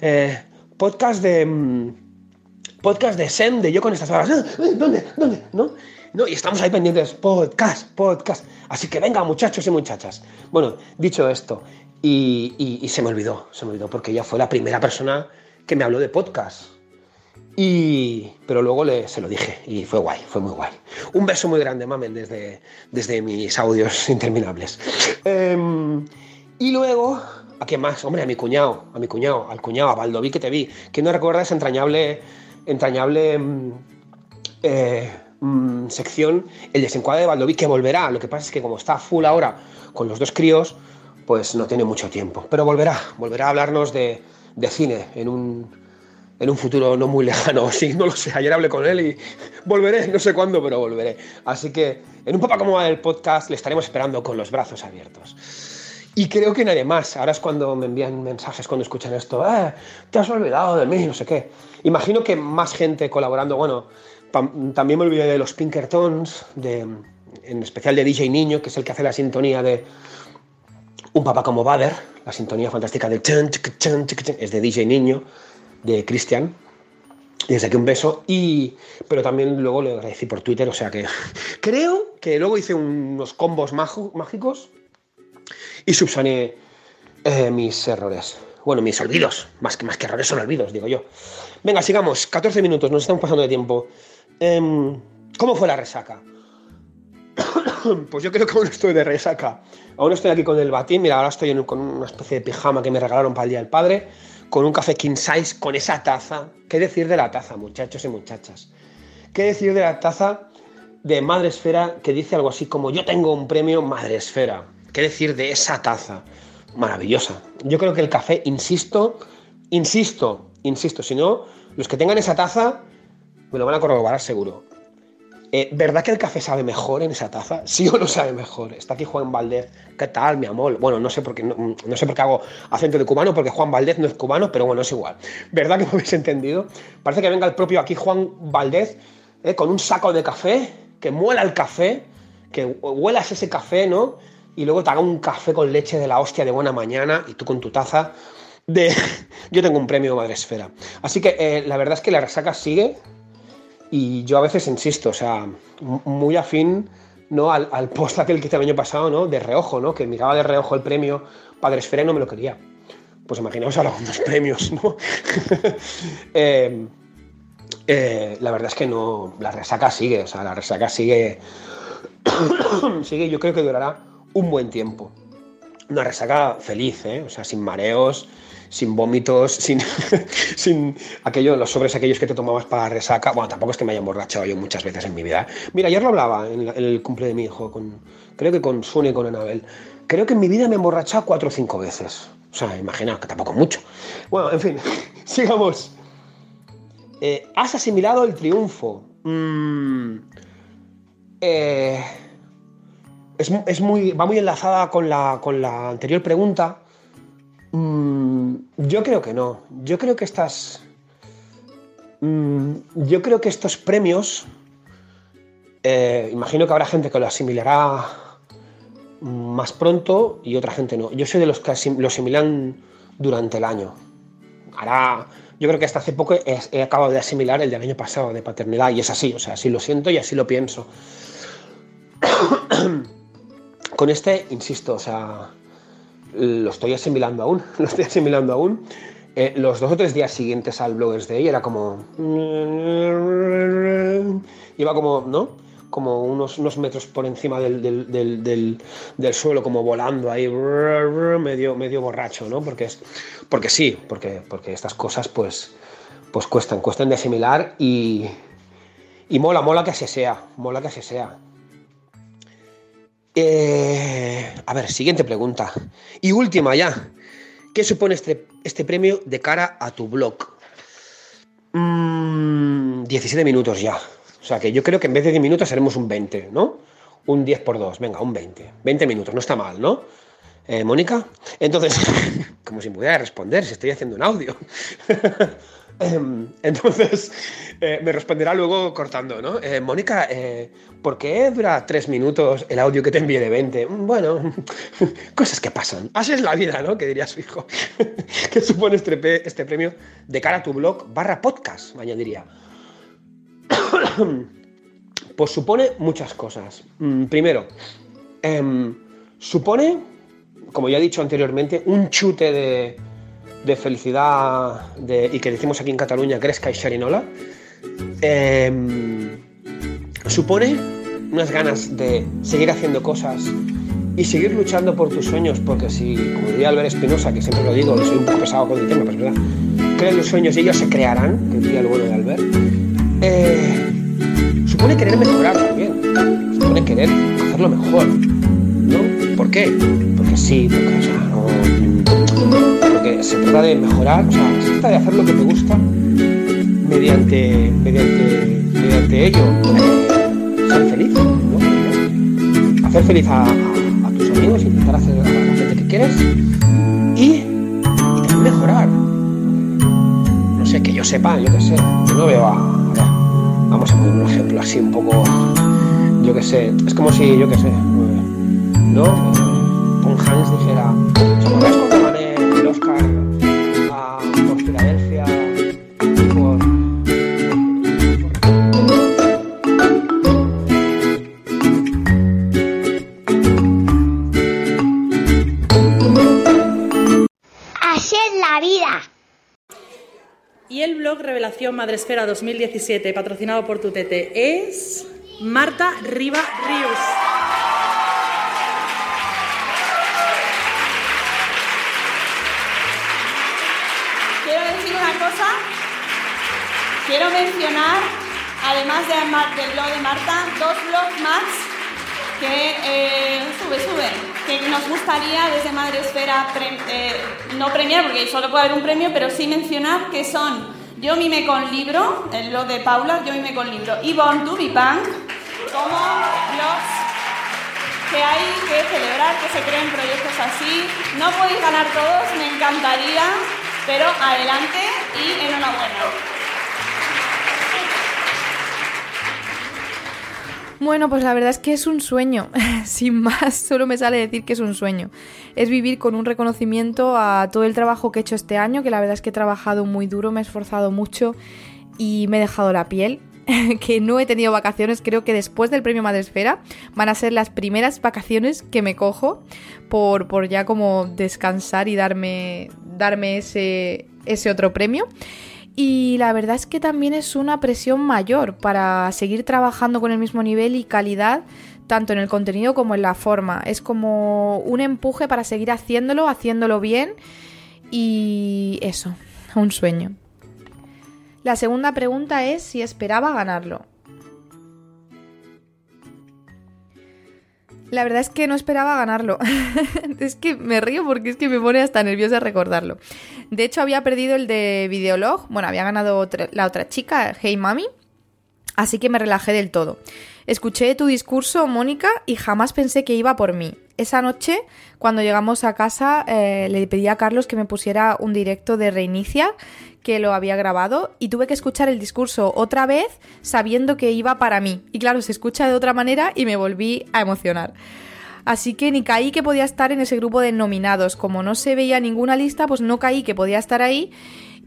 Eh, podcast de. mm, podcast de Sem, de yo con estas horas. ¿Dónde? ¿Dónde? ¿No? No, y estamos ahí pendientes. Podcast, podcast. Así que venga, muchachos y muchachas. Bueno, dicho esto, y, y- y se me olvidó, se me olvidó, porque ella fue la primera persona que me habló de podcast. Y, pero luego le, se lo dije y fue guay, fue muy guay. Un beso muy grande, mamen, desde, desde mis audios interminables. Em, y luego, ¿a quién más? Hombre, a mi cuñado, a mi cuñado, al cuñado, a Baldoví que te vi. que no recuerda esa entrañable, entrañable mm, eh, mm, sección, el desencuadre de Baldoví, que volverá. Lo que pasa es que como está full ahora con los dos críos, pues no tiene mucho tiempo. Pero volverá, volverá a hablarnos de, de cine en un, en un futuro no muy lejano. Sí, no lo sé. Ayer hablé con él y volveré, no sé cuándo, pero volveré. Así que en un papá como va el podcast le estaremos esperando con los brazos abiertos. Y creo que nadie más. Ahora es cuando me envían mensajes cuando escuchan esto. "Eh, te has olvidado de mí, no sé qué. Imagino que más gente colaborando. Bueno, también me olvidé de los Pinkertons, de, en especial de DJ Niño, que es el que hace la sintonía de Un papá como Bader, la sintonía fantástica chan, es de DJ Niño, de Cristian. Desde aquí un beso. Y, pero también luego le agradecí por Twitter, o sea que creo que luego hice unos combos mágicos y subsané eh, mis errores. Bueno, mis olvidos. Más que, más que errores son olvidos, digo yo. Venga, sigamos. 14 minutos, nos estamos pasando de tiempo. Em, ¿Cómo fue la resaca? pues yo creo que aún estoy de resaca. Aún estoy aquí con el batín. Mira, ahora estoy con una especie de pijama que me regalaron para el Día del Padre. Con un café king size, con esa taza. ¿Qué decir de la taza, muchachos y muchachas? ¿Qué decir de la taza de Madre Esfera que dice algo así como yo tengo un premio Madre Esfera? ¿Qué decir de esa taza? Maravillosa. Yo creo que el café, insisto, insisto, insisto, si no, los que tengan esa taza me lo van a corroborar seguro. Eh, ¿Verdad que el café sabe mejor en esa taza? ¿Sí o no sabe mejor? Está aquí Juan Valdez. ¿Qué tal, mi amor? Bueno, no sé por qué, no, sé por qué hago acento de cubano, porque Juan Valdez no es cubano, pero bueno, es igual. ¿Verdad que me habéis entendido? Parece que venga el propio aquí Juan Valdez eh, con un saco de café, que muela el café, que huelas ese café, ¿no? Y luego te haga un café con leche de la hostia de buena mañana y tú con tu taza de... Yo tengo un premio Madre Esfera. Así que eh, la verdad es que la resaca sigue, y yo a veces insisto, o sea, muy afín ¿no? al, al post aquel que hice el año pasado, ¿no? De reojo, ¿no? Que miraba de reojo el premio Padre Esfera y no me lo quería. Pues imaginaos ahora con dos premios, ¿no? Eh, eh, la verdad es que no. La resaca sigue, o sea, la resaca sigue. sigue, yo creo que durará un buen tiempo. Una resaca feliz, ¿eh? O sea, sin mareos, sin vómitos, sin, sin aquello, los sobres aquellos que te tomabas para resaca. Bueno, tampoco es que me haya emborrachado yo muchas veces en mi vida. Mira, ayer lo hablaba en, el cumple de mi hijo, con, creo que con Sune y con Anabel. Creo que en mi vida me he emborrachado cuatro o cinco veces. O sea, imaginaos que tampoco mucho. Bueno, en fin, sigamos. Eh, ¿Has asimilado el triunfo? Mm, eh, es, es muy, va muy enlazada con la, con la anterior pregunta. Mm, yo creo que no. Yo creo que estás. Mm, yo creo que estos premios, eh, imagino que habrá gente que lo asimilará más pronto y otra gente no. Yo soy de los que lo asimilan durante el año. Ahora, yo creo que hasta hace poco he, acabado de asimilar el del año pasado de paternidad y es así, o sea, así lo siento y así lo pienso. Con este, insisto, o sea, lo estoy asimilando aún, lo estoy asimilando aún. Eh, los dos o tres días siguientes al Bloggers Day era como... Iba como, ¿no? Como unos, unos metros por encima del, del, del, suelo, como volando ahí, medio, medio borracho, ¿no? Porque, es, porque sí, porque, porque estas cosas pues, pues cuestan, cuestan de asimilar y, y mola, mola que así sea, mola que así sea. Eh, a ver, siguiente pregunta. Y última ya. ¿Qué supone este, este premio de cara a tu blog? 17 mm, minutos ya. O sea que yo creo que en vez de 10 minutos haremos un 20, ¿no? Un 10 por 2, venga, un 20. 20 minutos, no está mal, ¿no? Eh, Mónica. Entonces, como si me pudiera responder, si estoy haciendo un audio. Em, entonces, eh, me responderá luego cortando, ¿no? Eh, Mónica, eh, ¿por qué dura tres minutos el audio que te envié de 20? Mm, bueno, cosas que pasan. Así es la vida, ¿no? Que dirías, hijo. ¿Qué supone este, este, premio de cara a tu blog barra podcast? Añadiría. pues supone muchas cosas. Mm, primero, em, supone, como ya he dicho anteriormente, un chute de de felicidad y que decimos aquí en Cataluña, Cresca y Sharinola, em, supone unas ganas de seguir haciendo cosas y seguir luchando por tus sueños, porque si, como diría Albert Espinosa, que siempre lo digo, soy un poco pesado con el tema, pero es verdad, creen los sueños y ellos se crearán, que diría el bueno de Albert, eh, supone querer mejorar también, supone querer hacerlo mejor, ¿no? ¿Por qué? Porque sí, porque, se trata de mejorar, o sea, se trata de hacer lo que te gusta mediante, mediante, mediante ello eh, ser feliz, ¿no? Hacer feliz a, tus amigos, intentar hacer a la gente que quieres y, mejorar. No sé, que yo sepa, yo qué sé, yo no veo a, vamos a poner un ejemplo así un poco, yo qué sé, es como si, yo qué sé, ¿no? Tom Hanks dijera, Revelación Madresfera 2017, patrocinado por Tutete, es Marta Riva Ríos. Quiero decir una cosa. Quiero mencionar, además de, del blog de Marta, dos blogs más que eh, sube, sube, que nos gustaría desde Madresfera eh, no premiar, porque solo puede haber un premio, pero sí mencionar que son yo mime con libro, blog de Paula, yo mime con libro. Y Born to be como blogs que hay que celebrar, que se creen proyectos así. No podéis ganar todos, me encantaría, pero adelante y enhorabuena. Bueno, pues la verdad es que es un sueño. Sin más, solo me sale decir que es un sueño. Es vivir con un reconocimiento a todo el trabajo que he hecho este año, que la verdad es que he trabajado muy duro, me he esforzado mucho y me he dejado la piel. que no he tenido vacaciones, creo que después del premio Madresfera van a ser las primeras vacaciones que me cojo por, por ya como descansar y darme, darme ese, ese otro premio. Y la verdad es que también es una presión mayor para seguir trabajando con el mismo nivel y calidad, tanto en el contenido como en la forma. Es como un empuje para seguir haciéndolo, haciéndolo bien y eso, un sueño. La segunda pregunta es si esperaba ganarlo. La verdad es que no esperaba ganarlo. es que me río porque es que me pone hasta nerviosa recordarlo. De hecho, había perdido el de Videolog. Bueno, había ganado la otra chica, Hey Mami. Así que me relajé del todo. Escuché tu discurso, Mónica, y jamás pensé que iba por mí. Esa noche, cuando llegamos a casa, eh, le pedí a Carlos que me pusiera un directo de Reinicia, que lo había grabado, y tuve que escuchar el discurso otra vez sabiendo que iba para mí. Y claro, se escucha de otra manera y me volví a emocionar. Así que ni caí que podía estar en ese grupo de nominados. Como no se veía ninguna lista, pues no caí que podía estar ahí.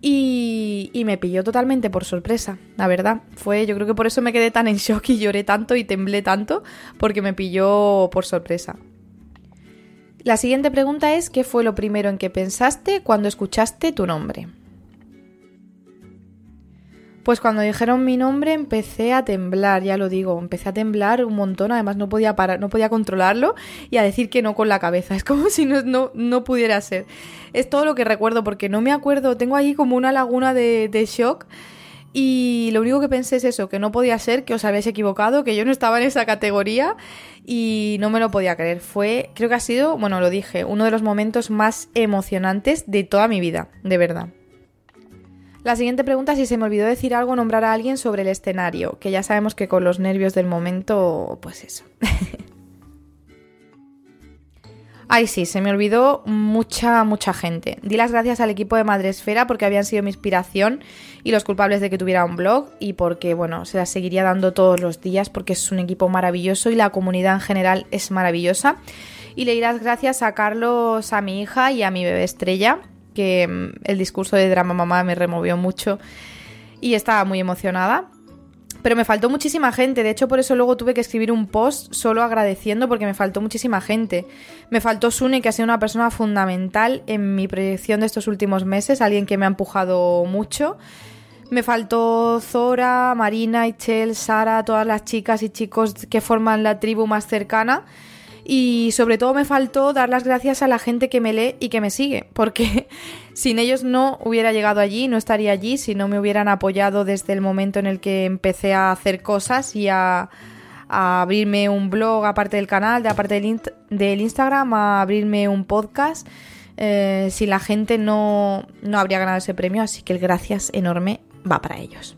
Y, y, me pilló totalmente por sorpresa, la verdad. Fue, yo creo que por eso me quedé tan en shock y lloré tanto y temblé tanto, porque me pilló por sorpresa. La siguiente pregunta es, ¿qué fue lo primero en que pensaste cuando escuchaste tu nombre? Pues cuando dijeron mi nombre empecé a temblar, ya lo digo, empecé a temblar un montón, además no podía parar, no podía controlarlo y a decir que no con la cabeza, es como si no, no, no pudiera ser. Es todo lo que recuerdo porque no me acuerdo, tengo ahí como una laguna de, de shock y lo único que pensé es eso, que no podía ser, que os habéis equivocado, que yo no estaba en esa categoría y no me lo podía creer. Fue, creo que ha sido, bueno, lo dije, uno de los momentos más emocionantes de toda mi vida, de verdad. La siguiente pregunta si se me olvidó decir algo, nombrar a alguien sobre el escenario, que ya sabemos que con los nervios del momento, pues eso. Ay, sí, se me olvidó mucha, mucha gente. Di las gracias al equipo de Madresfera porque habían sido mi inspiración y los culpables de que tuviera un blog y porque, bueno, se las seguiría dando todos los días porque es un equipo maravilloso y la comunidad en general es maravillosa. Y le di las gracias a Carlos, a mi hija y a mi bebé estrella, que mm, el discurso de Drama Mamá me removió mucho y estaba muy emocionada. Pero me faltó muchísima gente, de hecho por eso luego tuve que escribir un post solo agradeciendo porque me faltó muchísima gente. Me faltó Sune, que ha sido una persona fundamental en mi proyección de estos últimos meses, alguien que me ha empujado mucho. Me faltó Zora, Marina, Ichel, Sara, todas las chicas y chicos que forman la tribu más cercana y sobre todo me faltó dar las gracias a la gente que me lee y que me sigue, porque sin ellos no hubiera llegado allí, no estaría allí si no me hubieran apoyado desde el momento en el que empecé a hacer cosas y a, abrirme un blog aparte del canal, de aparte del, Instagram, a abrirme un podcast. Eh, si la gente no, no habría ganado ese premio, así que el gracias enorme va para ellos.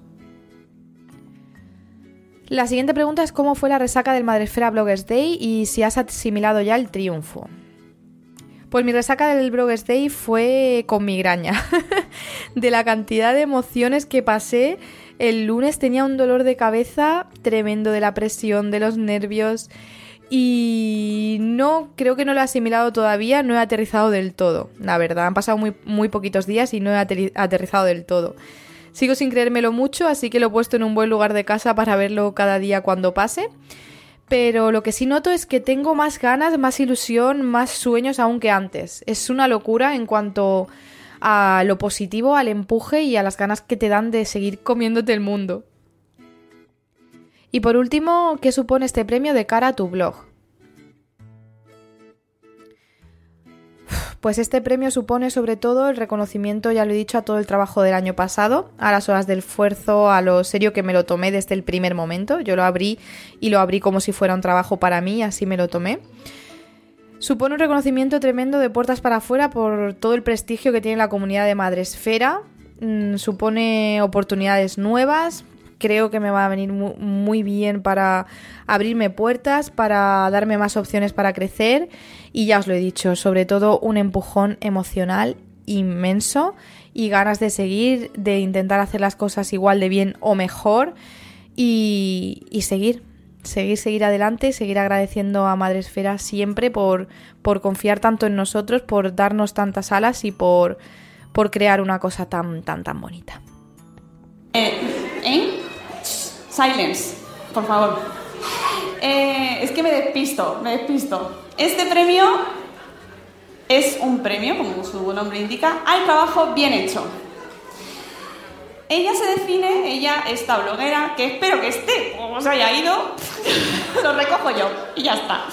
La siguiente pregunta es cómo fue la resaca del Madresfera Bloggers Day y si has asimilado ya el triunfo. Pues mi resaca del Bloggers Day fue con migraña. de la cantidad de emociones que pasé, el lunes tenía un dolor de cabeza tremendo de la presión, de los nervios y no, creo que no lo he asimilado todavía, no he aterrizado del todo, la verdad. Han pasado muy, muy poquitos días y no he aterrizado del todo. Sigo sin creérmelo mucho, así que lo he puesto en un buen lugar de casa para verlo cada día cuando pase. Pero lo que sí noto es que tengo más ganas, más ilusión, más sueños aún que antes. Es una locura en cuanto a lo positivo, al empuje y a las ganas que te dan de seguir comiéndote el mundo. Y por último, ¿qué supone este premio de cara a tu blog? Pues este premio supone sobre todo el reconocimiento, ya lo he dicho, a todo el trabajo del año pasado, a las horas del esfuerzo, a lo serio que me lo tomé desde el primer momento. Yo lo abrí y lo abrí como si fuera un trabajo para mí, así me lo tomé. Supone un reconocimiento tremendo de puertas para afuera por todo el prestigio que tiene la comunidad de Madresfera. Mm, supone oportunidades nuevas, creo que me va a venir muy bien para abrirme puertas, para darme más opciones para crecer y ya os lo he dicho, sobre todo un empujón emocional inmenso y ganas de seguir, de intentar hacer las cosas igual de bien o mejor y, seguir, seguir, seguir adelante, seguir agradeciendo a Madresfera siempre por, por confiar tanto en nosotros, por darnos tantas alas y por, por crear una cosa tan, tan, tan bonita. Eh, ¿eh? Silence, por favor. Eh, es que me despisto, me despisto. Este premio es un premio, como su nombre indica, al trabajo bien hecho. Ella se define, ella, esta bloguera, que espero que esté, como se haya ido, lo recojo yo y ya está.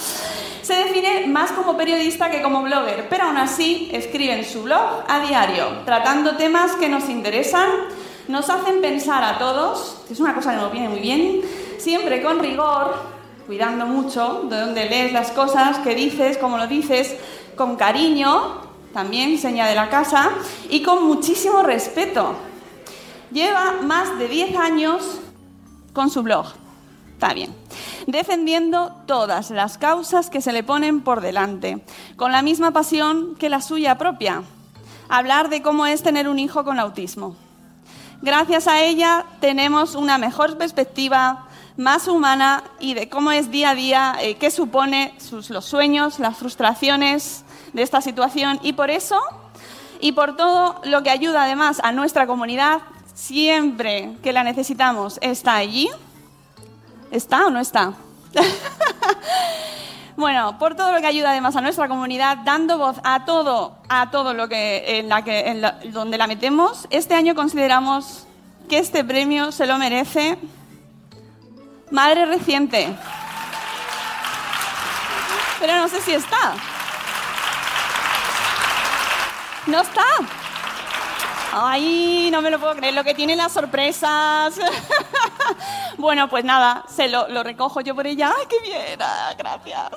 Se define más como periodista que como blogger, pero aún así escribe en su blog a diario, tratando temas que nos interesan nos hacen pensar a todos, que es una cosa que nos viene muy bien, siempre con rigor, cuidando mucho de dónde lees las cosas, qué dices, cómo lo dices, con cariño, también seña de la casa, y con muchísimo respeto. Lleva más de 10 años con su blog. Está bien. defendiendo todas las causas que se le ponen por delante, con la misma pasión que la suya propia. Hablar de cómo es tener un hijo con autismo. Gracias a ella tenemos una mejor perspectiva más humana y de cómo es día a día, eh, qué supone sus, los sueños, las frustraciones de esta situación. Y por eso, y por todo lo que ayuda además a nuestra comunidad, siempre que la necesitamos, está allí. ¿Está o no está? bueno, por todo lo que ayuda además a nuestra comunidad, dando voz a todo, a todo lo que en la que en la, donde la metemos, este año consideramos que este premio se lo merece Madre reciente. Pero no sé si está. ¿No está? Ay, no me lo puedo creer, lo que tienen las sorpresas. bueno, pues nada, se lo, lo, recojo yo por ella. ¡Ay, qué bien! Ah, gracias.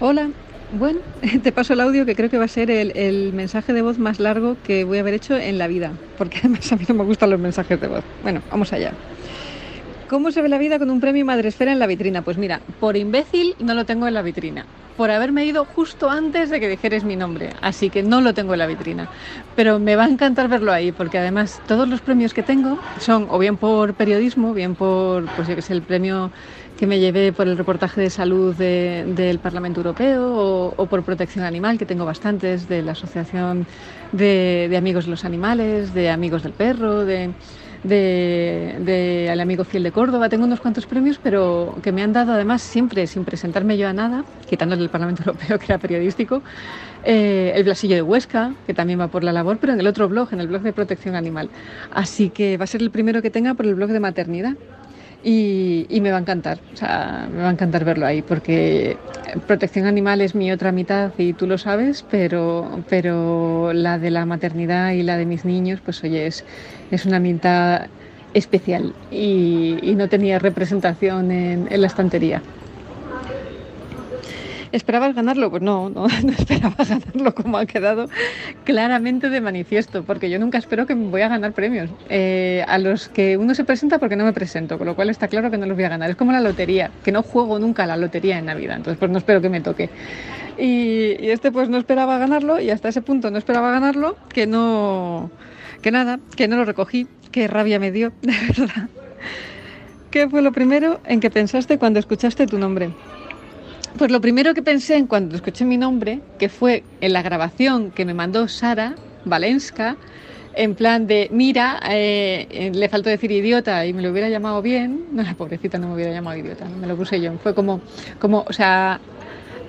Hola, bueno, te paso el audio que creo que va a ser el, mensaje de voz más largo que voy a haber hecho en la vida, porque además a mí no me gustan los mensajes de voz. Bueno, vamos allá. ¿Cómo se ve la vida con un premio Madresfera en la vitrina? Pues mira, por imbécil no lo tengo en la vitrina. Por haberme ido justo antes de que dijeres mi nombre. Así que no lo tengo en la vitrina. Pero me va a encantar verlo ahí, porque además todos los premios que tengo son o bien por periodismo, bien por, pues yo que sé, el premio que me llevé por el reportaje de salud de, del Parlamento Europeo o, por protección animal, que tengo bastantes, de la Asociación de, Amigos de los Animales, de Amigos del Perro, de de, amigo fiel de Córdoba. Tengo unos cuantos premios, pero que me han dado además siempre sin presentarme yo a nada, quitándole el Parlamento Europeo que era periodístico, eh, el Blasillo de Huesca, que también va por la labor, pero en el otro blog, en el blog de protección animal. Así que va a ser el primero que tenga por el blog de maternidad. Y, y, me va a encantar, o sea, me va a encantar verlo ahí, porque protección animal es mi otra mitad y tú lo sabes, pero, pero la de la maternidad y la de mis niños, pues oye, es, es una mitad especial y, y no tenía representación en, en la estantería. ¿Esperabas ganarlo? Pues no, no, no, esperaba ganarlo como ha quedado claramente de manifiesto, porque yo nunca espero que voy a ganar premios. Eh, a los que uno se presenta porque no me presento, con lo cual está claro que no los voy a ganar. Es como la lotería, que no juego nunca la lotería en Navidad, entonces pues no espero que me toque. Y, este pues no esperaba ganarlo y hasta ese punto no esperaba ganarlo, que no, que nada, que no lo recogí, qué rabia me dio, de verdad. ¿Qué fue lo primero en que pensaste cuando escuchaste tu nombre? Pues lo primero que pensé en cuando escuché mi nombre, que fue en la grabación que me mandó Sara Valenska, en plan de, mira, eh, le faltó decir idiota y me lo hubiera llamado bien, no, la pobrecita no me hubiera llamado idiota, me lo puse yo, fue como, como, o sea,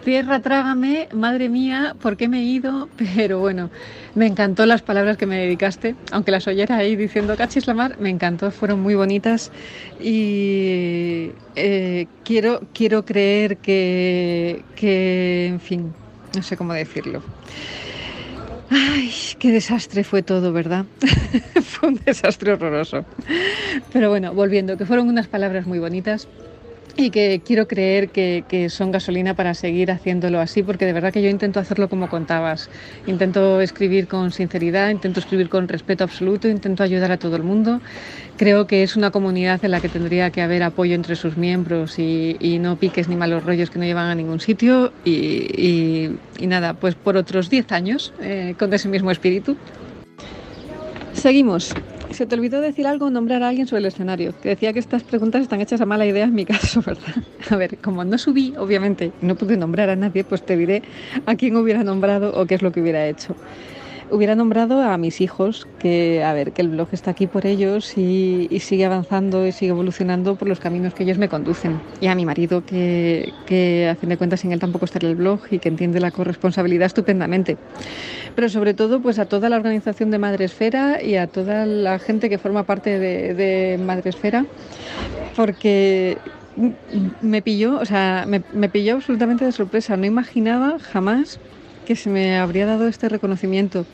tierra, trágame, madre mía, ¿por qué me he ido? Pero bueno, me encantó las palabras que me dedicaste, aunque las oyera ahí diciendo cachis la mar, me encantó, fueron muy bonitas y eh, quiero, quiero creer que, que, en fin, no sé cómo decirlo. Ay, qué desastre fue todo, ¿verdad? fue un desastre horroroso. Pero bueno, volviendo, que fueron unas palabras muy bonitas y que quiero creer que, que, son gasolina para seguir haciéndolo así, porque de verdad que yo intento hacerlo como contabas. Intento escribir con sinceridad, intento escribir con respeto absoluto, intento ayudar a todo el mundo. Creo que es una comunidad en la que tendría que haber apoyo entre sus miembros y, y no piques ni malos rollos que no llevan a ningún sitio. Y, y, nada, pues por otros 10 años, eh, con ese mismo espíritu. Seguimos. Se te olvidó decir algo, nombrar a alguien sobre el escenario, que decía que estas preguntas están hechas a mala idea en mi caso, ¿verdad? A ver, como no subí, obviamente, no pude nombrar a nadie, pues te diré a quién hubiera nombrado o qué es lo que hubiera hecho. Hubiera nombrado a mis hijos, que a ver, que el blog está aquí por ellos y, y, sigue avanzando y sigue evolucionando por los caminos que ellos me conducen. Y a mi marido, que, que a fin de cuentas sin él tampoco estaría el blog y que entiende la corresponsabilidad estupendamente. Pero sobre todo, pues a toda la organización de Madresfera y a toda la gente que forma parte de, de Madresfera, porque me pilló, o sea, me, me pilló absolutamente de sorpresa. No imaginaba jamás que se me habría dado este reconocimiento.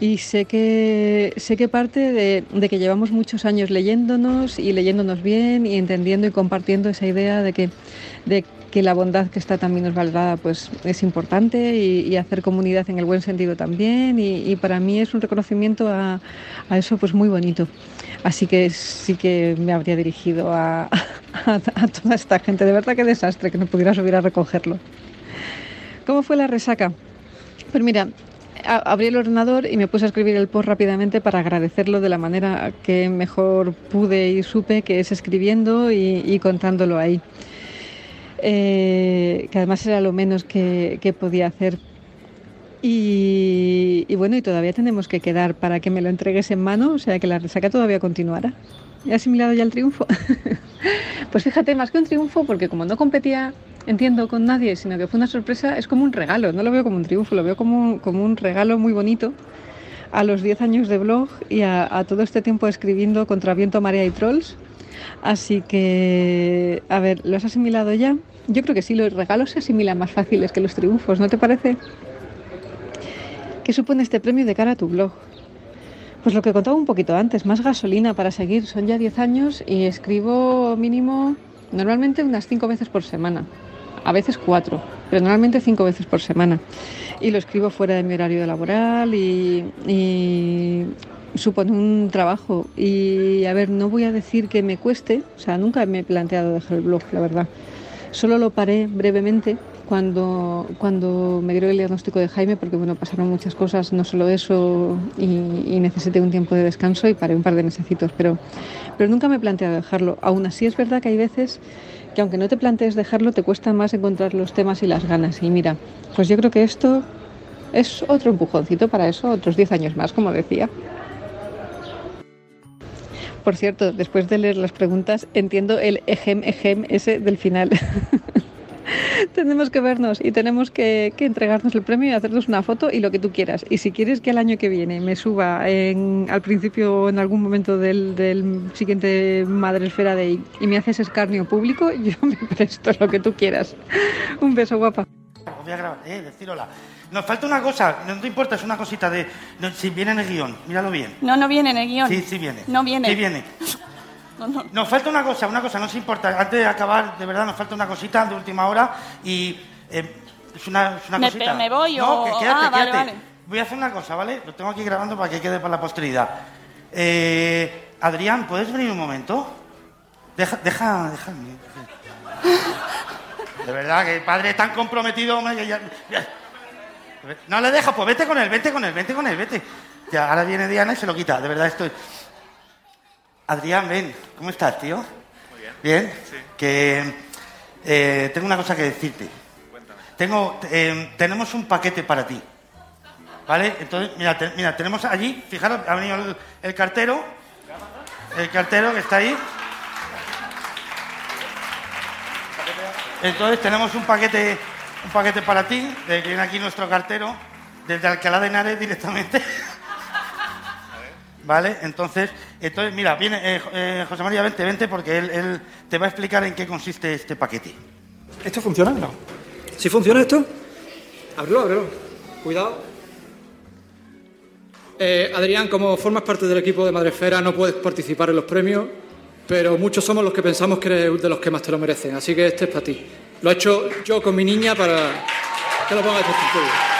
Y sé que, sé que parte de, que llevamos muchos años leyéndonos y leyéndonos bien y entendiendo y compartiendo esa idea de que, de que la bondad que está también valorada pues es importante y, hacer comunidad en el buen sentido también y, para mí es un reconocimiento a, a, eso pues muy bonito. Así que sí que me habría dirigido a, a, toda esta gente. De verdad qué desastre que no pudiera subir a recogerlo. ¿Cómo fue la resaca? Pues mira, abrí el ordenador y me puse a escribir el post rápidamente para agradecerlo de la manera que mejor pude y supe, que es escribiendo y, contándolo ahí. Eh, que además era lo menos que, podía hacer. Y, bueno, y todavía tenemos que quedar para que me lo entregues en mano, o sea que la resaca todavía continuará. ¿He asimilado ya el triunfo? pues fíjate, más que un triunfo, porque como no competía entiendo con nadie, sino que fue una sorpresa, es como un regalo, no lo veo como un triunfo, lo veo como, como un regalo muy bonito a los 10 años de blog y a, todo este tiempo escribiendo contra viento, marea y trolls. Así que, a ver, ¿lo has asimilado ya? Yo creo que sí, los regalos se asimilan más fáciles que los triunfos, ¿no te parece? ¿Qué supone este premio de cara a tu blog? Pues lo que contaba un poquito antes, más gasolina para seguir. Son ya 10 años y escribo mínimo, normalmente unas 5 veces por semana a veces cuatro, pero normalmente cinco veces por semana. Y lo escribo fuera de mi horario laboral y, supone un trabajo. Y a ver, no voy a decir que me cueste, o sea, nunca me he planteado dejar el blog, la verdad. Solo lo paré brevemente cuando, cuando me dio el diagnóstico de Jaime, porque bueno, pasaron muchas cosas, no solo eso, y, y, necesité un tiempo de descanso y paré un par de mesecitos, pero, pero nunca me he planteado dejarlo. Aún así es verdad que hay veces que aunque no te plantees dejarlo, te cuesta más encontrar los temas y las ganas. Y mira, pues yo creo que esto es otro empujoncito para eso, otros 10 años más, como decía. Por cierto, después de leer las preguntas, entiendo el ejem ejem ese del final. tenemos que vernos y tenemos que, entregarnos el premio y hacernos una foto y lo que tú quieras. Y si quieres que el año que viene me suba en, al principio o en algún momento del, del siguiente Madre Esfera de y me haces escarnio público, yo me presto lo que tú quieras. Un beso, guapa. Voy a grabar, eh, decir hola. Nos falta una cosa, no te importa, es una cosita de. si viene en el guion, míralo bien. No, no viene en el guion. Sí, sí viene. No viene. Sí viene. Nos falta una cosa, una cosa, no se importa. Antes de acabar, de verdad, nos falta una cosita de última hora y eh, es una, es una me, cosita. ¿Me voy no, o...? que quédate, ah, vale, Vale. Voy a hacer una cosa, ¿vale? Lo tengo aquí grabando para que quede para la posteridad. Eh, Adrián, ¿puedes venir un momento? Deja, deja, deja. De verdad, que el padre es tan comprometido, No le deja, pues vete con él, vete con él, vete con él, vete. Ya, ahora viene Diana y se lo quita, de verdad estoy... Adrián, ven, ¿cómo estás, tío? Muy bien. ¿Bien? Sí. Que eh, tengo una cosa que decirte. Cuéntame. Tengo, eh, tenemos un paquete para ti. ¿Vale? Entonces, mira, mira tenemos allí, fijaros, ha venido el, cartero, el cartero que está ahí. Entonces tenemos un paquete, un paquete para ti, de que viene aquí nuestro cartero, desde Alcalá de Henares directamente. ¿Vale? Entonces, entonces mira, viene eh, eh, José María, vente, vente, porque él, te va a explicar en qué consiste este paquete. ¿Esto funciona? No. ¿Sí funciona esto? Ábrelo, ábrelo. Cuidado. Eh, Adrián, como formas parte del equipo de Madresfera, no puedes participar en los premios, pero muchos somos los que pensamos que eres de los que más te lo merecen, así que este es para ti. Lo he hecho yo con mi niña para que lo pongas este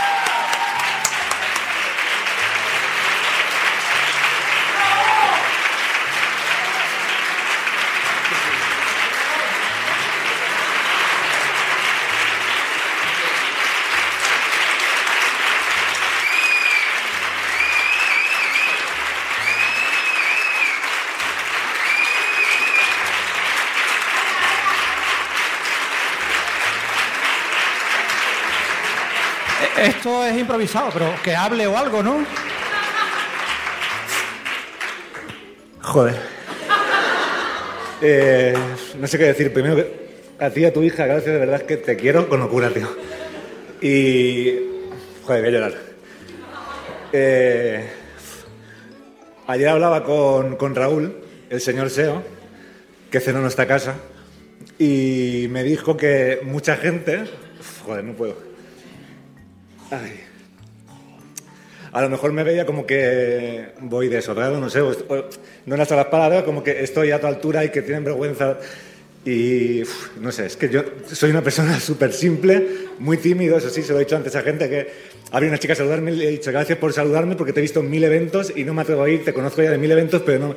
Esto es improvisado, pero que hable o algo, ¿no? Joder. Eh, no sé qué decir. Primero, a ti a tu hija, gracias, de verdad que te quiero con locura, tío. Y. Joder, voy a llorar. Eh, ayer hablaba con, con Raúl, el señor SEO, que cenó en nuestra casa, y me dijo que mucha gente. Joder, no puedo a lo mejor me veía como que voy desodado, no sé, no las palabras, como que estoy a tu altura y que tienen vergüenza. Y uf, no sé, es que yo soy una persona súper simple, muy tímido, eso sí, se lo he dicho antes a gente que había una chica a saludarme y le he dicho gracias por saludarme porque te he visto en mil eventos y no me atrevo a ir, te conozco ya de mil eventos, pero no...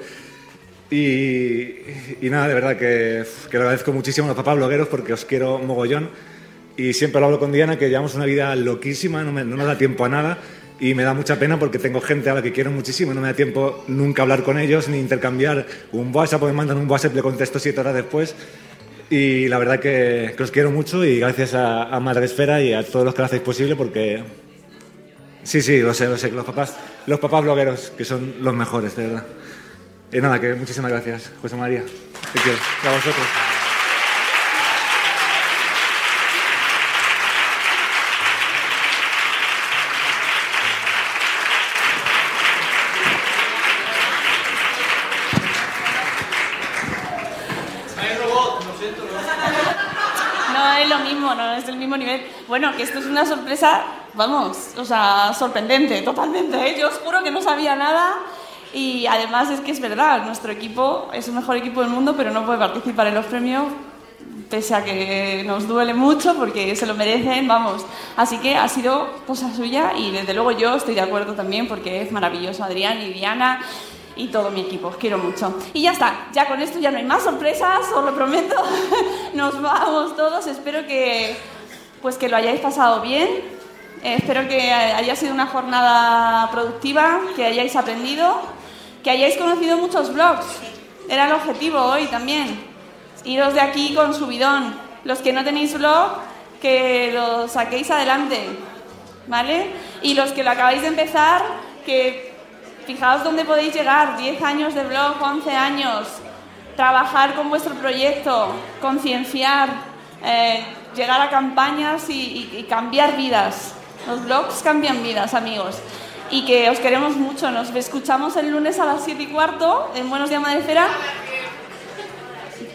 Y, y nada, de verdad que, que lo agradezco muchísimo a los papás blogueros porque os quiero mogollón. Y siempre lo hablo con Diana que llevamos una vida loquísima, no, me- no nos da tiempo a nada y me da mucha pena porque tengo gente a la que quiero muchísimo no me da tiempo nunca hablar con ellos ni intercambiar un WhatsApp o me mandan un WhatsApp le contesto siete horas después y la verdad que, que os quiero mucho y gracias a, a Madre Esfera y a todos los que lo hacéis posible porque sí, sí, lo sé, lo sé, los papás, los papás blogueros que son los mejores, de verdad. Y nada, que muchísimas gracias, José María. Te quiero. Y a vosotros. No es lo mismo, no es del mismo nivel. Bueno, que esto es una sorpresa, vamos, o sea, sorprendente, totalmente. ¿eh? Yo os juro que no sabía nada y además es que es verdad, nuestro equipo es el mejor equipo del mundo, pero no puede participar en los premios pese a que nos duele mucho porque se lo merecen, vamos. Así que ha sido cosa suya y desde luego yo estoy de acuerdo también porque es maravilloso Adrián y Diana y todo mi equipo, os quiero mucho. Y ya está, ya con esto ya no hay más sorpresas, os lo prometo. Nos vamos todos, espero que pues que lo hayáis pasado bien. Eh, espero que haya sido una jornada productiva, que hayáis aprendido, que hayáis conocido muchos blogs. Era el objetivo hoy también. Iros de aquí con subidón. Los que no tenéis blog, que lo saquéis adelante. ¿Vale? Y los que lo acabáis de empezar, que fijaos dónde podéis llegar. 10 años de blog, 11 años. Trabajar con vuestro proyecto, concienciar, eh, llegar a campañas y, y- y cambiar vidas. Los blogs cambian vidas, amigos. Y que os queremos mucho. Nos escuchamos el lunes a las 7 y cuarto en Buenos Días Madrefera.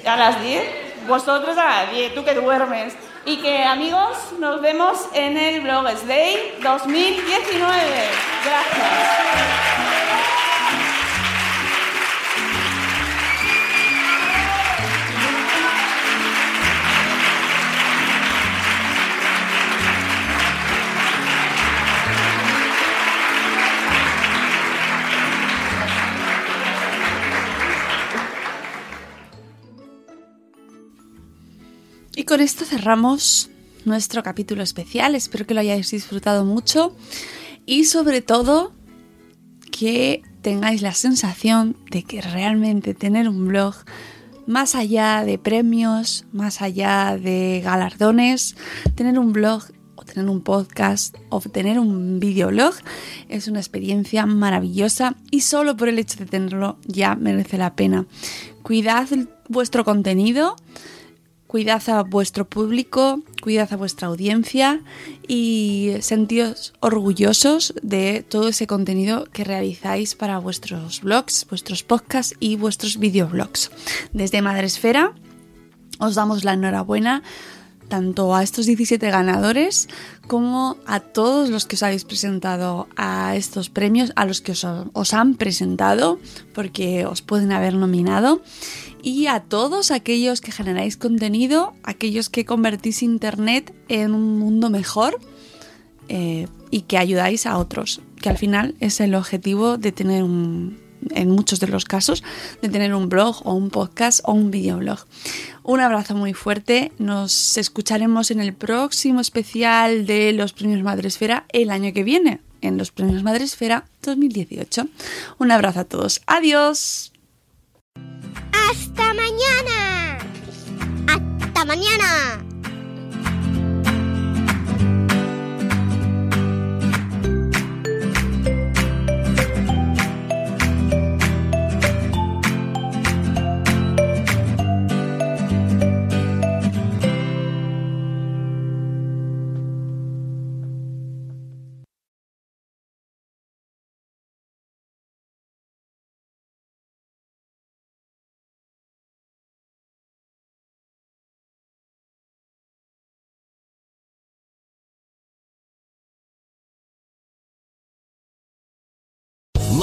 A las 10. Vosotros a las 10, tú que duermes. Y que, amigos, nos vemos en el Bloggers Day 2019. Gracias. Y con esto cerramos nuestro capítulo especial. Espero que lo hayáis disfrutado mucho y sobre todo que tengáis la sensación de que realmente tener un blog, más allá de premios, más allá de galardones, tener un blog o tener un podcast o tener un videoblog es una experiencia maravillosa y solo por el hecho de tenerlo ya merece la pena. Cuidad vuestro contenido, cuidad a vuestro público, cuidad a vuestra audiencia y sentíos orgullosos de todo ese contenido que realizáis para vuestros blogs, vuestros podcasts y vuestros videoblogs. Desde Madresfera os damos la enhorabuena tanto a estos 17 ganadores como a todos los que os habéis presentado a estos premios, a los que os, han presentado, porque os pueden haber nominado, y a todos aquellos que generáis contenido, aquellos que convertís Internet en un mundo mejor eh, y que ayudáis a otros, que al final es el objetivo de tener un, en muchos de los casos, de tener un blog o un podcast o un videoblog. Un abrazo muy fuerte, nos escucharemos en el próximo especial de los premios Madresfera el año que viene, en los premios Madresfera 2018. Un abrazo a todos, adiós. ¡Hasta mañana! ¡Hasta mañana!